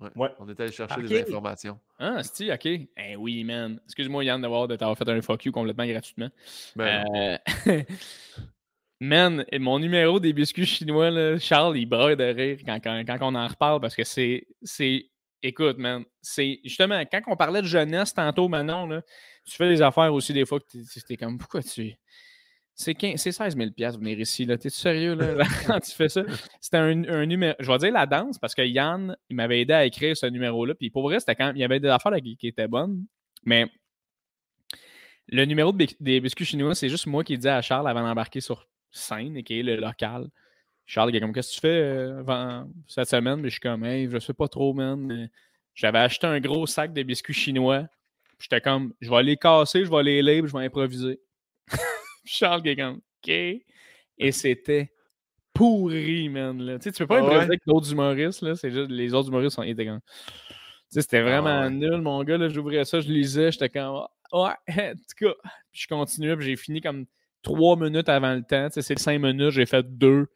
Ouais. On est allé chercher des informations. Ah, c'est OK. Eh oui, man. Excuse-moi, Yann, d'avoir de t'avoir fait un fuck you complètement gratuitement. Ben euh... (laughs) man, mon numéro des biscuits chinois, là, Charles, il braille de rire quand, quand, quand, on en reparle parce que c'est. Écoute, man, c'est justement quand on parlait de jeunesse tantôt, Manon, là, tu fais des affaires aussi des fois que tu es comme pourquoi tu c'est 16 000 venir ici. T'es sérieux là, (laughs) quand tu fais ça? C'était un, numéro. Je vais dire la danse parce que Yann, il m'avait aidé à écrire ce numéro-là. Puis pour vrai, c'était quand il y avait des affaires qui, étaient bonnes. Mais le numéro des biscuits chinois, c'est juste moi qui dis à Charles avant d'embarquer sur scène, et qui est le local. Charles, il est comme Qu'est-ce que tu fais euh, cette semaine? Mais je suis comme Hey, je sais pas trop, man. J'avais acheté un gros sac de biscuits chinois. J'étais comme Je vais les casser, je vais les lire, je vais improviser. (laughs) Charles qui est comme OK. Et c'était pourri, man. Là. Tu, sais, tu peux pas ah improviser avec d'autres humoristes. Là. C'est juste les autres humoristes sont comme. Tu sais, c'était vraiment ah nul, mon gars. Là, j'ouvrais ça, je lisais, j'étais comme Ouais, (laughs) en tout cas. Puis je continuais, puis j'ai fini comme trois minutes avant le temps. Tu sais, c'est cinq minutes, j'ai fait deux.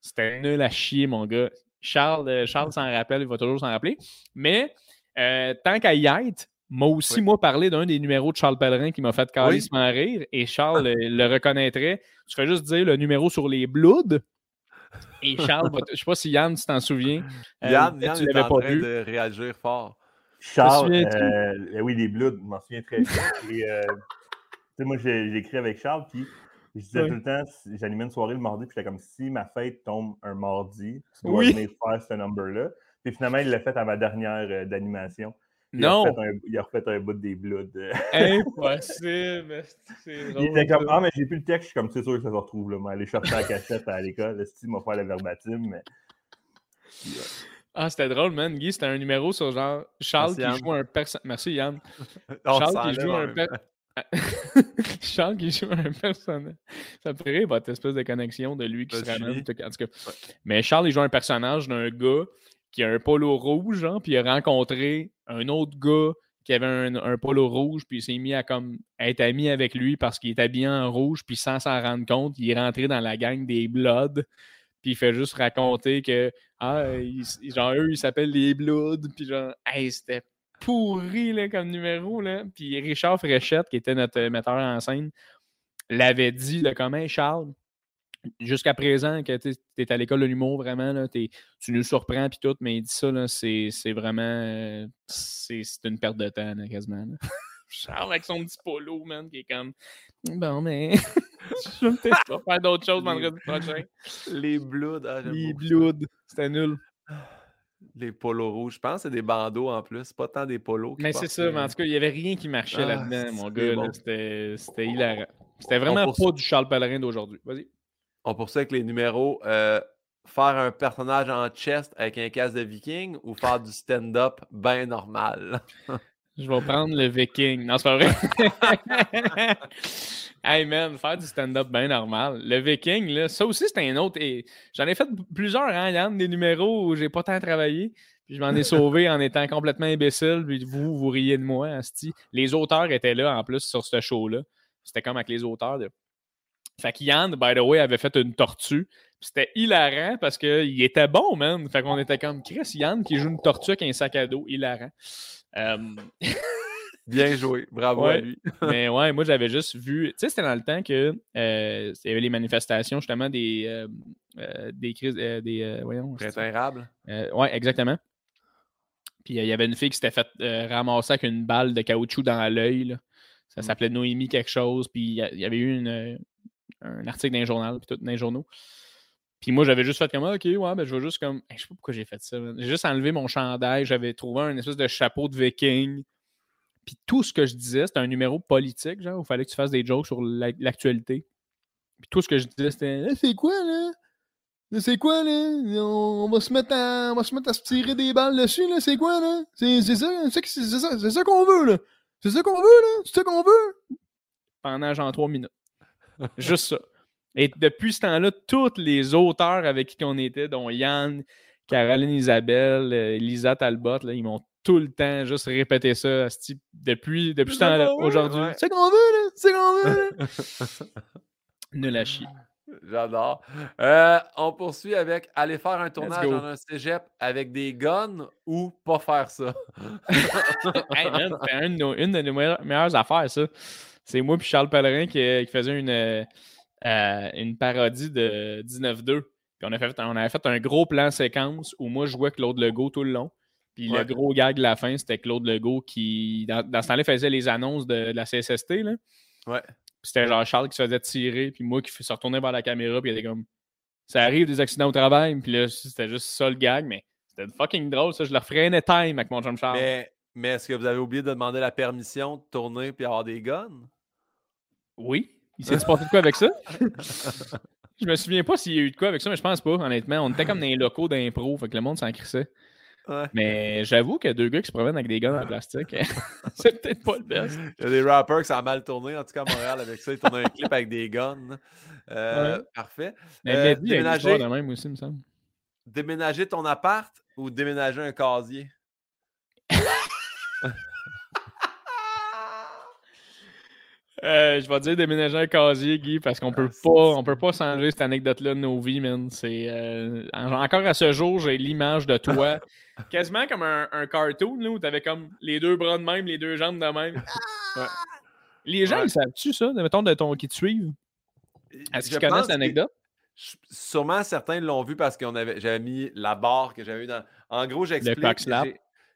C'était nul à chier, mon gars. Charles, euh, Charles s'en rappelle, il va toujours s'en rappeler. Mais euh, tant qu'à y être, m'a aussi, moi, parlé d'un des numéros de Charles Pellerin qui m'a fait carrément rire, et Charles le, reconnaîtrait. Tu fais juste dire le numéro sur les Bloods. Et Charles, (laughs) je ne sais pas si Yann, tu t'en souviens. Euh, Yann, Yann est en train de réagir fort. Charles, euh, oui, les Bloods, je m'en souviens très bien. (laughs) Et, euh, moi, j'ai écrit avec Charles, puis je disais tout le temps, j'animais une soirée le mardi, puis j'étais comme si ma fête tombe un mardi, tu dois venir faire ce number-là. Puis finalement, il l'a fait à ma dernière euh, d'animation. Non! il a refait un bout des Bloods. (laughs) Impossible! il était comme, ah, mais j'ai plus le texte, je suis comme, c'est sûr que ça se retrouve, là. Mais aller chercher la cachette à l'école, le style m'a fait le verbatim, mais. Ah, c'était drôle, man. Guy, c'était un numéro sur genre Charles qui joue un personnage. Merci, Yann. (laughs) Charles qui joue un personnage. (laughs) Charles qui joue un personnage. Ça me ferait votre espèce de connexion de lui qui se ramène. En tout cas. Mais Charles, il joue un personnage d'un gars qui a un polo rouge, genre, puis il a rencontré un autre gars qui avait un, polo rouge, puis il s'est mis à comme être ami avec lui parce qu'il est habillé en rouge, puis sans s'en rendre compte, il est rentré dans la gang des Bloods, puis il fait juste raconter que, ah, genre, eux, ils s'appellent les Bloods, puis genre, c'était pourri comme numéro, là. Puis Richard Fréchette, qui était notre metteur en scène, l'avait dit, là, comme, Charles, jusqu'à présent, que tu es à l'école de l'humour, vraiment, là, tu nous surprends, puis tout, mais il dit ça, c'est vraiment, c'est une perte de temps, quasiment. Charles (laughs) avec son petit polo, man, qui est comme, bon, mais (laughs) je vais peut-être pas faire d'autres choses vendredi prochain. Les Bloods. Ah, Les Bloods, c'était nul. (sighs) Les polos rouges. Je pense que c'est des bandeaux en plus, pas tant des polos. Mais c'est ça, mais en tout cas, il n'y avait rien qui marchait ah, là-dedans, mon gars. C'était hilarant. C'était vraiment pas du Charles Pellerin d'aujourd'hui. Vas-y. On poursuit avec les numéros. Euh, faire un personnage en chest avec un casque de viking ou faire du stand-up bien normal? (laughs) Je vais prendre le viking. Non, c'est pas vrai. (laughs) hey man, faire du stand-up bien normal. Le viking, là, ça aussi, c'est un autre. J'en ai fait plusieurs, hein, Yann, des numéros où j'ai pas tant travaillé. Puis je m'en ai (laughs) sauvé en étant complètement imbécile. Puis vous, vous riez de moi, Asti. Les auteurs étaient là en plus sur ce show-là. C'était comme avec les auteurs de fait que Yann, by the way, avait fait une tortue. C'était hilarant parce qu'il était bon, man. Fait qu'on était comme Chris Yann qui joue une tortue avec un sac à dos. Hilarant. Euh, (laughs) Bien joué. Bravo à lui. (laughs) mais ouais, moi, j'avais juste vu. Tu sais, c'était dans le temps que euh, il y avait les manifestations, justement, des, euh, des crises. des, voyons. ouais, exactement. Puis il y avait une fille qui s'était fait ramasser avec une balle de caoutchouc dans l'œil. Ça mm. s'appelait Noémie quelque chose. Puis il y avait eu une, un article d'un journal, puis tout, dans les journaux. Puis moi, j'avais juste fait comme, OK, ouais, ben, je vais juste comme. je sais pas pourquoi j'ai fait ça. J'ai juste enlevé mon chandail. J'avais trouvé un espèce de chapeau de viking. Puis tout ce que je disais, c'était un numéro politique, genre, où il fallait que tu fasses des jokes sur l'actualité. Puis tout ce que je disais, c'était, c'est quoi, là? C'est quoi, là? On, va se mettre à, on va se mettre à se tirer des balles dessus, là? C'est quoi, là? C'est ça, c'est ça, c'est ça qu'on veut, là? C'est ça qu'on veut, là? C'est ça qu'on veut? Pendant genre trois minutes. (laughs) Juste ça. Et depuis ce temps-là, tous les auteurs avec qui on était, dont Yann, Caroline Isabelle, euh, Lisa Talbot, là, ils m'ont tout le temps juste répété ça depuis, depuis ce temps-là, aujourd'hui. C'est qu'on veut, là! C'est qu'on veut, là! (laughs) Nul à chier. J'adore. Euh, on poursuit avec aller faire un tournage dans un cégep avec des guns ou pas faire ça? (laughs) hey man, c'est une, une, de nos meilleures affaires, ça. C'est moi et Charles Pellerin qui, qui faisait une, euh, une parodie de 19-2. Puis on, a fait, on avait fait un gros plan séquence où moi je jouais Claude Legault tout le long. Puis le gros gag de la fin, c'était Claude Legault qui, dans, ce temps-là, faisait les annonces de, la CSST. Là. Ouais. C'était genre Charles qui se faisait tirer, puis moi qui se retournait vers la caméra, puis il était comme Ça arrive des accidents au travail, puis là, c'était juste ça le gag, mais c'était fucking drôle, ça. Je le referais anytime avec mon chum Charles. Mais, mais est-ce que vous avez oublié de demander la permission de tourner puis avoir des guns? Oui. Il s'est passé de quoi avec ça? (laughs) je me souviens pas s'il y a eu de quoi avec ça, mais je pense pas, honnêtement. On était comme dans les locaux d'impro, fait que le monde s'en crissait. Mais j'avoue qu'il y a deux gars qui se promènent avec des guns en plastique. (laughs) c'est peut-être pas le best. Il y a des rappers qui ça a mal tourné, en tout cas à Montréal, avec ça. Ils tournent un clip avec des guns. Euh, parfait. Mais euh, déménager, même aussi, me semble. Déménager ton appart ou déménager un casier? (laughs) Euh, je vais dire déménager un casier, Guy, parce qu'on peut ah, pas, on peut pas changer cette anecdote-là de nos vies, man. C'est euh, encore à ce jour, j'ai l'image de toi, (laughs) quasiment comme un, cartoon là, où t'avais comme les deux bras de même, les deux jambes de même. Les gens, ils savent-tu ça, mettons de ton qui te suivent? Est-ce qu'ils connaissent l'anecdote? Sûrement certains l'ont vu parce avait, j'avais mis la barre que j'avais eu dans. En gros, j'explique.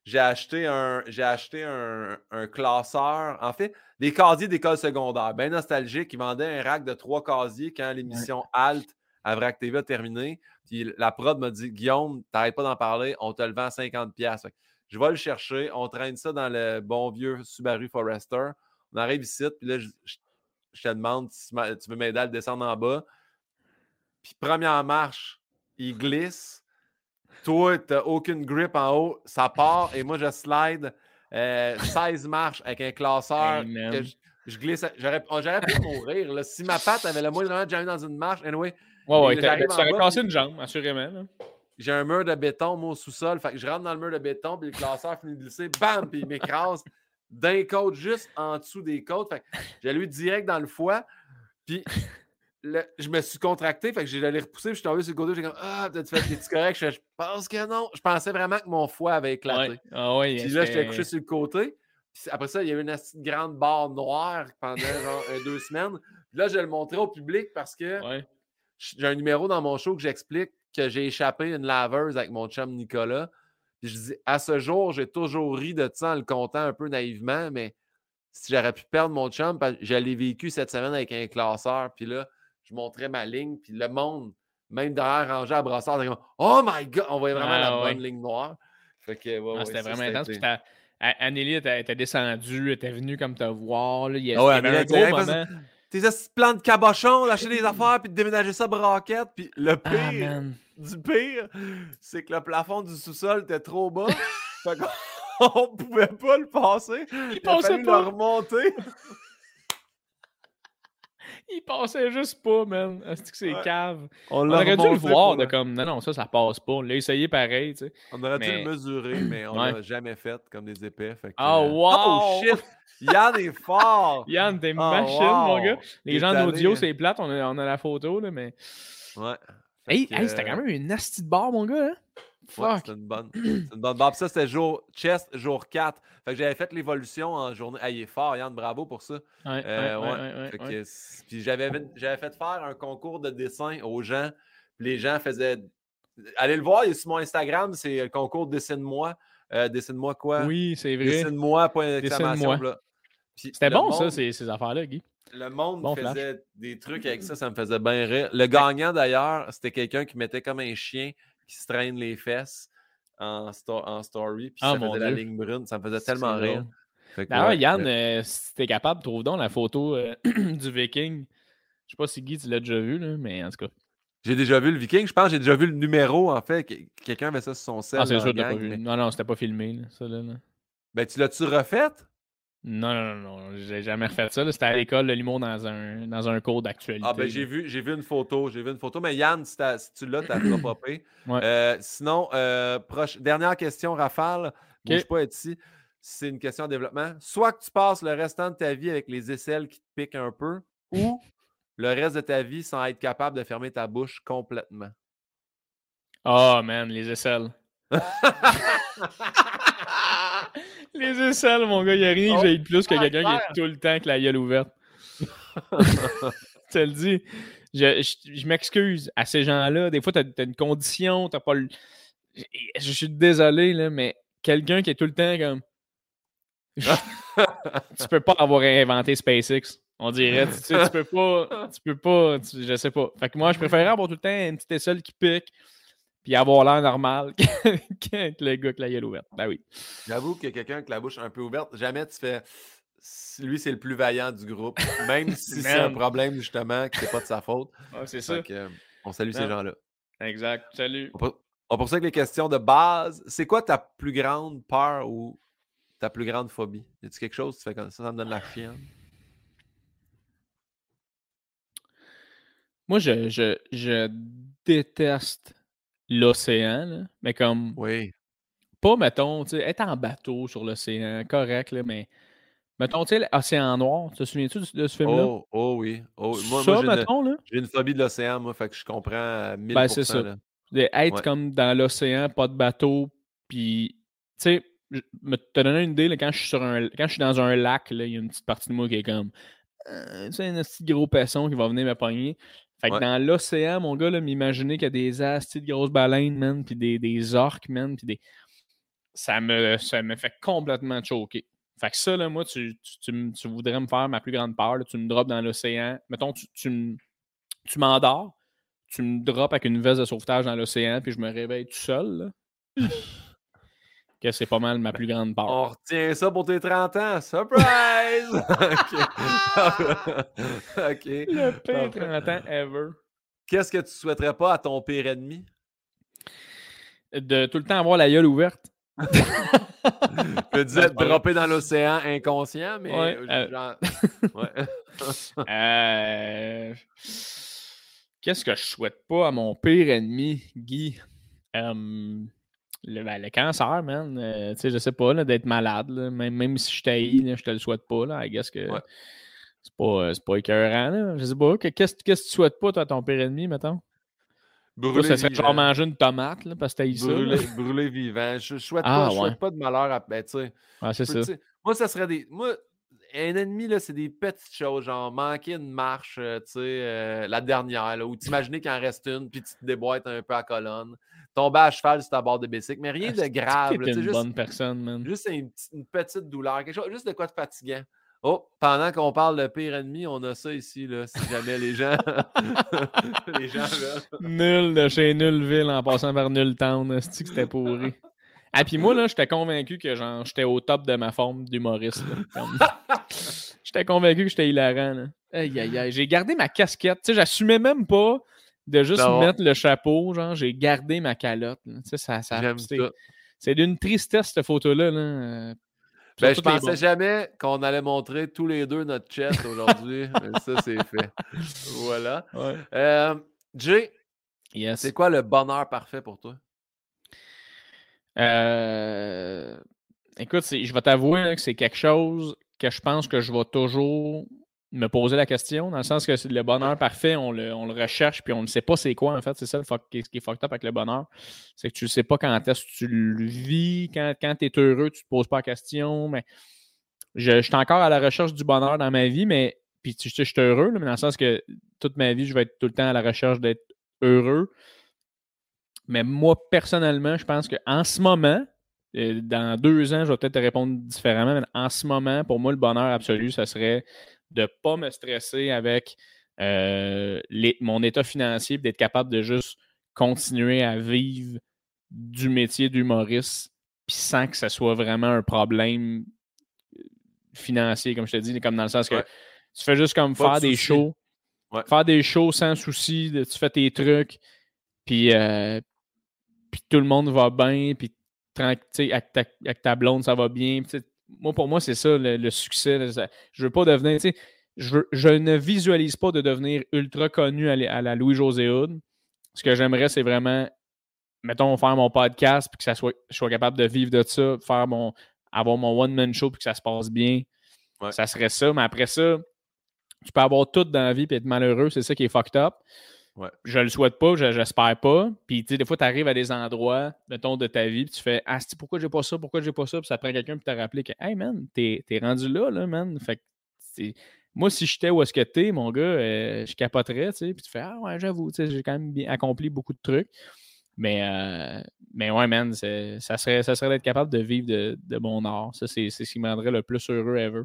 J'ai acheté un, j'ai acheté un, un classeur. En fait, des casiers d'école secondaire. Bien nostalgique. Ils vendaient un rack de trois casiers quand l'émission Alt à VRAC TV a terminé. Puis la prod m'a dit Guillaume, t'arrêtes pas d'en parler, on te le vend à 50$. Fait que je vais le chercher. On traîne ça dans le bon vieux Subaru Forester. On arrive ici, puis là, je, je- te demande si tu veux m'aider à le descendre en bas. Puis première marche, il glisse. Toi, tu n'as aucune grip en haut. Ça part et moi, je slide euh, 16 marches avec un classeur. Que je, je glisse. J'aurais pu mourir. là. Si ma patte avait le moindre de jamais dans une marche, anyway, Ouais, ouais, t'as- tu bas, cassé une jambe, assurément. là. j'ai un mur de béton, moi, au sous-sol. Fait que je rentre dans le mur de béton, puis le classeur finit de glisser, bam, puis il m'écrase d'un côte juste en dessous des côtes. Fait que lui direct dans le foie, puis le- je me suis contracté, fait que j'ai allé repousser, puis je suis tombé sur le côté, j'ai comme Ah, peut-être fait des petits corrects. Je, pense que non. Je pensais vraiment que mon foie avait éclaté. Ouais. Ah ouais, Puis là, j'étais couché sur le côté. Puis après ça, il y avait une asti de grande barre noire pendant genre un, deux semaines. Puis là, je le montrais au public parce que Ouais. j'ai un numéro dans mon show que j'explique que j'ai échappé une laveuse avec mon chum Nicolas. Puis je dis, à ce jour, j'ai toujours ri de ça en le comptant un peu naïvement, mais si j'aurais pu perdre mon chum, je l'ai vécu cette semaine avec un classeur, puis là, je montrais ma ligne, puis le monde, même derrière rangé à brassard, comme, Oh my God! On voyait vraiment Ah, la ouais. bonne ligne noire. Fait que, ouais, Ah, ouais, c'était ça, vraiment c'était- intense. Puis t'as- A- Anneli était, était descendue, elle était venue comme te voir. Là. Il y a- ouais, il y avait Anneli, un gros moment. Tes plans de cabochon, lâcher des (laughs) affaires, puis de déménager ça braquette. Puis le pire, du pire, c'est que le plafond du sous-sol était trop bas. (laughs) fait qu'on pouvait pas le passer. Il, a passait fallu pas. le remonter. Il passait juste pas, man. C'est que c'est Ouais. cave. On, aurait dû le voir de le- comme non, non, ça, ça passe pas. On l'a essayé pareil, tu sais. On aurait dû le mesurer, mais on (clears throat) Ouais. l'a jamais fait comme des épais. Fait que, Ah, euh, wow! Oh shit! Yann est fort! (laughs) Yann, t'es une Ah, machine, mon gars. Les gens d'audio, hein. c'est plate, on a, on a la photo, là, mais. Ouais. Hey, hey, c'était euh, quand même une nasty de barre, mon gars, hein? Ouais, c'était une bonne. c'est une bonne ça, c'était jour chest, jour 4. Fait que j'avais fait l'évolution en journée. Ah, il est fort, Yann, bravo pour ça. Ouais, Euh, ouais, que c- Puis j'avais j'avais fait faire un concours de dessin aux gens. Puis les gens faisaient. Allez le voir, il est sur mon Instagram, c'est le concours Dessine-moi. Euh, Dessine-moi quoi? Oui, c'est vrai. Dessine-moi, point d'exclamation. C'était bon, monde- ça, ces, ces affaires-là, Guy. Le monde Bon flash. faisait des trucs avec ça, ça me faisait bien rire. Le gagnant, d'ailleurs, c'était quelqu'un qui mettait comme un chien qui se traîne les fesses en, sto- en story, puis Ah, ça mon faisait la ligne brune. Ça me faisait tellement rire. D'ailleurs, ouais, Yann, euh, euh, si t'es capable, trouve donc la photo euh, (clears throat) du Viking. Je sais pas si Guy, tu l'as déjà vu, là, mais en tout cas. J'ai déjà vu le Viking. Je pense j'ai déjà vu le numéro, en fait. que- Quelqu'un avait ça sur son sel. Ah, c'est sûr t'as pas gang, vu. mais- Non, non, c'était pas filmé, là, ça, là. là. Ben, tu l'as-tu refait? Non, non, non, non, j'ai jamais refait ça. C'était à l'école de l'humour dans un, dans un cours d'actualité. Ah, ben, j'ai vu, vu une photo. J'ai vu une photo. Mais Yann, si, tu l'as, t'as pas popé. (clears throat) Ouais. Euh, sinon, euh, proche- dernière question, Rafale. Bouge Ok. pas ici. C'est une question de développement. Soit que tu passes le restant de ta vie avec les aisselles qui te piquent un peu, ou le reste de ta vie sans être capable de fermer ta bouche complètement. Oh, man, les aisselles. (laughs) les aisselles, mon gars, il n'y a rien Oh, que j'aille plus que quelqu'un qui est tout le temps avec la gueule ouverte. (laughs) Je te le dis. Je, je- je m'excuse à ces gens-là. Des fois, tu as, une condition, tu pas le. Je, je suis désolé, là, mais quelqu'un qui est tout le temps comme. (laughs) tu peux pas avoir inventé SpaceX. On dirait, tu, sais, tu peux pas, tu peux pas, tu- je sais pas. Fait que moi, je préférerais avoir tout le temps une petite aisselle qui pique, puis avoir l'air normal (laughs) qu'être le gars avec la gueule ouverte. Ben oui. J'avoue que quelqu'un avec la bouche un peu ouverte, jamais tu fais. Lui, c'est le plus vaillant du groupe. Même (laughs) si c'est un problème, justement, que c'est pas de sa faute. (laughs) c'est que, euh, on salue ces gens-là. Exact. Salut. On pour- on poursuit avec les questions de base. C'est quoi ta plus grande peur ou ta plus grande phobie? Y a-tu quelque chose que tu fais comme ça? Ça me donne la chienne? Moi, je, je, je déteste l'océan, mais comme Oui. pas, mettons, tu sais, être en bateau sur l'océan, correct, là, mais mettons, tu sais, l'océan noir, te souviens-tu de, ce film-là? Oh, oh oui. Oh, moi, ça, moi, j'ai, une, mettons, là, j'ai une phobie de l'océan, moi, fait que je comprends à 1000%. Ben, c'est ça. là. être Ouais. comme dans l'océan, pas de bateau, puis, tu sais, me te donner une idée, là, quand je suis sur un, quand je suis dans un lac, là, il y a une petite partie de moi qui est comme, euh, tu sais, un petit gros poisson qui va venir me pogner. Fait que Ouais. dans l'océan, mon gars, là, m'imaginer qu'il y a des astis de grosses baleines, man, puis des, des orques, man, puis des... ça me, ça me fait complètement choquer. Fait que ça, là, moi, tu, tu, tu voudrais me faire ma plus grande peur. là. Tu me drops dans l'océan. Mettons, tu, tu m'endors, tu me drops avec une veste de sauvetage dans l'océan, puis je me réveille tout seul. là. (laughs) que c'est pas mal ma plus grande peur. On retient ça pour tes 30 ans. Surprise! (laughs) (laughs) OK. Le pire Parfait. 30 ans ever. Qu'est-ce que tu souhaiterais pas à ton pire ennemi? De tout le temps avoir la gueule ouverte. (laughs) Je disais dropper dans l'océan inconscient, mais. Ouais, euh, euh, genre- ouais. Euh, Qu'est-ce que je souhaite pas à mon pire ennemi, Guy? Euh, le, ben, le cancer, man. Euh, tu sais, je sais pas, là, d'être malade. là. Même, même si je t'haïs, je te le souhaite pas. Là. I guess que Ouais. c'est pas, euh, c'est pas écœurant. Là. Je sais pas. que- Qu'est-ce que tu souhaites pas, toi, à ton pire ennemi, mettons? Brûler ça serait vivant. genre manger une tomate, là, parce que t'haïs ça. Brûler, brûler vivant. Je, souhaite, Ah, pas, je souhaite pas de malheur à. Ben, tu sais. Ah, c'est ça. Moi, ça serait des. Moi, un ennemi, là, c'est des petites choses, genre manquer une marche, euh, tu sais, euh, la dernière, là, ou t'imaginer qu'il en reste une, puis tu te déboîtes un peu à colonne. Tomber à cheval sur ta barre de bicycle, mais rien de Asti que grave. là, une juste, bonne personne, man? juste une, petite- une petite douleur, quelque chose, juste de quoi de fatigant. Oh, pendant qu'on parle de pire ennemi, on a ça ici, là, si jamais les gens. (laughs) les gens veulent. Nul de chez Nullville en passant par Nulltown. cest que c'était pourri? Ah, puis moi, là, j'étais convaincu que genre, j'étais au top de ma forme d'humoriste. (laughs) J'étais convaincu que j'étais hilarant. Là. Aïe, aïe, aïe. J'ai gardé ma casquette. Tu sais, j'assumais même pas de juste Non. mettre le chapeau. Genre, j'ai gardé ma calotte. Tu sais, ça, ça, c'est, d'une tristesse, cette photo-là. Là. Ben, je pensais jamais qu'on allait montrer tous les deux notre chest aujourd'hui. (laughs) mais ça, c'est fait. Voilà. Ouais. Euh, Jay, Yes. c'est quoi le bonheur parfait pour toi? Euh, Écoute, je vais t'avouer que c'est quelque chose que je pense que je vais toujours me poser la question, dans le sens que c'est le bonheur parfait, on le, on le recherche, puis on ne sait pas c'est quoi, en fait. C'est ça le fuck- est, qui est fucked up avec le bonheur. C'est que tu ne sais pas quand est-ce que tu le vis, quand, quand tu es heureux, tu ne te poses pas la question. Mais je, suis encore à la recherche du bonheur dans ma vie, mais puis tu sais, je suis heureux, mais dans le sens que toute ma vie, je vais être tout le temps à la recherche d'être heureux. Mais moi, personnellement, je pense qu'en ce moment, euh, dans deux ans, je vais peut-être te répondre différemment, mais en ce moment, pour moi, le bonheur absolu, ça serait de ne pas me stresser avec euh, les- mon état financier, puis d'être capable de juste continuer à vivre du métier d'humoriste, puis sans que ce soit vraiment un problème euh, financier, comme je te dis, comme dans le sens que Ouais. tu fais juste comme Pas de faire des shows, Ouais. faire des shows sans souci, tu fais tes trucs, puis euh, puis tout le monde va bien, puis tranqu- tu sais, avec ta, avec ta blonde, ça va bien. moi, pour moi, c'est ça le, le succès. là, ça- je veux pas devenir, tu sais, je, ne visualise pas de devenir ultra connu à, la- à la Louis-José Hood. Ce que j'aimerais, c'est vraiment, mettons, faire mon podcast, puis que ça soit, je sois capable de vivre de ça, faire mon, avoir mon one-man show, puis que ça se passe bien. Ouais. Ça serait ça. Mais après ça, tu peux avoir tout dans la vie, puis être malheureux, c'est ça qui est fucked up. Ouais. Je le souhaite pas, je- j'espère pas. Puis, tu sais, des fois, tu arrives à des endroits, mettons, de ta vie, puis tu fais Ah, pourquoi j'ai pas ça, pourquoi j'ai pas ça, puis ça prend quelqu'un pour te rappeler que, hey, man, t'es rendu là, là, man. Fait que, moi, si j'étais où est-ce que t'es, mon gars, euh, je capoterais, tu sais. Puis tu fais Ah, ouais, j'avoue, tu sais, j'ai quand même bien accompli beaucoup de trucs. Mais, euh, mais ouais, man, ça serait, ça serait d'être capable de vivre de, de mon art. Ça, c'est ce qui me rendrait le plus heureux ever.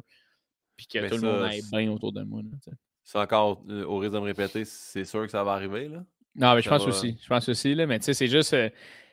Puis que Mais tout le monde aille bien autour de moi. là, tu sais. C'est encore, euh, au risque de me répéter, c'est sûr que ça va arriver, là. Non, mais je Ça pense va. aussi. Je pense aussi, là, mais tu sais, c'est juste euh,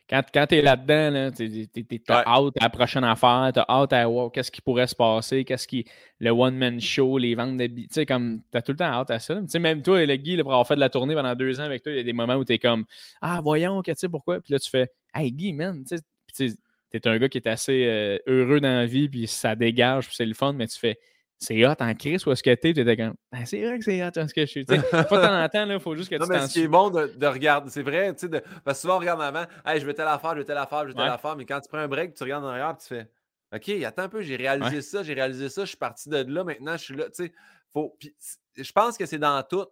quand, quand tu es là-dedans, là, t'es- t'es- t'es- t'as hâte à la prochaine affaire, t'as hâte à voir qu'est-ce qui pourrait se passer, qu'est-ce qui. Le one-man show, les ventes de billets. Tu sais, comme t'as tout le temps hâte à ça. Tu sais, même toi, le Guy, là, pour avoir fait de la tournée pendant deux ans avec toi, il y a des moments où tu es comme Ah, voyons, que tu sais pourquoi. Puis là, tu fais Hey Guy, man, tu sais, puis tu sais, t'es un gars qui est assez euh, heureux dans la vie, puis ça dégage, puis c'est le fun, mais tu fais c'est hot en crise où est-ce que t'es, t'étais comme Ben, c'est vrai que c'est hot, où est-ce que je suis. Tu sais, pas temps en temps, il faut juste que Non, tu mais t'en ce qui est bon de, de regarder, c'est vrai, tu sais, de- parce que souvent on regarde en avant, hey, je veux telle affaire, je veux telle affaire, je veux telle Ouais. affaire, mais quand tu prends un break, tu regardes en arrière, tu fais, OK, attends un peu, j'ai réalisé Ouais. ça, j'ai réalisé ça, je suis parti de là, maintenant je suis là, tu sais, faut, je pense que c'est dans tout.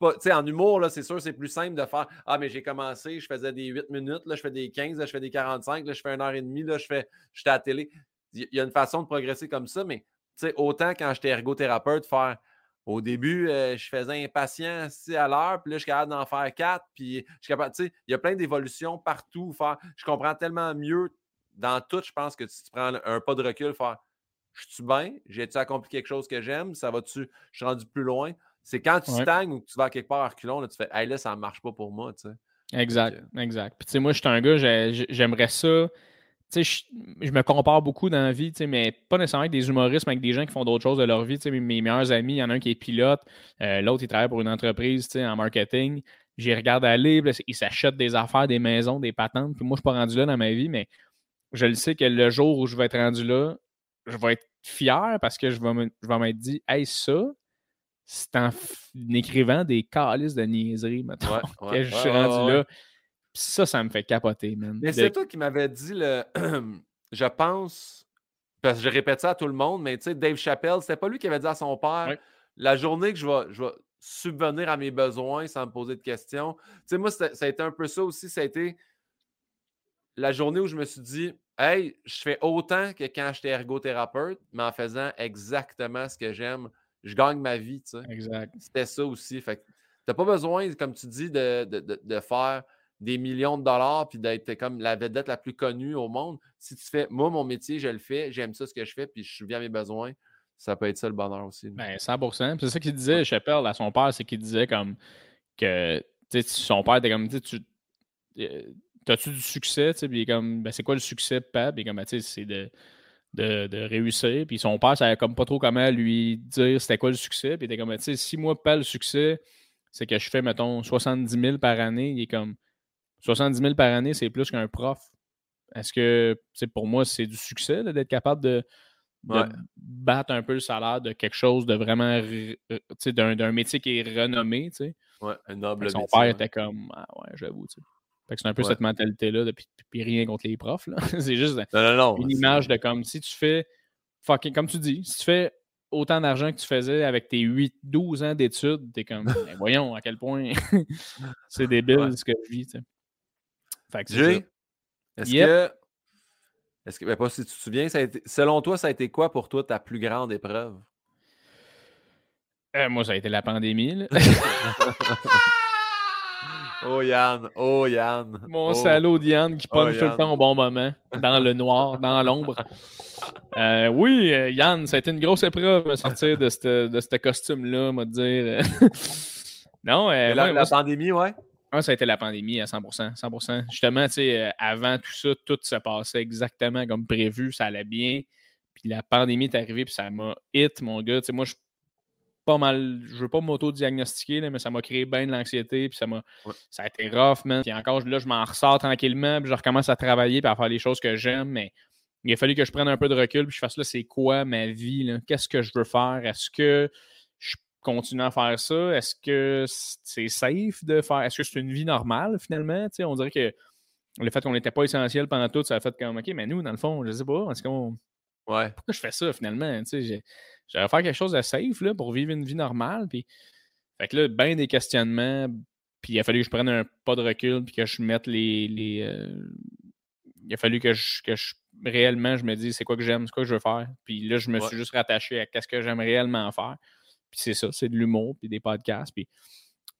Pas, tu sais, en humour, là, c'est sûr, c'est plus simple de faire, ah, mais j'ai commencé, je faisais des 8 minutes, là, je fais des 15, là, je fais des 45, là, je fais une heure et demie, là, je fais, j'étais à la télé. Il y a une façon de progresser comme ça, mais, sais, autant quand j'étais ergothérapeute, faire, au début, euh, je faisais un patient assis à l'heure, puis là, je suis capable d'en faire quatre, puis je suis capable, tu sais, il y a plein d'évolutions partout. Faire, je comprends tellement mieux dans tout, je pense que tu, tu prends un pas de recul, faire Je suis bien, j'ai-tu accompli quelque chose que j'aime, ça va-tu, je suis rendu plus loin? C'est quand tu Ouais. stagnes ou que tu vas quelque part à reculons, là, tu fais Hey, là, ça ne marche pas pour moi. Tu sais. Exact, exact. Puis tu sais, moi, je suis un gars, j'ai- j'ai- j'aimerais ça. Tu sais, je, je me compare beaucoup dans la vie, tu sais, mais pas nécessairement avec des humoristes, mais avec des gens qui font d'autres choses de leur vie. Tu sais, mes, mes meilleurs amis, il y en a un qui est pilote, euh, l'autre, il travaille pour une entreprise tu sais, en marketing. J'y regarde aller, ils s'achètent des affaires, des maisons, des patentes. Puis moi, je suis pas rendu là dans ma vie, mais je le sais que le jour où je vais être rendu là, je vais être fier parce que je vais m'être dit, hey, ça, c'est en, écrivant des calices de niaiseries, mettons, Ouais, (laughs) que je suis ouais, rendu là. Ça, ça me fait capoter, man. Mais De- c'est toi qui m'avais dit le. (clears throat) je pense. Parce que je répète ça à tout le monde, mais tu sais, Dave Chappelle, c'était pas lui qui avait dit à son père Ouais. la journée que je vais, je vais subvenir à mes besoins sans me poser de questions. Tu sais, moi, ça a été un peu ça aussi. Ça a été la journée où je me suis dit Hey, je fais autant que quand j'étais ergothérapeute, mais en faisant exactement ce que j'aime. Je gagne ma vie, tu sais. Exact. C'était ça aussi. Fait que t'as pas besoin, comme tu dis, de, de- de- de faire des millions de dollars puis d'être comme la vedette la plus connue au monde. Si tu fais, moi, mon métier, je le fais, j'aime ça ce que je fais, puis je suis bien à mes besoins, ça peut être ça le bonheur aussi. Ben, 100%. Puis C'est ça qu'il disait, Chappelle, à son père, c'est qu'il disait comme que tu sais, son père était comme, tu euh, t'as-tu du succès? Tu sais, Puis il est comme, ben, c'est quoi le succès, papa? Puis il est comme, Ben, tu sais, c'est de, de, de réussir. Puis son père, savait comme pas trop comment lui dire c'était quoi le succès. Puis il était comme, Ben, tu sais, si moi, pas le succès, c'est que je fais, mettons, 70 000 par année. Il est comme, 70 000 par année, c'est plus qu'un prof. Est-ce que, pour moi, c'est du succès d'être capable de, de Ouais. battre un peu le salaire de quelque chose de vraiment, d'un métier qui est renommé, tu sais? Ouais, un noble Son métier, père ouais. était comme, ah ouais, j'avoue, tu sais. Fait que c'est un peu cette mentalité-là, de- puis, rien contre les profs, là. (laughs) c'est juste Non, non, non. une image de comme si tu fais, fucking, comme tu dis, si tu fais autant d'argent que tu faisais avec tes 8, 12 ans d'études, t'es comme, Ben, voyons à quel point (laughs) c'est débile ce que je vis, tu sais. Fait que Jay, est-ce Yep. que. Est-ce que. Ben, pas si tu te souviens, ça a été- selon toi, ça a été quoi pour toi ta plus grande épreuve? Euh, moi, ça a été la pandémie, là. (laughs) Oh Yann, oh Yann. Mon oh. salaud Diane qui Oh, punch tout le Yann. temps au bon moment, dans le noir, dans l'ombre. (laughs) Euh, oui, euh, Yann, ça a été une grosse épreuve de sortir de ce de costume-là, moi dire. (laughs) non, euh, Mais la, moi, la moi, pandémie, ouais. Ah, ça a été la pandémie à 100%. 100%. Justement, tu sais, euh, avant tout ça, tout se passait exactement comme prévu, ça allait bien. Puis la pandémie est arrivée, puis ça m'a hit, mon gars. Tu sais, moi, je pas mal, je veux pas m'auto-diagnostiquer, mais ça m'a créé bien de l'anxiété, puis ça m'a, Ouais. ça a été rough, man. Puis encore, là, je m'en ressors tranquillement, puis je recommence à travailler, puis à faire les choses que j'aime, mais il a fallu que je prenne un peu de recul, puis je fasse là, c'est quoi ma vie, là? Qu'est-ce que je veux faire? Est-ce que je continue à faire ça? Est-ce que c'est safe de faire? Est-ce que c'est une vie normale finalement? On dirait que le fait qu'on n'était pas essentiel pendant tout, ça a fait comme OK, mais nous, dans le fond, je sais pas, est-ce qu'on. Ouais. Pourquoi je fais ça finalement? J'ai- j'allais faire quelque chose de safe là, pour vivre une vie normale. Puis... Fait que là, ben des questionnements. Puis il a fallu que je prenne un pas de recul puis que je mette les. les euh, Il a fallu que je, que je réellement je me dise c'est quoi que j'aime, c'est quoi que je veux faire. Puis là, je me Ouais. suis juste rattaché à qu'est-ce que j'aime réellement faire. Puis c'est ça, c'est de l'humour, puis des podcasts. Puis...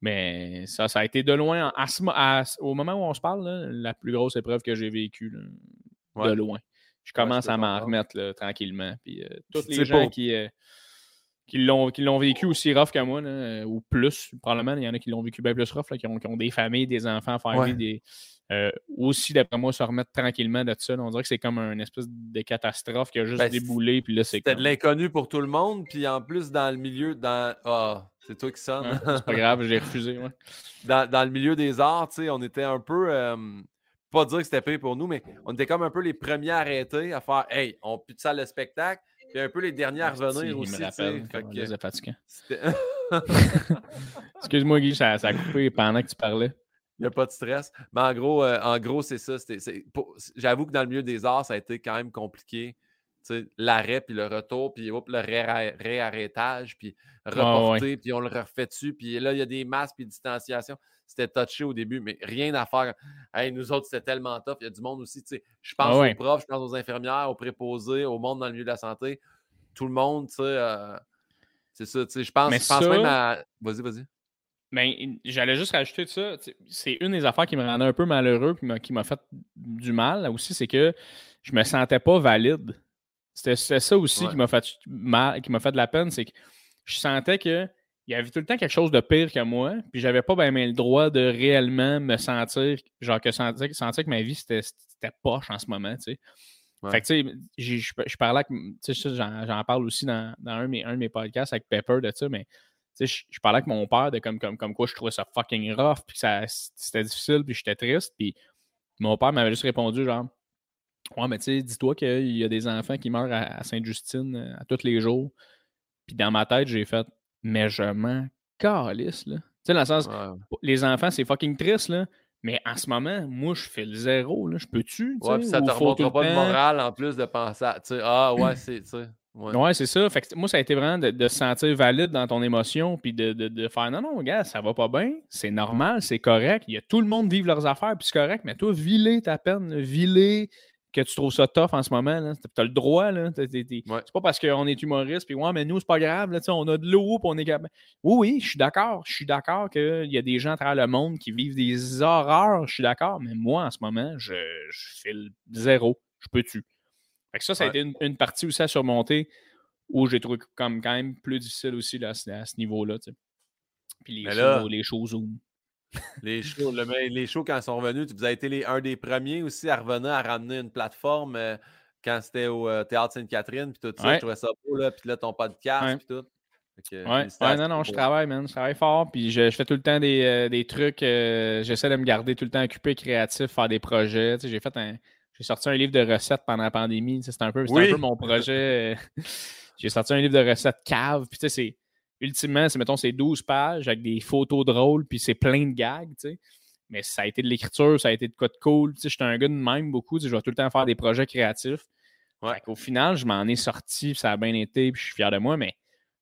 Mais ça, ça a été de loin, à ce mo- à ce- au moment où on se parle, là, la plus grosse épreuve que j'ai vécue, là, Ouais. de loin. Je commence à m'en remettre là, tranquillement. Puis euh, tous les gens pas- qui, euh, qui l'ont vécu aussi rough que moi, là, euh, ou plus, probablement, il y en a qui l'ont vécu bien plus rough, là, qui, ont, qui ont des familles, des enfants à faire Ouais. vivre des. Euh, aussi, d'après moi, se remettre tranquillement de ça. On dirait que c'est comme une espèce de catastrophe qui a juste Ben, déboulé, puis là, c'est C'était comme... de l'inconnu pour tout le monde, puis en plus, dans le milieu, dans. Ah, c'est toi qui sonne. C'est pas grave, j'ai refusé. ouais. (laughs) dans, dans le milieu des arts, on était un peu. euh, pas dire que c'était pire pour nous, mais on était comme un peu les premiers arrêtés à faire Hey, on pue de ça le spectacle, puis un peu les derniers à revenir aussi. me rappelle que fatigant. (laughs) Excuse-moi, Guy, ça, ça a coupé pendant que tu parlais. Il n'y a pas de stress. Mais en gros, euh, en gros c'est ça. c'était- c'est- pour- J'avoue que dans le milieu des arts, ça a été quand même compliqué. L'arrêt, puis le retour, puis le ré- réarrêtage, puis reporter, puis on le refait dessus. Puis là, il y a des masques, puis distanciation. C'était touché au début, mais rien à faire. Hey, nous autres, c'était tellement tough. Il y a du monde aussi. Je pense Ah ouais. aux profs, je pense aux infirmières, aux préposés, au monde dans le milieu de la santé. Tout le monde, tu sais. euh, c'est ça, tu sais. Je pense, Mais je pense ça- même à. Vas-y, vas-y. Ben, j'allais juste rajouter de ça. C'est une des affaires qui me rendait un peu malheureux et qui m'a fait du mal aussi, c'est que je me sentais pas valide. C'était ça aussi qui m'a fait mal, qui m'a fait de la peine, c'est que je sentais que il y avait tout le temps quelque chose de pire que moi, puis j'avais pas ben, le droit de réellement me sentir, genre que sentir, sentir que ma vie c'était poche en ce moment, tu sais. Fait que, tu sais, je parlais, j'en parle aussi dans, un, de mes, un, de mes, podcasts avec Pepper de ça, mais tu sais, je parlais avec mon père de comme, comme, comme quoi je trouvais ça fucking rough, puis que c'était difficile, puis j'étais triste, puis mon père m'avait juste répondu genre, ouais, mais tu sais, dis-toi qu'il y a des enfants qui meurent à, Sainte-Justine euh, à tous les jours, puis dans ma tête, j'ai fait, mais je m'en calisse, là. Tu sais, dans le sens, les enfants, c'est fucking triste, là. Mais en ce moment, moi, je fais le zéro. Là. Je peux-tu? Ouais, puis ça ne te remontera pas de morale en plus de penser à. Ah, ouais, (clears throat) c'est. Ouais, ouais c'est ça. Fait que, moi, ça a été vraiment de, de, se sentir valide dans ton émotion, puis de, de, de, faire non, non, gars, ça va pas bien, c'est normal, c'est correct. Il y a tout le monde vivre leurs affaires, puis c'est correct, mais toi, viler ta peine, viler que tu trouves ça tough en ce moment. Tu as le droit. Là. C'est pas parce qu'on est humoriste, puis ouais, mais nous, c'est pas grave. Là, on a de l'eau, puis on est capable. Oui, oui, je suis d'accord. Je suis d'accord qu'il y a des gens à travers le monde qui vivent des horreurs. Je suis d'accord. Mais moi, en ce moment, je, je fais le zéro. Je peux tu. Fait que ça, ça a été une, partie aussi à surmonter où j'ai trouvé comme quand même plus difficile aussi là, à ce niveau-là. Puis les, shows, les choses où les shows, les shows, quand ils sont revenus, vous avez été les, un des premiers aussi à revenir à ramener une plateforme euh, quand c'était au euh, Théâtre Sainte-Catherine, puis tout ça. Je trouvais ça beau, là, puis là, ton podcast, ouais. puis tout. ouais. non, non, je travaille, man. Je travaille fort, puis je, fais tout le temps des, euh, des trucs. J'essaie de me garder tout le temps occupé, créatif, faire des projets. J'ai fait un. J'ai sorti un livre de recettes pendant la pandémie. C'était un, peu, un peu mon projet. (laughs) J'ai sorti un livre de recettes cave. Puis tu sais, c'est ultimement, c'est, mettons, c'est 12 pages avec des photos drôles, puis c'est plein de gags, tu sais. Mais ça a été de l'écriture, ça a été de quoi de cool. Tu sais, j'étais un gars de même beaucoup, tu sais, je vais tout le temps faire des projets créatifs. Ouais. Au final, je m'en ai sorti, ça a bien été, puis je suis fier de moi, mais,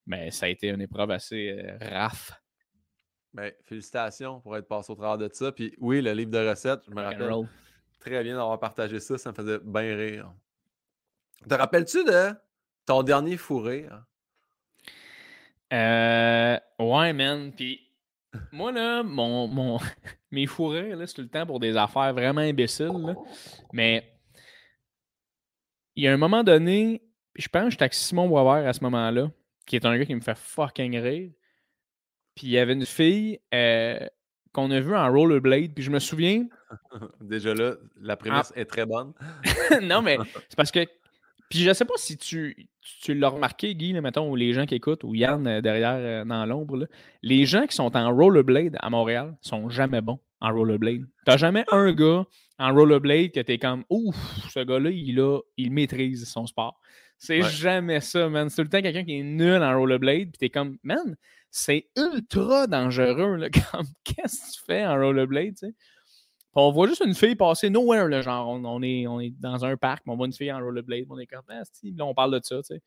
mais ça a été une épreuve assez euh, raf. Ben, félicitations pour être passé au travers de ça. Puis oui, le livre de recettes, je me rappelle très bien d'avoir partagé ça, ça me faisait bien rire. Te rappelles-tu de ton dernier fou rire? Euh, ouais, man. Puis moi, là, mon, mon, (laughs) mes fourrés, là, c'est tout le temps pour des affaires vraiment imbéciles. Mais il y a un moment donné, je pense que j'étais avec Simon Boisvert à ce moment-là, qui est un gars qui me fait fucking rire. Puis il y avait une fille euh, qu'on a vue en rollerblade. Puis je me souviens. (laughs) Déjà là, la prémisse est très bonne. (laughs) non, mais (laughs) c'est parce que puis je sais pas si tu, tu l'as remarqué, Guy, mettons, ou les gens qui écoutent, ou Yann euh, derrière euh, dans l'ombre, les gens qui sont en rollerblade à Montréal sont jamais bons en rollerblade. T'as jamais un gars en rollerblade que t'es comme Ouf, ce gars-là, il, il maîtrise son sport. C'est jamais ça, man. C'est tout le temps quelqu'un qui est nul en rollerblade, puis t'es comme, man, c'est ultra dangereux, là. Qu'est-ce que tu fais en rollerblade, tu sais? On voit juste une fille passer nowhere, là, genre, on, est, on est dans un parc, on voit une fille en rollerblade, on est comme, ah, là, on parle de ça, tu sais.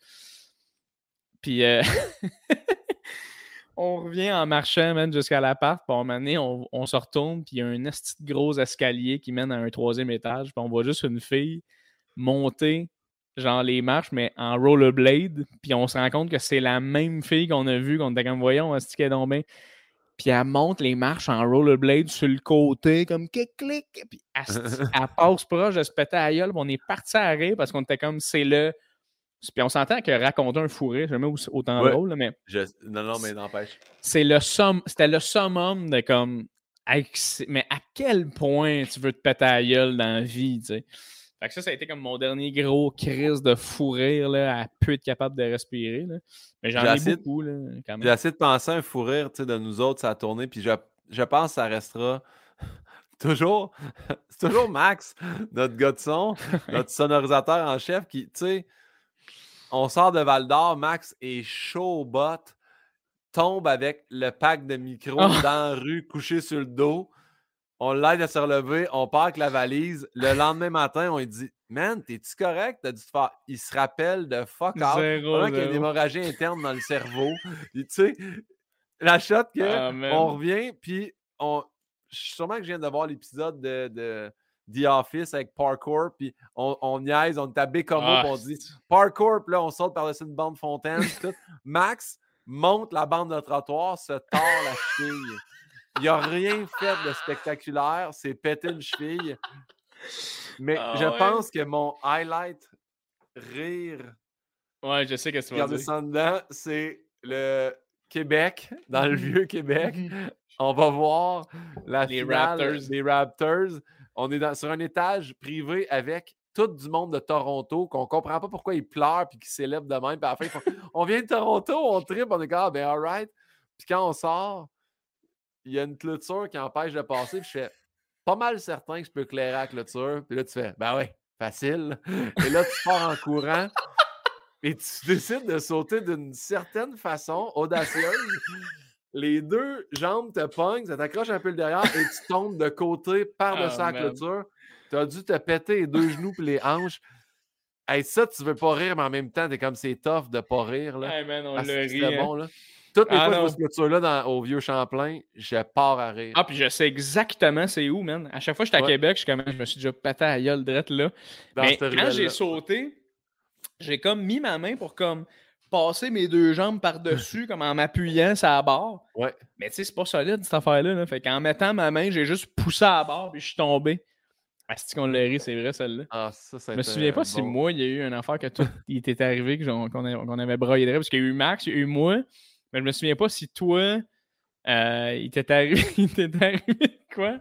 Puis, euh, (laughs) on revient en marchant, même jusqu'à l'appart, puis on, on se retourne, puis il y a un petit gros escalier qui mène à un troisième étage, puis on voit juste une fille monter, genre, les marches, mais en rollerblade, puis on se rend compte que c'est la même fille qu'on a vue, qu'on était comme, voyons, est-ce qu'elle est donc bien? Puis elle monte les marches en rollerblade sur le côté, comme clic, clic, puis (laughs) elle, passe proche de se péter à la gueule, on est parti à rire parce qu'on était comme, c'est le. Puis on s'entend que raconter un fourré, jamais autant drôle, mais. Non, non, mais n'empêche. C'est le C'était le summum de comme. Mais à quel point tu veux te péter à la gueule dans la vie, tu sais? Fait que ça, ça a été comme mon dernier gros crise de fou rire, là, à peu être capable de respirer. Là. Mais j'en ai, beaucoup. J'ai essayé de penser à un fou rire, de nous autres, ça a tourné, puis je, je pense que ça restera (laughs) toujours, (laughs) c'est toujours Max, notre gars de son, (laughs) notre sonorisateur en chef, qui, tu sais, on sort de Val d'Or, Max est chaud au bot, tombe avec le pack de micros oh. dans la rue, couché sur le dos on l'aide à se relever, on part avec la valise. Le lendemain matin, on lui dit Man, t'es-tu correct? T'as dû te faire. Il se rappelle de fuck out. Qu'il y a une hémorragie interne dans le cerveau. tu sais, la shot que ah, on revient, puis on. Sûrement que je viens de voir l'épisode de, de, The Office avec Parkour, puis on, on niaise, on est comme ah, on dit Parkour, puis là, on saute par-dessus une bande fontaine. Tout. Max, monte la bande de trottoir, se tord la cheville. Il a rien fait de spectaculaire, c'est péter une cheville. Mais Ah je ouais? pense que mon highlight rire Ouais, je sais qu'est-ce que tu vas dire. c'est le Québec, dans le vieux Québec. On va voir la Les finale Raptors. des Raptors. On est dans- sur un étage privé avec tout du monde de Toronto qu'on comprend pas pourquoi ils pleurent puis qu'ils célèbrent de même. Puis à la fin, ils font, on vient de Toronto, on tripe, on est comme, ah, ben alright. Puis quand on sort, il y a une clôture qui empêche de passer. Puis je fais pas mal certain que je peux éclairer la clôture. Puis là, tu fais, ben ouais, facile. Et là, tu pars en courant. Et tu décides de sauter d'une certaine façon audacieuse. Les deux jambes te pognent, ça t'accroche un peu le derrière et tu tombes de côté par-dessus Ah, la clôture. Tu as dû te péter les deux genoux et les hanches. Hey, ça, tu veux pas rire, mais en même temps, t'es comme c'est tough de pas rire. Là. Hey, man, on l'a ri. hein. bon, là. Toutes les Ah, fois que je vois cette dans- au vieux Champlain, je pars à rire. Ah, puis je sais exactement c'est où, man. À chaque fois que j'étais à Ouais. Québec, je, comme, je me suis déjà pété à gueule drette là. dans Mais quand j'ai sauté, j'ai comme mis ma main pour comme passer mes deux jambes par-dessus, (laughs) comme en m'appuyant sur la barre. Ouais. Mais tu sais, c'est pas solide cette affaire-là. Là. Fait qu'en mettant ma main, j'ai juste poussé à la barre puis je suis tombé. Ah, c'est qu'on l'a ri, c'est vrai celle-là. Ah, ça, ça Je me souviens pas si moi, il y a eu une affaire que tout il était arrivé, qu'on avait, broyé de rire, parce qu'il y a eu Max, il y a eu moi, mais je me souviens pas si toi, euh, il t'est (laughs) arrivé, il arrivé quoi?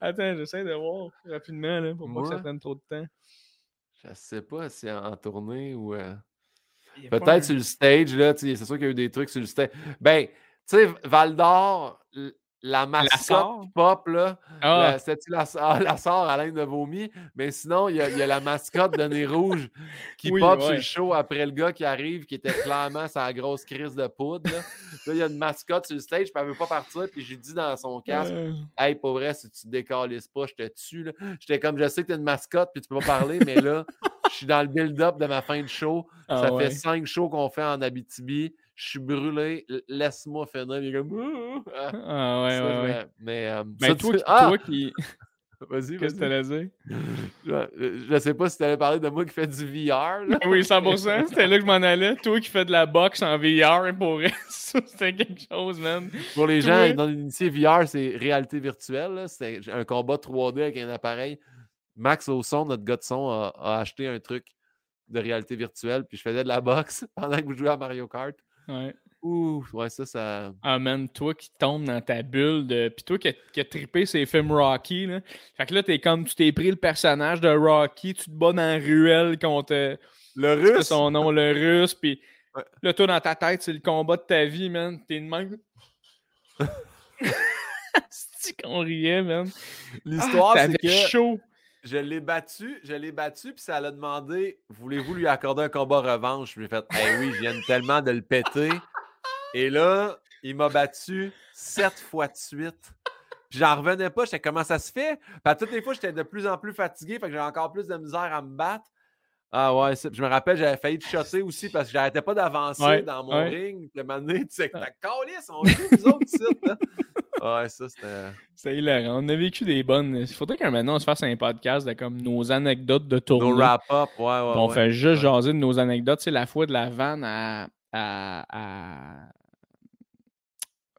Attends, j'essaie de voir rapidement, là, pour pas que ça prenne trop de temps. Je sais pas si en tournée ou. euh, un- Peut-être sur le stage, là, c'est sûr qu'il y a eu des trucs sur le stage. Ben, tu sais, Val d'Or, la mascotte pop, là, Ah, la- c'était-tu la, la sort à l'aide de vomi, mais sinon, il y, a, il y a la mascotte de Nez Rouge qui Oui, pop sur le show après le gars qui arrive, qui était clairement sa grosse crise de poudre. Là, Là, il y a une mascotte sur le stage, puis elle veut pas partir, puis j'ai dit dans son casque, euh, Hey, pour vrai, si tu te décalisses pas, je te tue. là. J'étais comme, je sais que t'es une mascotte, puis tu peux pas parler, mais là, je suis dans le build-up de ma fin de show. ah Ça ouais. fait cinq shows qu'on fait en Abitibi. Je suis brûlé. Laisse-moi finir. Il est comme. Ah, Ah ouais, ça, ouais, je Mais. euh, Ben, ça, toi, tu- qui- Ah! toi qui. (laughs) Vas-y, Qu'est-ce que t'allais dire? (laughs) Je, je sais pas si tu allais parler de moi qui fait du VR. Là. (laughs) Oui, 100%. C'était là que je m'en allais. Toi qui fais de la boxe en VR pour ça, c'était quelque chose, man. Pour les gens non initiés, VR, c'est réalité virtuelle. C'est un combat 3D avec un appareil. Max au son, notre gars de son, a, a acheté un truc de réalité virtuelle. Puis je faisais de la boxe pendant que vous jouez à Mario Kart. Ouais. Ouh, ouais, ça, ça. Ah man, toi qui tombes dans ta bulle de. Puis toi qui as, qui trippé ces films Rocky, là. Fait que là, t'es comme tu t'es pris le personnage de Rocky, tu te bats dans la ruelle contre Le c'est russe? son nom, le russe, puis Ouais. là, toi dans ta tête, c'est le combat de ta vie, man. T'es de même. C'est qu'on riait, man. L'histoire, Ah, c'est t'avais que. chaud. Je l'ai battu, je l'ai battu, puis ça l'a demandé Voulez-vous lui accorder un combat revanche? J'ai fait Eh oui, je viens tellement de le péter. Et là, il m'a battu sept fois de suite. Puis j'en revenais pas, j'étais comment ça se fait? Puis toutes les fois, j'étais de plus en plus fatigué, fait que j'avais encore plus de misère à me battre. Ah ouais, je me rappelle, j'avais failli te shotter aussi parce que j'arrêtais pas d'avancer Ouais, dans mon ouais. ring. Un moment donné, tu sais, que ta calice, on joue nous autres là. Ouais, ça, c'était. C'est hilarant. On a vécu des bonnes. Il faudrait qu'un maintenant on se fasse un podcast de comme nos anecdotes de tournée. Nos wrap-up, ouais, ouais. On ouais. fait juste ouais. jaser de nos anecdotes. C'est la fois de la vanne à. à, à-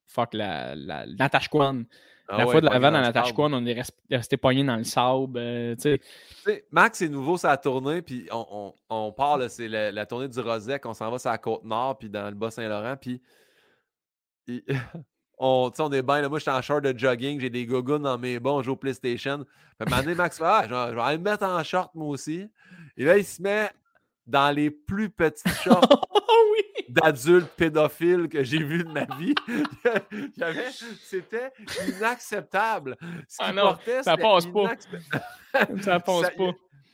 Fuck, la, la, Natashquan. Ah la ouais, fois de la vanne à sable. Natashquan, on est res- resté pogné dans le sable. euh, tu sais. Tu sais, Max est nouveau la tournée, puis on, on, on part, c'est la, la tournée du Rosec, on s'en va sur la Côte-Nord, puis dans le Bas-Saint-Laurent, puis il- on, on est bien, là, moi, je suis en short de jogging, j'ai des gogoons dans mes bas, on joue au PlayStation. Moment donné, Max fait, ah, je vais, je vais aller me mettre en short, moi aussi. Et là, il se met dans les plus petits shorts (laughs) oui! d'adultes pédophiles que j'ai vus de ma vie. (laughs) C'était inacceptable. Ce Ah qu'il non, portait, ça passe pas. (laughs) Ça passe Ça- pas.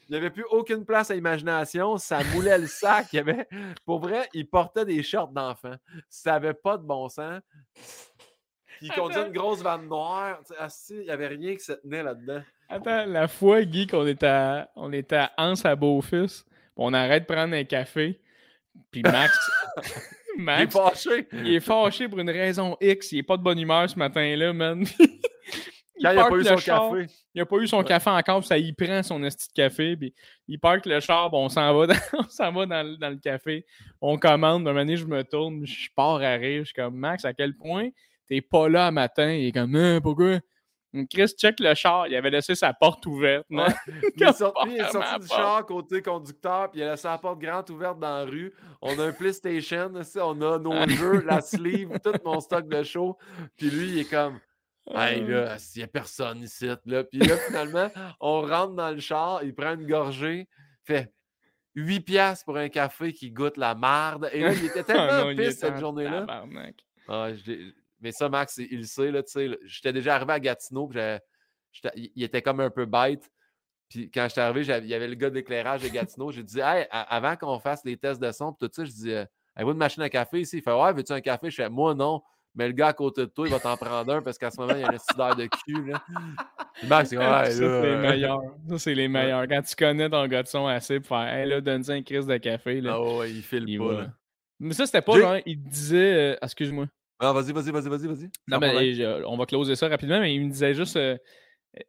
Il n'y avait plus aucune place à imagination. Ça moulait le sac. Il y avait... Pour vrai, il portait des shorts d'enfant. Ça n'avait pas de bon sens. Il conduisait une grosse vanne noire. Asti, Il n'y avait rien qui se tenait là-dedans. Attends, la fois, Guy, qu'on était à, on était à Anse à Beaufils, on arrête de prendre un café, puis Max, (laughs) Il est Max, fâché. il est fâché pour une raison X, il est pas de bonne humeur ce matin-là, man. (laughs) il Quand il a parque pas eu son char. café. Il a pas eu son café encore, puis ça y prend son esti de café, puis il parque le char, on s'en va, (laughs) dans, on va dans, le- dans le café, on commande, un moment donné, je me tourne, je pars à rire, je suis comme, Max, à quel point t'es pas là à matin? Il est comme, Hein, pourquoi? Chris check le char, il avait laissé sa porte ouverte. non? Ouais. (laughs) Il est sorti, il est du char côté conducteur, puis il a laissé la porte grande ouverte dans la rue. On a un PlayStation, on a nos jeux, la (laughs) sleeve, tout mon stock de show. Puis lui, il est comme, hey là, il n'y a personne ici. Là? Puis là, finalement, on rentre dans le char, il prend une gorgée, fait 8 piastres pour un café qui goûte la marde. Et là, il était (laughs) Ah tellement non, il pisse cette journée-là. Ah, je mais ça, Max, il le sait, là, tu sais. là, J'étais déjà arrivé à Gatineau, puis il était comme un peu bête. Puis quand j'étais arrivé, il y avait le gars d'éclairage de Gatineau. J'ai dit, hey, avant qu'on fasse les tests de son, tout ça, je dis, euh, avez-vous une machine à café ici? Il fait, ouais, veux-tu un café? Je fais, moi, non. Mais le gars à côté de toi, il va t'en prendre un parce qu'à ce moment, il y a un cidère de cul. Là. Max, c'est Ça, ouais, c'est les euh, meilleurs. Ça, c'est les meilleurs. Quand tu connais ton gars de son assez pour faire, hey, là, donne-y un crise de café. Là. Ah ouais, il file Il pas. là. Mais ça, c'était pas Jay- genre, il disait, euh, excuse-moi. Ah, vas-y, vas-y, vas-y, vas-y, vas-y. Non, mais je- on va closer ça rapidement, mais il me disait juste. euh, euh,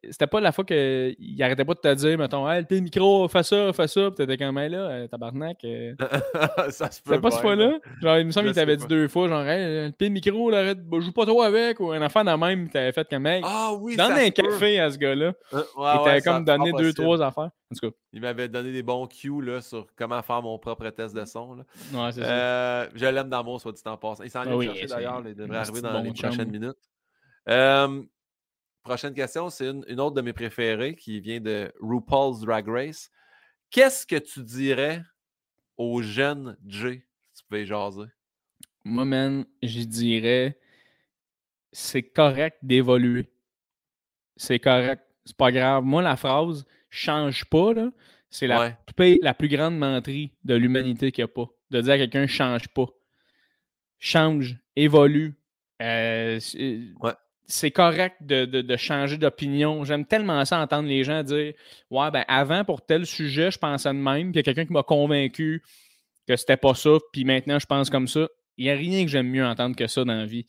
c'était pas la fois qu'il arrêtait pas de te dire, mettons, hey, le micro, fais ça, fais ça, pis t'étais comme, hey, là, euh, tabarnak. euh, (laughs) ça se peut. C'était pas cette fois-là? Genre, il me semble qu'il t'avait dit deux fois, genre, hey, le pin micro, là, arrête, bah, joue pas trop avec, ou un enfant de même, il t'avait fait comme, hey, Ah oui, donne ça un café à ce gars-là. Euh, il t'avait comme donné deux, trois affaires. En tout Il m'avait donné des bons cues là, sur comment faire mon propre test de son. Là. cas, ouais, c'est ça. Euh, je l'aime d'amour, soit dit en passant. Il s'en Ah chercher c'est d'ailleurs. Il devrait arriver dans les prochaines minutes. Prochaine question, c'est une, une autre de mes préférées qui vient de RuPaul's Drag Race. Qu'est-ce que tu dirais aux jeunes Jay si tu pouvais jaser? Moi, man, je dirais, c'est correct d'évoluer. C'est correct. C'est pas grave. Moi, la phrase change pas, là, c'est la, Ouais. la plus grande menterie de l'humanité qu'il n'y a pas. De dire à quelqu'un change pas. Change, évolue. Euh, Ouais. C'est correct de, changer d'opinion. J'aime tellement ça entendre les gens dire Ouais, ben avant, pour tel sujet, je pensais de même, puis il y a quelqu'un qui m'a convaincu que c'était pas ça, puis maintenant je pense comme ça. Il n'y a rien que j'aime mieux entendre que ça dans la vie.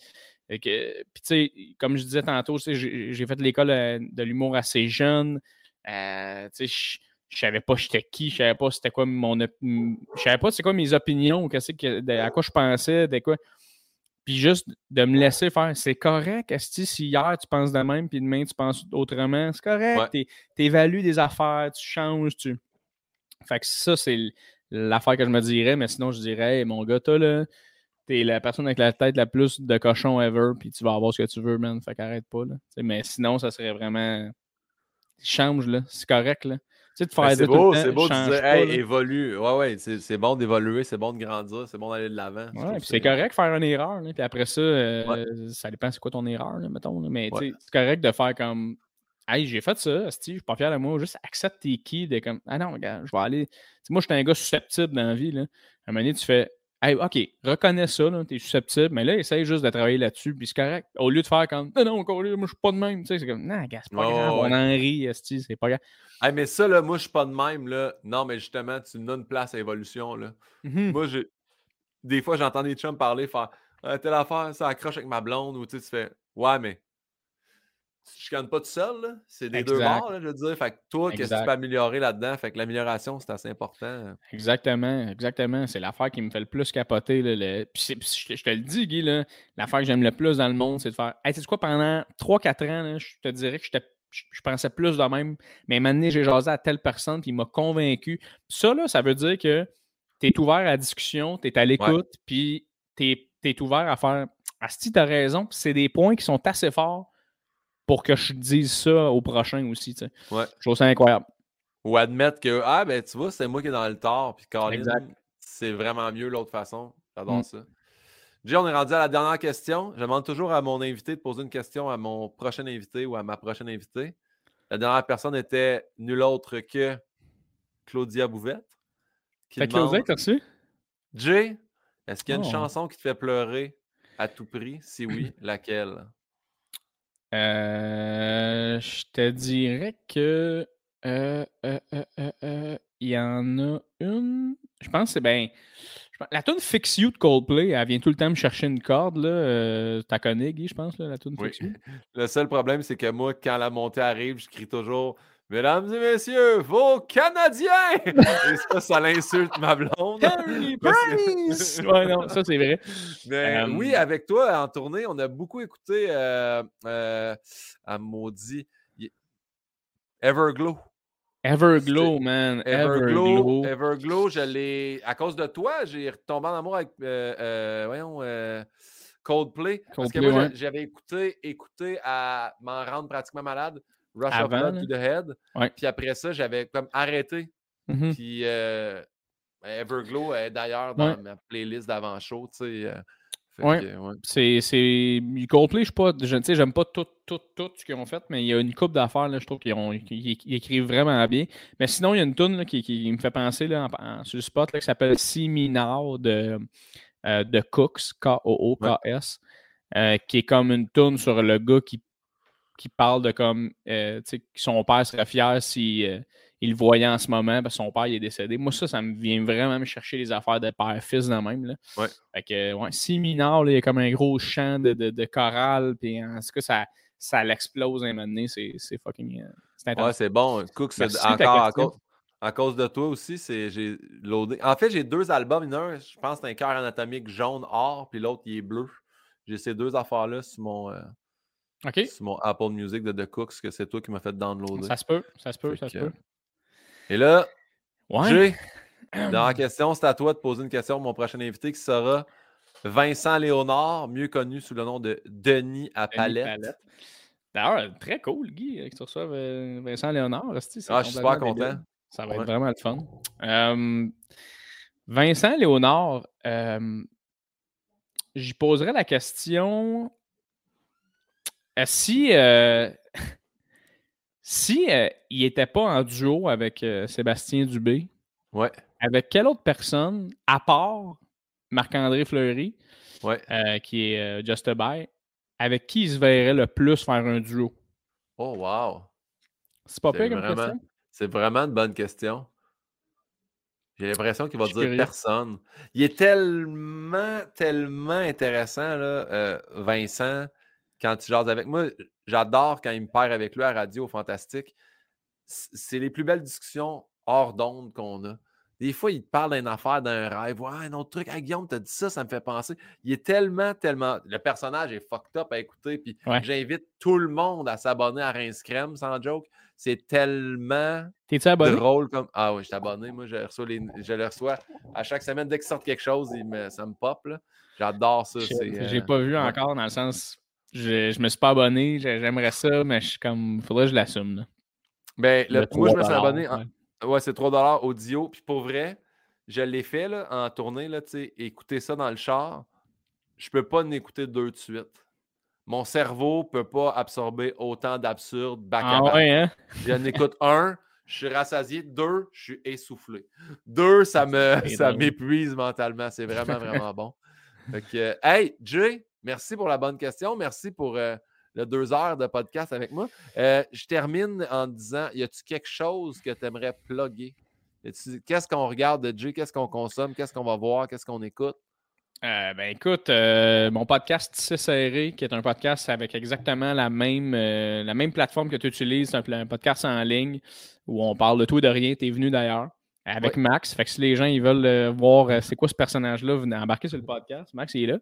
Puis tu sais, comme je disais tantôt, j'ai fait l'école euh, de l'humour assez jeune. Euh, tu sais, je savais pas j'étais qui, je savais pas c'était quoi mon je savais pas c'est quoi mes opinions, qu'est-ce que à quoi je pensais, de quoi. Puis juste de me laisser faire, c'est correct, esti, si hier tu penses de même, puis demain tu penses autrement, c'est correct. Tu évalues des affaires, tu changes, tu. Fait que ça, c'est l'affaire que je me dirais, mais sinon, je dirais, Hey, mon gars, toi, là, t'es la personne avec la tête la plus de cochon ever, puis tu vas avoir ce que tu veux, man. Fait qu'arrête pas, là. Mais sinon, ça serait vraiment. Change, là. C'est correct, là. Tu sais, de faire Ben, c'est beau, c'est beau de dire, pas, hey, là. évolue. Ouais, ouais, c'est bon d'évoluer, c'est bon de grandir, c'est bon d'aller de l'avant. Je Ouais, puis c'est correct de faire une erreur, là, puis après ça, euh, ça dépend c'est quoi ton erreur, là, mettons. mais Ouais. c'est correct de faire comme Hey, j'ai fait ça, asti, je suis pas fier de moi, juste accepte tes qui de comme Ah non, regarde, je vais aller. Moi, j'étais un gars susceptible dans la vie. Là. À un moment donné, tu fais Hey, OK, reconnais ça, là, t'es susceptible, mais là, essaye juste de travailler là-dessus, puis c'est correct. Au lieu de faire comme Non, non, encore moi, je suis pas de même. Tu sais, c'est comme Non, gars, c'est pas Ouais, grave, ouais, on en rit, c'est pas grave. Hey, mais ça, là, moi, je suis pas de même. Là. Non, mais justement, tu me donnes une place à évolution. Là. Mhm. Moi, j'ai. Des fois, j'entends des chums parler, faire Ah, telle affaire, ça accroche avec ma blonde, ou tu sais, tu fais Ouais, mais tu te chicanes pas tout seul, là. C'est des deux bords, là, je veux dire. Fait que toi, qu'est-ce que tu peux améliorer là-dedans? Fait que l'amélioration, c'est assez important. Exactement, exactement. C'est l'affaire qui me fait le plus capoter. Là, le- Puis je, te- le dis, Guy, là, l'affaire que j'aime le plus dans le monde, c'est de faire. Hey, sais quoi, pendant 3-4 ans, là, je te dirais que j'étais- je, pensais plus de même. Mais maintenant, j'ai jasé à telle personne, puis il m'a convaincu. Ça, là, ça veut dire que tu es ouvert à la discussion, tu es à l'écoute, puis tu es, ouvert à faire. Asti, tu as raison. C'est des points qui sont assez forts pour que je dise ça au prochain aussi. tu sais. Ouais. Je trouve ça incroyable. Ou admettre que, ah, ben, tu vois, c'est moi qui est dans le tort. Puis, c'est vraiment mieux l'autre façon. J'adore Mm. ça. Jay, on est rendu à la dernière question. Je demande toujours à mon invité de poser une question à mon prochain invité ou à ma prochaine invitée. La dernière personne était nulle autre que Claudia Bouvette. qui Fait demande, Claudia, t'as reçu? Jay, est-ce qu'il y a une Oh. chanson qui te fait pleurer à tout prix? Si oui, laquelle? Euh, je te dirais que euh, euh, il y en a une. Je pense que c'est. Je La tune Fix You de Coldplay, elle vient tout le temps me chercher une corde. Là. Euh, T'as connais, Guy, je pense, là, la tune Oui. Fix You? (laughs) Le seul problème, c'est que moi, quand la montée arrive, je crie toujours Mesdames et messieurs, vos Canadiens! (laughs) et ça, ça l'insulte ma blonde. Harry (laughs) Price! (laughs) ouais, non, ça c'est vrai. Mais Euh, oui, avec toi en tournée, on a beaucoup écouté euh, euh, à maudit Everglow. Everglow, man. Everglow, Everglow. Everglow, je l'ai. À cause de toi, j'ai retombé en amour avec euh, euh, voyons, euh, Coldplay. Parce que Coldplay, moi, ouais. j'avais écouté, écouté à m'en rendre pratiquement malade. Rush Avant, of Blood to the Head. Ouais. Puis après ça, j'avais comme arrêté. Mhm. Puis euh, Everglow est d'ailleurs dans Ouais. ma playlist d'avant-show, tu sais. euh, Ouais. ouais. C'est. Coldplay, je sais pas, je, j'aime pas tout, tout, tout ce qu'ils ont fait, mais il y a une coupe d'affaires, là, je trouve qu'ils qu'ils écrivent vraiment bien. Mais sinon, il y a une tune là, qui, qui me fait penser là, en- en- sur le spot là, qui s'appelle Si Minor de, euh, de Cooks, K-O-O-K-S, euh, qui est comme une tune sur le gars qui, qui parle de comme, euh, tu sais, que son père serait fier si euh, il le voyait en ce moment parce que son père il est décédé. Moi, ça, ça me vient vraiment me chercher les affaires de père-fils dans même. Là. Ouais. Fait que, ouais, si mineur, là, il y a comme un gros chant de, de, de chorale, puis en tout cas, ça, ça l'explose un moment donné, c'est fucking. euh, c'est Ouais, c'est bon. Cook, c'est encore à cause, à de toi aussi, c'est j'ai loadé. En fait, j'ai deux albums. Un, je pense, c'est un cœur anatomique jaune or, puis l'autre, il est bleu. J'ai ces deux affaires-là sur mon, euh, OK. sur mon Apple Music de The Cooks, que c'est toi qui m'as fait downloader. Ça se peut, ça se peut, Fait ça se peut. Et là, Ouais. (clears throat) Dans la question, c'est à toi de poser une question à mon prochain invité qui sera Vincent Léonard, mieux connu sous le nom de Denis à Palette. Palette. D'ailleurs, très cool, Guy, euh, que tu reçoives euh, Vincent Léonard. Ah, je suis super content. débile. Ça va Ouais. être vraiment le fun. Euh, Vincent Léonard, euh, j'y poserais la question si, euh, si euh, (laughs) il n'était pas en duo avec euh, Sébastien Dubé, Ouais, avec quelle autre personne, à part Marc-André Fleury, ouais. euh, qui est euh, Just a Buy, avec qui il se verrait le plus faire un duo? Oh, wow. C'est pas pire comme vraiment- question? C'est vraiment une bonne question. J'ai l'impression qu'il va dire curieux. personne. Il est tellement, tellement intéressant, là, euh, Vincent, quand tu jases avec moi. J'adore quand il me perd avec lui à radio Fantastique. C'est les plus belles discussions hors d'onde qu'on a. Des fois, il te parle d'une affaire, d'un rêve. Ouais, un autre truc. Ah, Guillaume, t'as dit ça, ça me fait penser. Il est tellement, tellement. Le personnage est fucked up à écouter. Puis Ouais. j'invite tout le monde à s'abonner à Rince Crème, sans joke. C'est tellement T'es-tu abonné? drôle comme. Ah oui, je suis abonné. (laughs) Moi, je, reçois les... je le reçois à chaque semaine. Dès qu'il sort quelque chose, il me... ça me pop. là. J'adore ça. J'ai euh, pas vu encore dans le sens. Je, je me suis pas abonné, j'ai- j'aimerais ça, mais je suis comme. Faudrait que je l'assume. Ben, le- Le moi, je me 3 suis abonné. en- ouais. Ouais, c'est 3 audio. Puis pour vrai, je l'ai fait là, en tournée. Là, écouter ça dans le char. Je peux pas en écouter deux de suite. Mon cerveau peut pas absorber autant d'absurdes back à Ah back. ouais, hein? J'en écoute un, je suis rassasié. Deux, je suis essoufflé. Deux, ça (laughs) me ça m'épuise mentalement. C'est vraiment, vraiment bon. Fait que, hey, Jay, merci pour la bonne question. Merci pour euh, le deux heures de podcast avec moi. Euh, je termine en disant y a-tu quelque chose que tu aimerais plugger? Qu'est-ce qu'on regarde de Jay Qu'est-ce qu'on consomme? Qu'est-ce qu'on va voir? Qu'est-ce qu'on écoute? Euh, ben écoute, euh, mon podcast Tissé Serré, qui est un podcast avec exactement la même, euh, la même plateforme que tu utilises, c'est un, podcast en ligne où on parle de tout et de rien. Tu es venu d'ailleurs avec Max. Fait que si les gens ils veulent voir c'est quoi ce personnage-là, venez embarquer sur le podcast. Max il est là.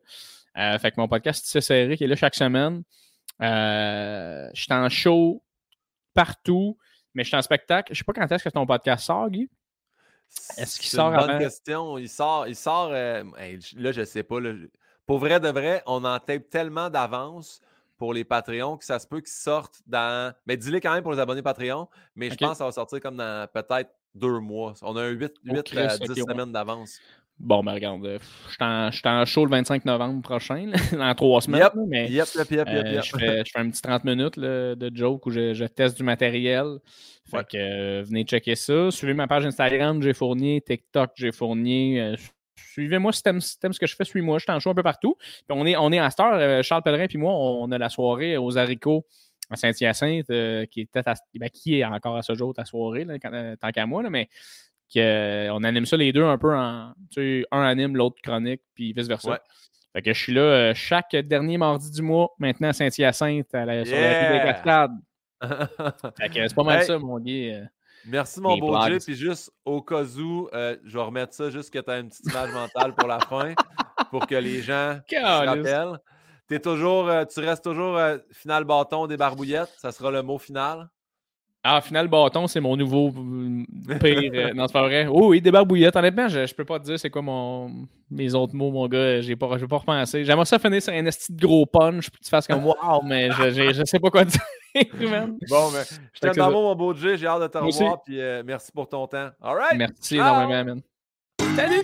Euh, fait que mon podcast Tissé Serré qui est là chaque semaine. Euh, je suis en show partout, mais je suis en spectacle. Je sais pas quand est-ce que ton podcast sort, Guy? Est-ce qu'il C'est sort une bonne avant? question. Il sort, il sort euh, hey, là, je sais pas. là. Pour vrai de vrai, on en tape tellement d'avance pour les Patreons que ça se peut qu'ils sortent dans. Mais dis-le quand même pour les abonnés Patreon, mais je pense que ça va sortir comme dans peut-être deux mois. On a un 8, Oh, 8 Christ, à ok, 10 ouais. semaines d'avance. Bon, ben regarde, euh, je suis en- show le 25 novembre prochain, (laughs) dans trois semaines. Yep, mais Yep, yep, yep, yep, euh, yep. je, fais, je fais un petit 30 minutes là, de joke où je, je teste du matériel. Fait Ouais. que euh, venez checker ça. Suivez ma page Instagram, j'ai fourni, TikTok, j'ai fourni. Euh, Suivez-moi si t'aimes ce que je fais, suis-moi. Je suis en show un peu partout. Puis on est, on est à cette heure, euh, Charles Pellerin puis moi, on a la soirée aux haricots à Saint-Hyacinthe, qui, était à- ben, qui est encore à ce jour ta soirée, là, quand- tant qu'à moi, là, mais qu'on anime ça les deux un peu en. Tu sais, un anime, l'autre chronique, puis vice-versa. Ouais. Fait que je suis là euh, chaque dernier mardi du mois, maintenant à Saint-Hyacinthe, à la- sur la rue des! Cascades. (laughs) Fait que c'est pas mal Hey. ça, mon gars. euh. Merci, mon beau. Jay. Puis juste au cas où, euh, je vais remettre ça juste que tu as une petite image mentale pour la fin, pour que les gens (laughs) se rappellent. Toujours, euh, tu restes toujours euh, final bâton des barbouillettes. Ça sera le mot final. Ah, final bâton, c'est mon nouveau euh, pire. euh, non, c'est pas vrai. Oh oui, des barbouillettes. Honnêtement, je, je peux pas te dire c'est quoi mon, mes autres mots, mon gars. J'ai pas, je vais pas repenser. J'aimerais ça finir sur un esti de gros punch, puis tu fasses comme wow, mais je, je, je sais pas quoi dire. (laughs) man. Bon, mais je t'aime d'amour, mon beau Jay. J'ai hâte de te revoir. Puis euh, merci pour ton temps. All right. Merci Ciao. énormément, man. Salut!